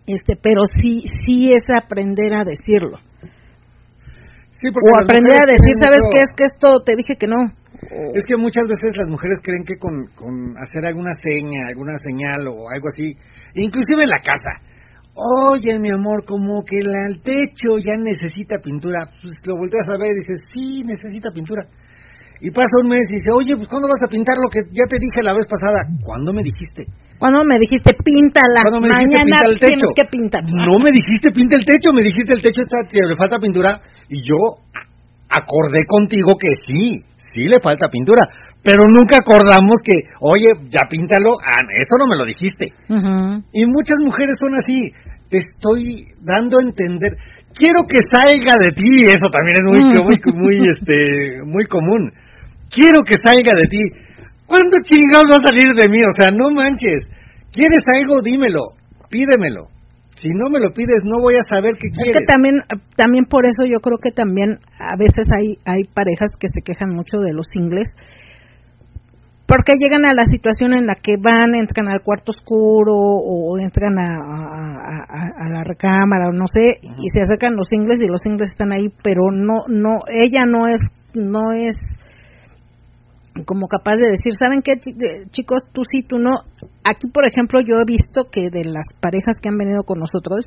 Este, pero sí sí es aprender a decirlo. Sí, porque O aprender a decir, ¿sabes mucho- qué? Es que esto te dije que no. Es que muchas veces las mujeres creen que con, con hacer alguna seña, alguna señal o algo así, inclusive en la casa. Oye, mi amor, como que la- el techo ya necesita pintura. Pues lo volteas a ver y dices, sí, necesita pintura. Y pasa un mes y dice, oye, pues ¿cuándo vas a pintar lo que ya te dije la vez pasada? ¿Cuándo me dijiste? Cuando me dijiste, píntala, ¿Cuándo me dijiste mañana pintar el tienes techo? que pintar. No me dijiste pinta el techo, me dijiste el techo está, le falta pintura y yo acordé contigo que sí, sí le falta pintura, pero nunca acordamos que, oye, ya píntalo, ah, eso no me lo dijiste. Y muchas mujeres son así, te estoy dando a entender, quiero que salga de ti, eso también es muy, Mm. muy, muy, este, muy común. Quiero que salga de ti. ¿Cuándo chingados va a salir de mí? O sea, no manches. ¿Quieres algo? Dímelo, pídemelo. Si no me lo pides, no voy a saber qué Es quieres. que también, también por eso yo creo que también a veces hay, hay parejas que se quejan mucho de los singles, porque llegan a la situación en la que van, entran al cuarto oscuro o entran a, a- a- a la recámara o no sé, y se acercan los singles y los singles están ahí, pero no, no, ella no es, no es como capaz de decir, ¿saben qué, de- chicos? Tú sí, tú no. Aquí, por ejemplo, yo he visto que de las parejas que han venido con nosotros,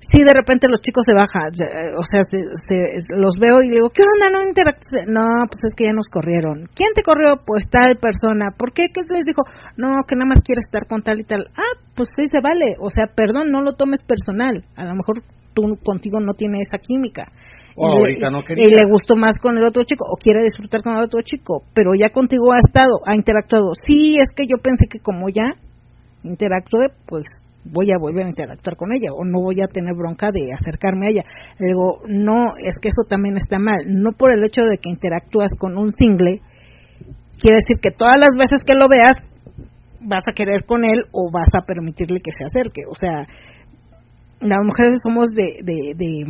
sí de repente los chicos se bajan, eh, o sea, se, se- los veo y digo, ¿qué onda? No. No, pues es que ya nos corrieron. ¿Quién te corrió? Pues tal persona. ¿Por qué? ¿Qué les dijo? No, que nada más quiere estar con tal y tal. Ah, pues sí se vale. O sea, perdón, no lo tomes personal. A lo mejor tú contigo no tiene esa química. O Y- ahorita no quería. y le gustó más con el otro chico o quiere disfrutar con el otro chico, pero ya contigo ha estado, ha interactuado. Sí, es que yo pensé que como ya interactué, pues voy a volver a interactuar con ella o no voy a tener bronca de acercarme a ella. Le digo, no, es que eso también está mal. No por el hecho de que interactúas con un single, quiere decir que todas las veces que lo veas vas a querer con él o vas a permitirle que se acerque. O sea, las mujeres somos de, de, de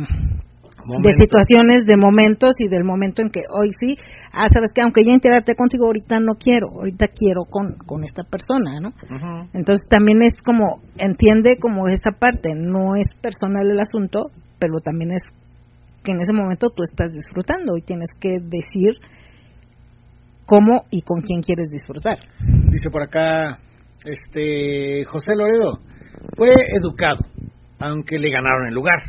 de situaciones, de momentos y del momento en que hoy sí, ah, sabes que aunque ya interactué contigo, ahorita no quiero, ahorita quiero con, con esta persona, ¿no? Entonces también es como, entiende como esa parte, no es personal el asunto, pero también es que en ese momento tú estás disfrutando y tienes que decir cómo y con quién quieres disfrutar. Dice por acá, este, José Loredo, fue educado, aunque le ganaron el lugar.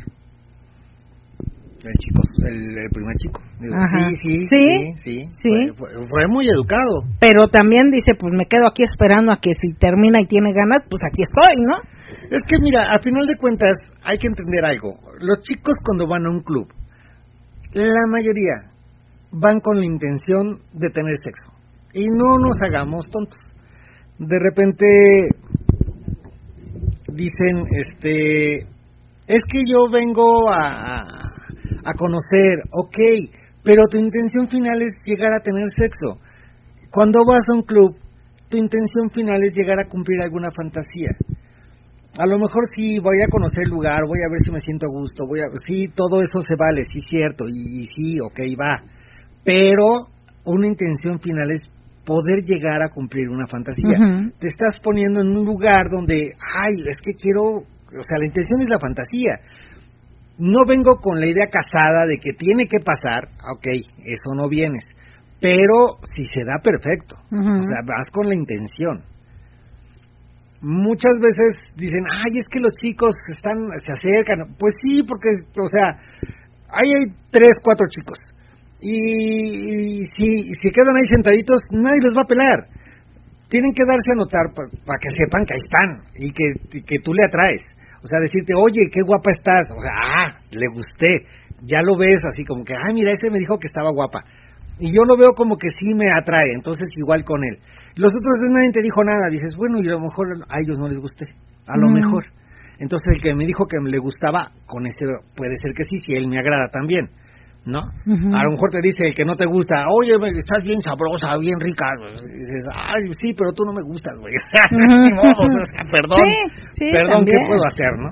El chico, el, el primer chico. Digo, Ajá. Sí, sí, ¿Sí? sí, sí. Sí. Fue, fue- fue muy educado. Pero también dice, pues me quedo aquí esperando a que si termina y tiene ganas, pues aquí estoy, ¿no? Es que mira, a final de cuentas hay que entender algo. Los chicos cuando van a un club, la mayoría van con la intención de tener sexo. Y no nos hagamos tontos. De repente dicen, este, es que yo vengo a, a- conocer, ok, pero tu intención final es llegar a tener sexo. Cuando vas a un club, tu intención final es llegar a cumplir alguna fantasía. A lo mejor sí voy a conocer el lugar, voy a ver si me siento a gusto, voy a sí, todo eso se vale, sí cierto, y, y sí, ok, va. Pero una intención final es poder llegar a cumplir una fantasía. Te estás poniendo en un lugar donde, ay, es que quiero, o sea, la intención es la fantasía. No vengo con la idea casada de que tiene que pasar, ok, eso no vienes. Pero si se da perfecto, o sea, vas con la intención muchas veces dicen, ay, es que los chicos están, se acercan. Pues sí, porque, o sea, ahí hay tres, cuatro chicos. Y, si, si quedan ahí sentaditos, nadie los va a pelar. Tienen que darse a notar para que sepan que ahí están y que, y que tú le atraes. O sea, decirte, oye, qué guapa estás. O sea, ah, le gusté. Ya lo ves así como que, ah, mira, ese me dijo que estaba guapa. Y yo lo veo como que sí me atrae, entonces igual con él. Los otros nadie te dijo nada, dices, bueno, y a lo mejor a ellos no les gusté, a lo Mm. mejor. Entonces el que me dijo que le gustaba, con ese puede ser que sí, si él me agrada también. ¿No? A lo mejor te dice el que no te gusta, oye, estás bien sabrosa, bien rica. Y dices, ay, sí, pero tú no me gustas, güey. O sea, perdón, Sí, sí, perdón, ¿qué puedo hacer, no?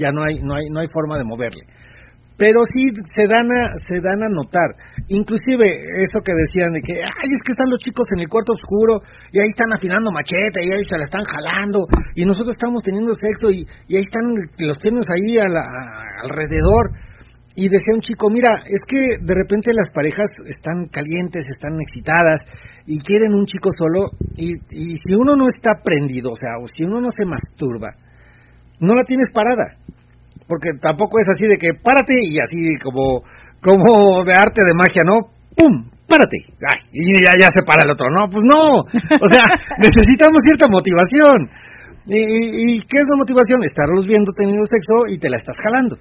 Ya no hay, no hay, no hay forma de moverle. Pero sí se dan a, se dan a notar. Inclusive eso que decían de que, ay, es que están los chicos en el cuarto oscuro y ahí están afinando machete y ahí se la están jalando y nosotros estamos teniendo sexo y, y ahí están, los tienes ahí a la- a- alrededor. Y decía un chico, mira, es que de repente las parejas están calientes, están excitadas y quieren un chico solo y, y si uno no está prendido, o sea, o si uno no se masturba, no la tienes parada. Porque tampoco es así de que párate y así como, como de arte de magia, ¿no? ¡Pum! ¡Párate! Ay, y ya, ya se para el otro, ¿no? Pues no. O sea, necesitamos cierta motivación. ¿Y, y, y qué es la motivación? Estarlos viendo teniendo sexo y te la estás jalando.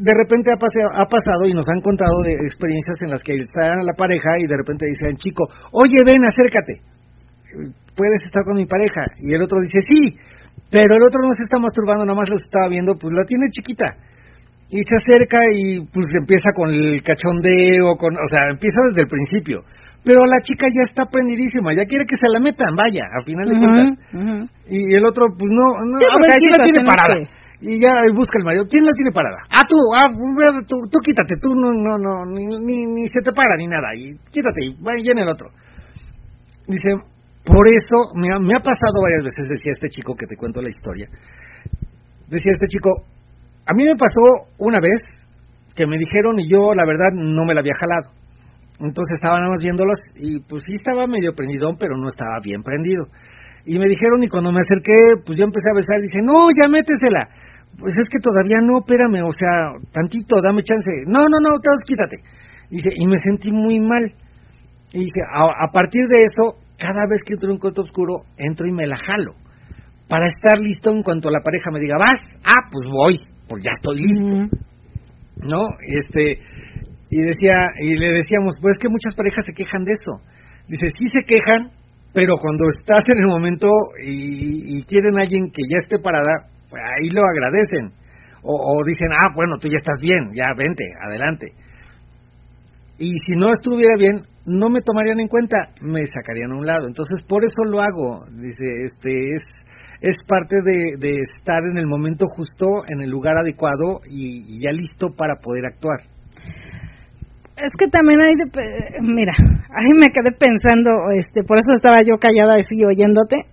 De repente ha, pase- ha pasado y nos han contado de experiencias en las que está la pareja y de repente dice al chico, oye, ven, acércate puedes estar con mi pareja. Y el otro dice, sí, pero el otro no se está masturbando, nada más lo está viendo, pues la tiene chiquita. Y se acerca y pues empieza con el cachondeo, con, o sea, empieza desde el principio. Pero la chica ya está prendidísima, ya quiere que se la metan, vaya, a final de Ujú, cuentas. Y el otro, pues no, no Sí, a ver, ¿quién la tiene parada? que- Y ya busca el marido, ¿quién la tiene parada? Ah, tú, ah, tú, tú quítate, tú no, no, no, ni, ni, se te para ni nada, y quítate, y viene el otro. Dice, por eso, me ha, pasado varias veces, decía este chico que te cuento la historia, decía este chico, a mí me pasó una vez que me dijeron y yo la verdad no me la había jalado. Entonces estaba nada más viéndolos y pues sí estaba medio prendidón, pero no estaba bien prendido. Y me dijeron y cuando me acerqué, pues yo empecé a besar y dice, no, ya métesela. Pues es que todavía no, espérame, o sea, tantito, dame chance. No, no, no, todos quítate. Dice, y me sentí muy mal. Y dije, a, a partir de eso, cada vez que entro en un cuarto oscuro, entro y me la jalo. Para estar listo en cuanto la pareja me diga, vas, ah, pues voy, pues ya estoy listo. ¿no? Este, y decía, y le decíamos, pues es que muchas parejas se quejan de eso. Dice, sí se quejan, pero cuando estás en el momento y, y quieren a alguien que ya esté parada, ahí lo agradecen. O, dicen, ah, bueno, tú ya estás bien, ya vente, adelante. Y si no estuviera bien, no me tomarían en cuenta, me sacarían a un lado. Entonces, por eso lo hago. Dice, este es es parte de, estar en el momento justo, en el lugar adecuado y, ya listo para poder actuar. Es que también hay de, mira, ahí me quedé pensando, este, por eso estaba yo callada así oyéndote,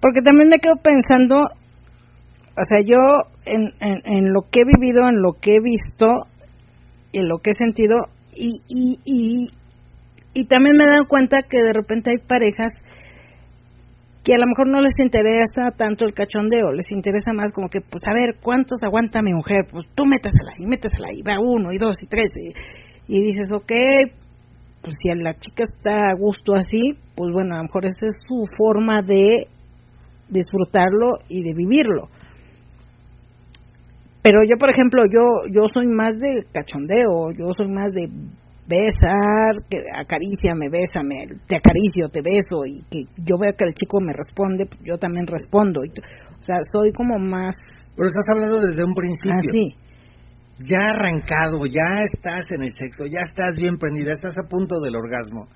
porque también me quedo pensando, o sea, yo en, en, lo que he vivido, en lo que he visto, en lo que he sentido, y, y, y, y también me he dado cuenta que de repente hay parejas que a lo mejor no les interesa tanto el cachondeo, les interesa más como que, pues a ver, ¿cuántos aguanta mi mujer? Pues tú métasela y métasela y va uno y dos y tres. Y, y dices, ok, pues si la chica está a gusto así, pues bueno, a lo mejor esa es su forma de disfrutarlo y de vivirlo. Pero yo, por ejemplo, yo yo soy más de cachondeo, yo soy más de besar, que acaríciame, bésame, te acaricio, te beso y que yo vea que el chico me responde, pues yo también respondo. Y, o sea, soy como más Pero estás hablando desde un principio. así. Ya arrancado, ya estás en el sexo, ya estás bien prendida, estás a punto del orgasmo.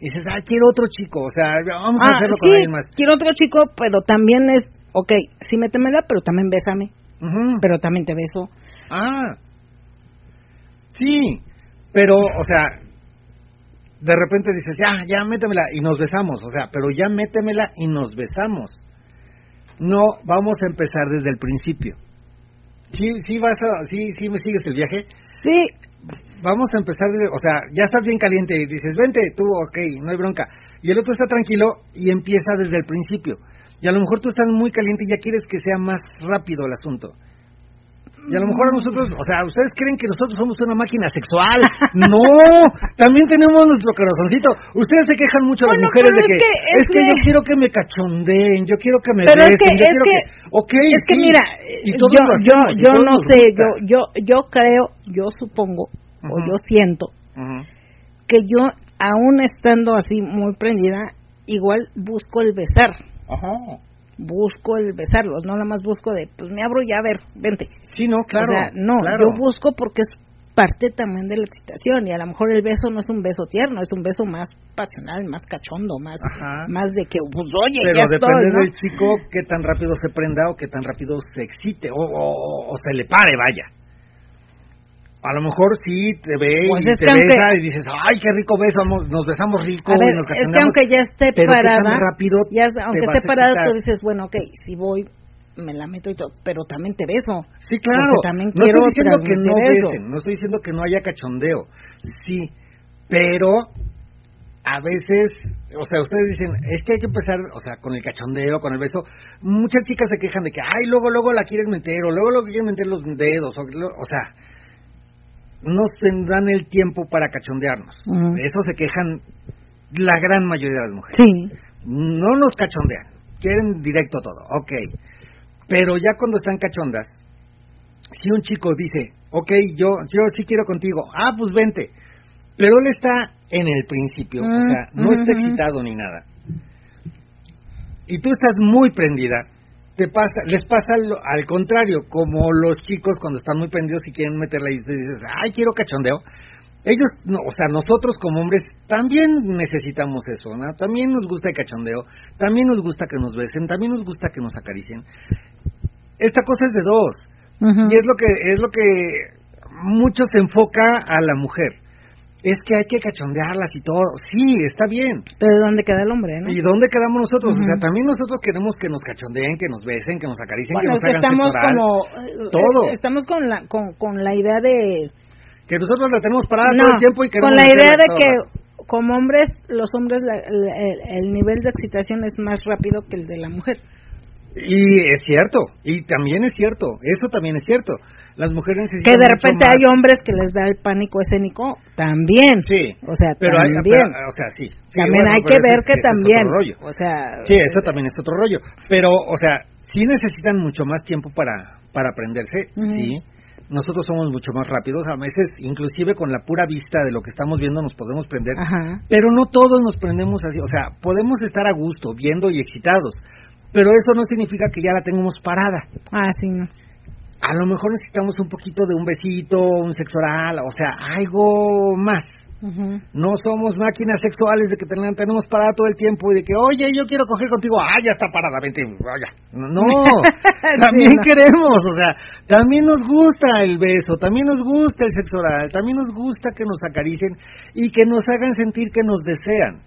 Y dices, ah, quiero otro chico, o sea, vamos a Ah, hacerlo sí, con alguien más. quiero otro chico, pero también es, ok, sí métemela, pero también bésame, Ujú. pero también te beso. Ah, sí, pero, o sea, de repente dices, ya, ya, métemela y nos besamos, o sea, pero ya métemela y nos besamos. No, vamos a empezar desde el principio. Sí, sí vas a, sí, sí me sigues el viaje. Sí, Vamos a empezar, desde, o sea, ya estás bien caliente y dices, vente, tú, ok, no hay bronca. Y el otro está tranquilo y empieza desde el principio. Y a lo mejor tú estás muy caliente y ya quieres que sea más rápido el asunto. Y a lo mejor a nosotros, o sea, ustedes creen que nosotros somos una máquina sexual. No, también tenemos nuestro corazoncito. Ustedes se quejan mucho las Bueno, mujeres de es que, que- es es que yo que- quiero que me cachondeen, yo quiero que me Pero es besen, que- yo es quiero que- es que sí, mira, y yo, yo, hacemos, yo todos no sé, yo, yo, yo creo, yo supongo, o Ujú. yo siento, Ujú. que yo, aún estando así muy prendida, igual busco el besar. Ajá. busco el besarlos, no nada más busco de, pues me abro ya, a ver, vente. Sí, no, claro. o sea, no, claro. yo busco porque es parte también de la excitación y a lo mejor el beso no es un beso tierno, es un beso más pasional, más cachondo, más Ajá. más de que, pues oye, Pero ya estoy, depende ¿no? del chico qué tan rápido se prenda o qué tan rápido se excite o, o- o se le pare, vaya. A lo mejor sí te ve Pues y es te aunque- besa y dices, ay, qué rico beso, vamos- nos besamos rico A ver, y nos es que cachondeamos". aunque ya esté parada, rápido ya, aunque esté parada, tú dices, bueno, ok, si voy, me la meto y todo, pero también te beso. Sí, claro. También no quiero estoy diciendo que no besen, no estoy diciendo que no haya cachondeo. Sí, pero a veces, o sea, ustedes dicen, es que hay que empezar, o sea, con el cachondeo, con el beso. Muchas chicas se quejan de que, ay, luego, luego la quieren meter, o luego, luego quieren meter los dedos, o, o sea, no dan el tiempo para cachondearnos. De eso se quejan la gran mayoría de las mujeres Sí. no nos cachondean, quieren directo todo, ok. Pero ya cuando están cachondas, si un chico dice, ok, yo, yo sí quiero contigo, ah, pues vente, pero él está en el principio, o sea, no está excitado ni nada, y tú estás muy prendida, te pasa, les pasa lo- al contrario, como los chicos cuando están muy prendidos y quieren meterla y dices, ay, quiero cachondeo, ellos, no, o sea, nosotros como hombres también necesitamos eso, ¿no? También nos gusta el cachondeo, también nos gusta que nos besen, también nos gusta que nos acaricien. Esta cosa es de dos, y es lo que es lo que mucho se enfoca a la mujer. Es que hay que cachondearlas y todo. Sí, está bien. Pero ¿dónde queda el hombre, no? ¿Y dónde quedamos nosotros? O sea, también nosotros queremos que nos cachondeen, que nos besen, que nos acaricien, Bueno, que nos que hagan estamos como eh, todo. estamos con la con, con la idea de que nosotros la tenemos parada no, todo el tiempo y con queremos la idea de que como hombres los hombres la- la- el, el nivel de excitación es más rápido que el de la mujer Y es cierto, y también es cierto, eso también es cierto. Las mujeres que necesitan de mucho repente hay hombres que les da el pánico escénico también Sí, o sea pero hay, también pero, o sea, sí. sí, también bueno, hay que ver que es también rollo. o sea Sí, eso también es otro rollo. Pero, o sea, sí necesitan mucho más tiempo para, para aprenderse, sí. Nosotros somos mucho más rápidos, a veces inclusive con la pura vista de lo que estamos viendo nos podemos prender, ajá pero no todos nos prendemos así, o sea, podemos estar a gusto, viendo y excitados, pero eso no significa que ya la tengamos parada. ah sí no. A lo mejor necesitamos un poquito de un besito, un sexo oral, o sea, algo más. No somos máquinas sexuales de que ten- tenemos parada todo el tiempo y de que, oye, yo quiero coger contigo. Ah, ya está parada, vente, vaya. No, también Sí, no. queremos, o sea, también nos gusta el beso, también nos gusta el sexo oral, también nos gusta que nos acaricien y que nos hagan sentir que nos desean.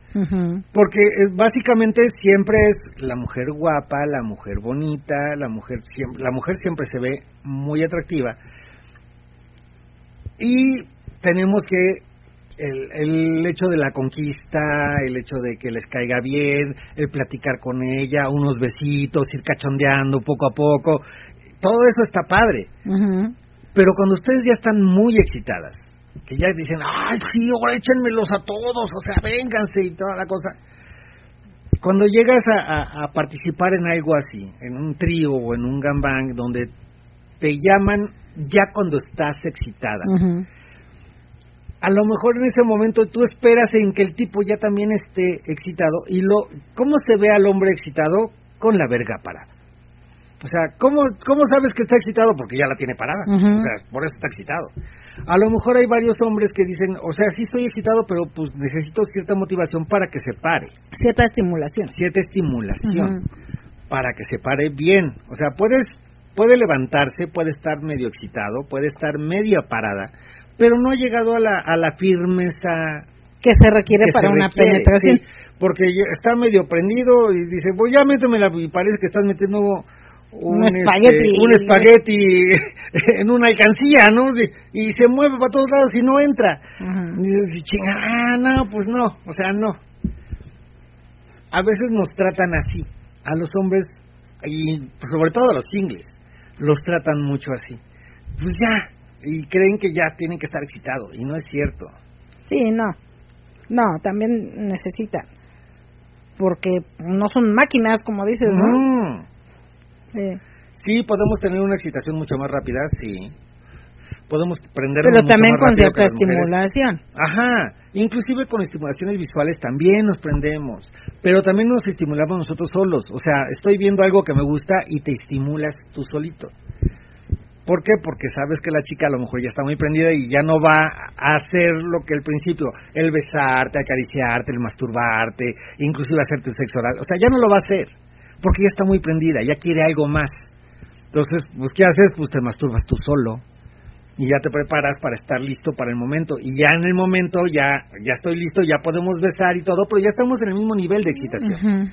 Porque eh, básicamente siempre es la mujer guapa, la mujer bonita, la mujer siempre, la mujer siempre se ve muy atractiva. Y tenemos que el, el hecho de la conquista, el hecho de que les caiga bien, el platicar con ella, unos besitos, ir cachondeando poco a poco, todo eso está padre. Ujú. Pero cuando ustedes ya están muy excitadas, que ya dicen, ay, sí, ahora échenmelos a todos, o sea, vénganse y toda la cosa. Cuando llegas a, a- a participar en algo así, en un trío o en un gambang, donde te llaman ya cuando estás excitada, Ujú. A lo mejor en ese momento tú esperas en que el tipo ya también esté excitado y lo cómo se ve al hombre excitado con la verga parada. O sea, ¿cómo, ¿cómo sabes que está excitado? Porque ya la tiene parada. O sea, por eso está excitado. A lo mejor hay varios hombres que dicen, o sea, sí estoy excitado, pero pues necesito cierta motivación para que se pare, cierta estimulación cierta estimulación para que se pare bien. O sea, puedes, puede levantarse, puede estar medio excitado, puede estar media parada, pero no ha llegado a la, a la firmeza que se requiere que para se una requiere, penetración sí, porque está medio prendido y dice, pues ya métemela y parece que estás metiendo un, Un espagueti. este, un espagueti en una alcancía, ¿no? Y se mueve para todos lados y no entra. Ujú. Y chinga, ah, no, pues no, o sea, no. A veces nos tratan así, a los hombres, y sobre todo a los singles, los tratan mucho así. Pues ya, y creen que ya tienen que estar excitados, y no es cierto. Sí, no. No, también necesitan. Porque no son máquinas, como dices, ¿no? Mm. Sí. Sí, podemos tener una excitación mucho más rápida, sí. podemos prender Pero también con cierta estimulación. Ajá, inclusive con estimulaciones visuales también nos prendemos, pero también nos estimulamos nosotros solos. O sea, estoy viendo algo que me gusta y te estimulas tú solito. ¿Por qué? Porque sabes que la chica a lo mejor ya está muy prendida y ya no va a hacer lo que al principio, el besarte, acariciarte, el masturbarte, inclusive hacerte sexo oral. O sea, ya no lo va a hacer, porque ya está muy prendida, ya quiere algo más. Entonces, pues, ¿qué haces? Pues te masturbas tú solo y ya te preparas para estar listo para el momento. Y ya en el momento, ya, ya estoy listo, ya podemos besar y todo, pero ya estamos en el mismo nivel de excitación.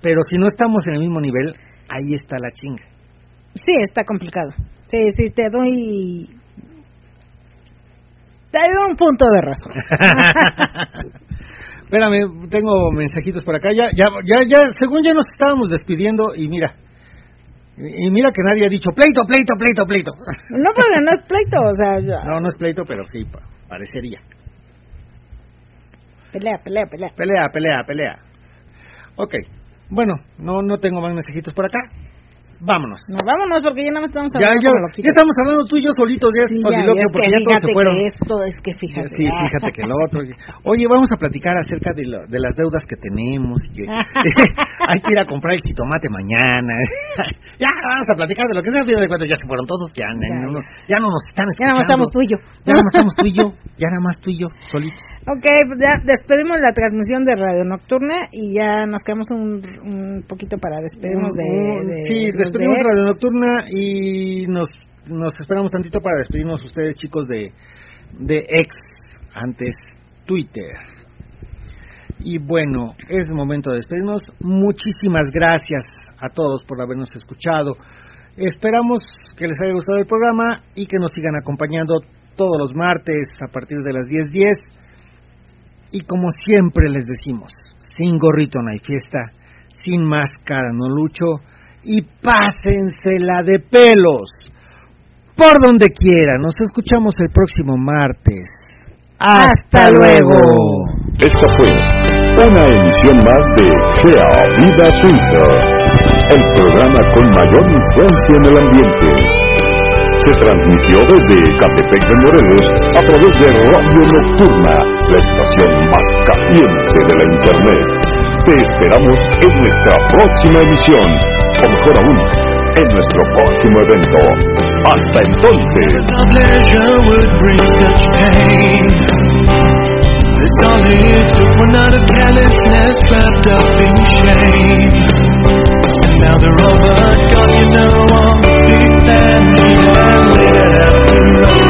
Pero si no estamos en el mismo nivel, ahí está la chinga. Sí, está complicado. Sí, sí, te doy. Te doy un punto de razón. Espérame, tengo mensajitos por acá. Ya, ya, ya, ya, según ya nos estábamos despidiendo y mira. Y mira que nadie ha dicho pleito, pleito, pleito, pleito. No, pero no es pleito, o sea. ya- No, no es pleito, pero sí, pa- parecería. Pelea, pelea, pelea. Pelea, pelea, pelea. Ok. Bueno, no, no tengo más mensajitos por acá. Vámonos. No, vámonos porque ya no estamos Ya, hablando ya, loquitos. ya estamos hablando tú y yo solitos de Sí, ya, es que porque ya todos se fueron. que esto es que fíjate. Sí, fíjate que lo otro. Oye, vamos a platicar acerca de, lo- de las deudas que tenemos. que- hay que ir a comprar el jitomate mañana. ya, vamos a platicar de lo que sea. De cuentas ya se fueron todos. Ya, Ya, no, no- ya no nos están Ya nada más escuchando. estamos tú y yo. Ya nada más estamos tú y yo. Ya nada más tú y yo, solitos. Ok, pues ya despedimos la transmisión de Radio Nocturna y ya nos quedamos un, un poquito para despedirnos de, de- sí, los despedimos de. Radio Nocturna y nos, nos esperamos tantito para despedirnos ustedes, chicos, de, de ex, antes Twitter. Y bueno, es momento de despedirnos. Muchísimas gracias a todos por habernos escuchado. Esperamos que les haya gustado el programa y que nos sigan acompañando todos los martes a partir de las 10:10. Y como siempre les decimos, sin gorrito no hay fiesta, sin máscara no lucho y pásensela de pelos por donde quiera. Nos escuchamos el próximo martes. Hasta luego. Esta fue una emisión más de Gea Vida Twitter, el programa con mayor influencia en el ambiente. Se transmitió desde Catepec de Morelos a través de Radio Nocturna, la estación más caliente de la Internet. Te esperamos en nuestra próxima emisión, o mejor aún, en nuestro próximo evento. Hasta entonces. Now they're all but gone. you know all the things that we have lived after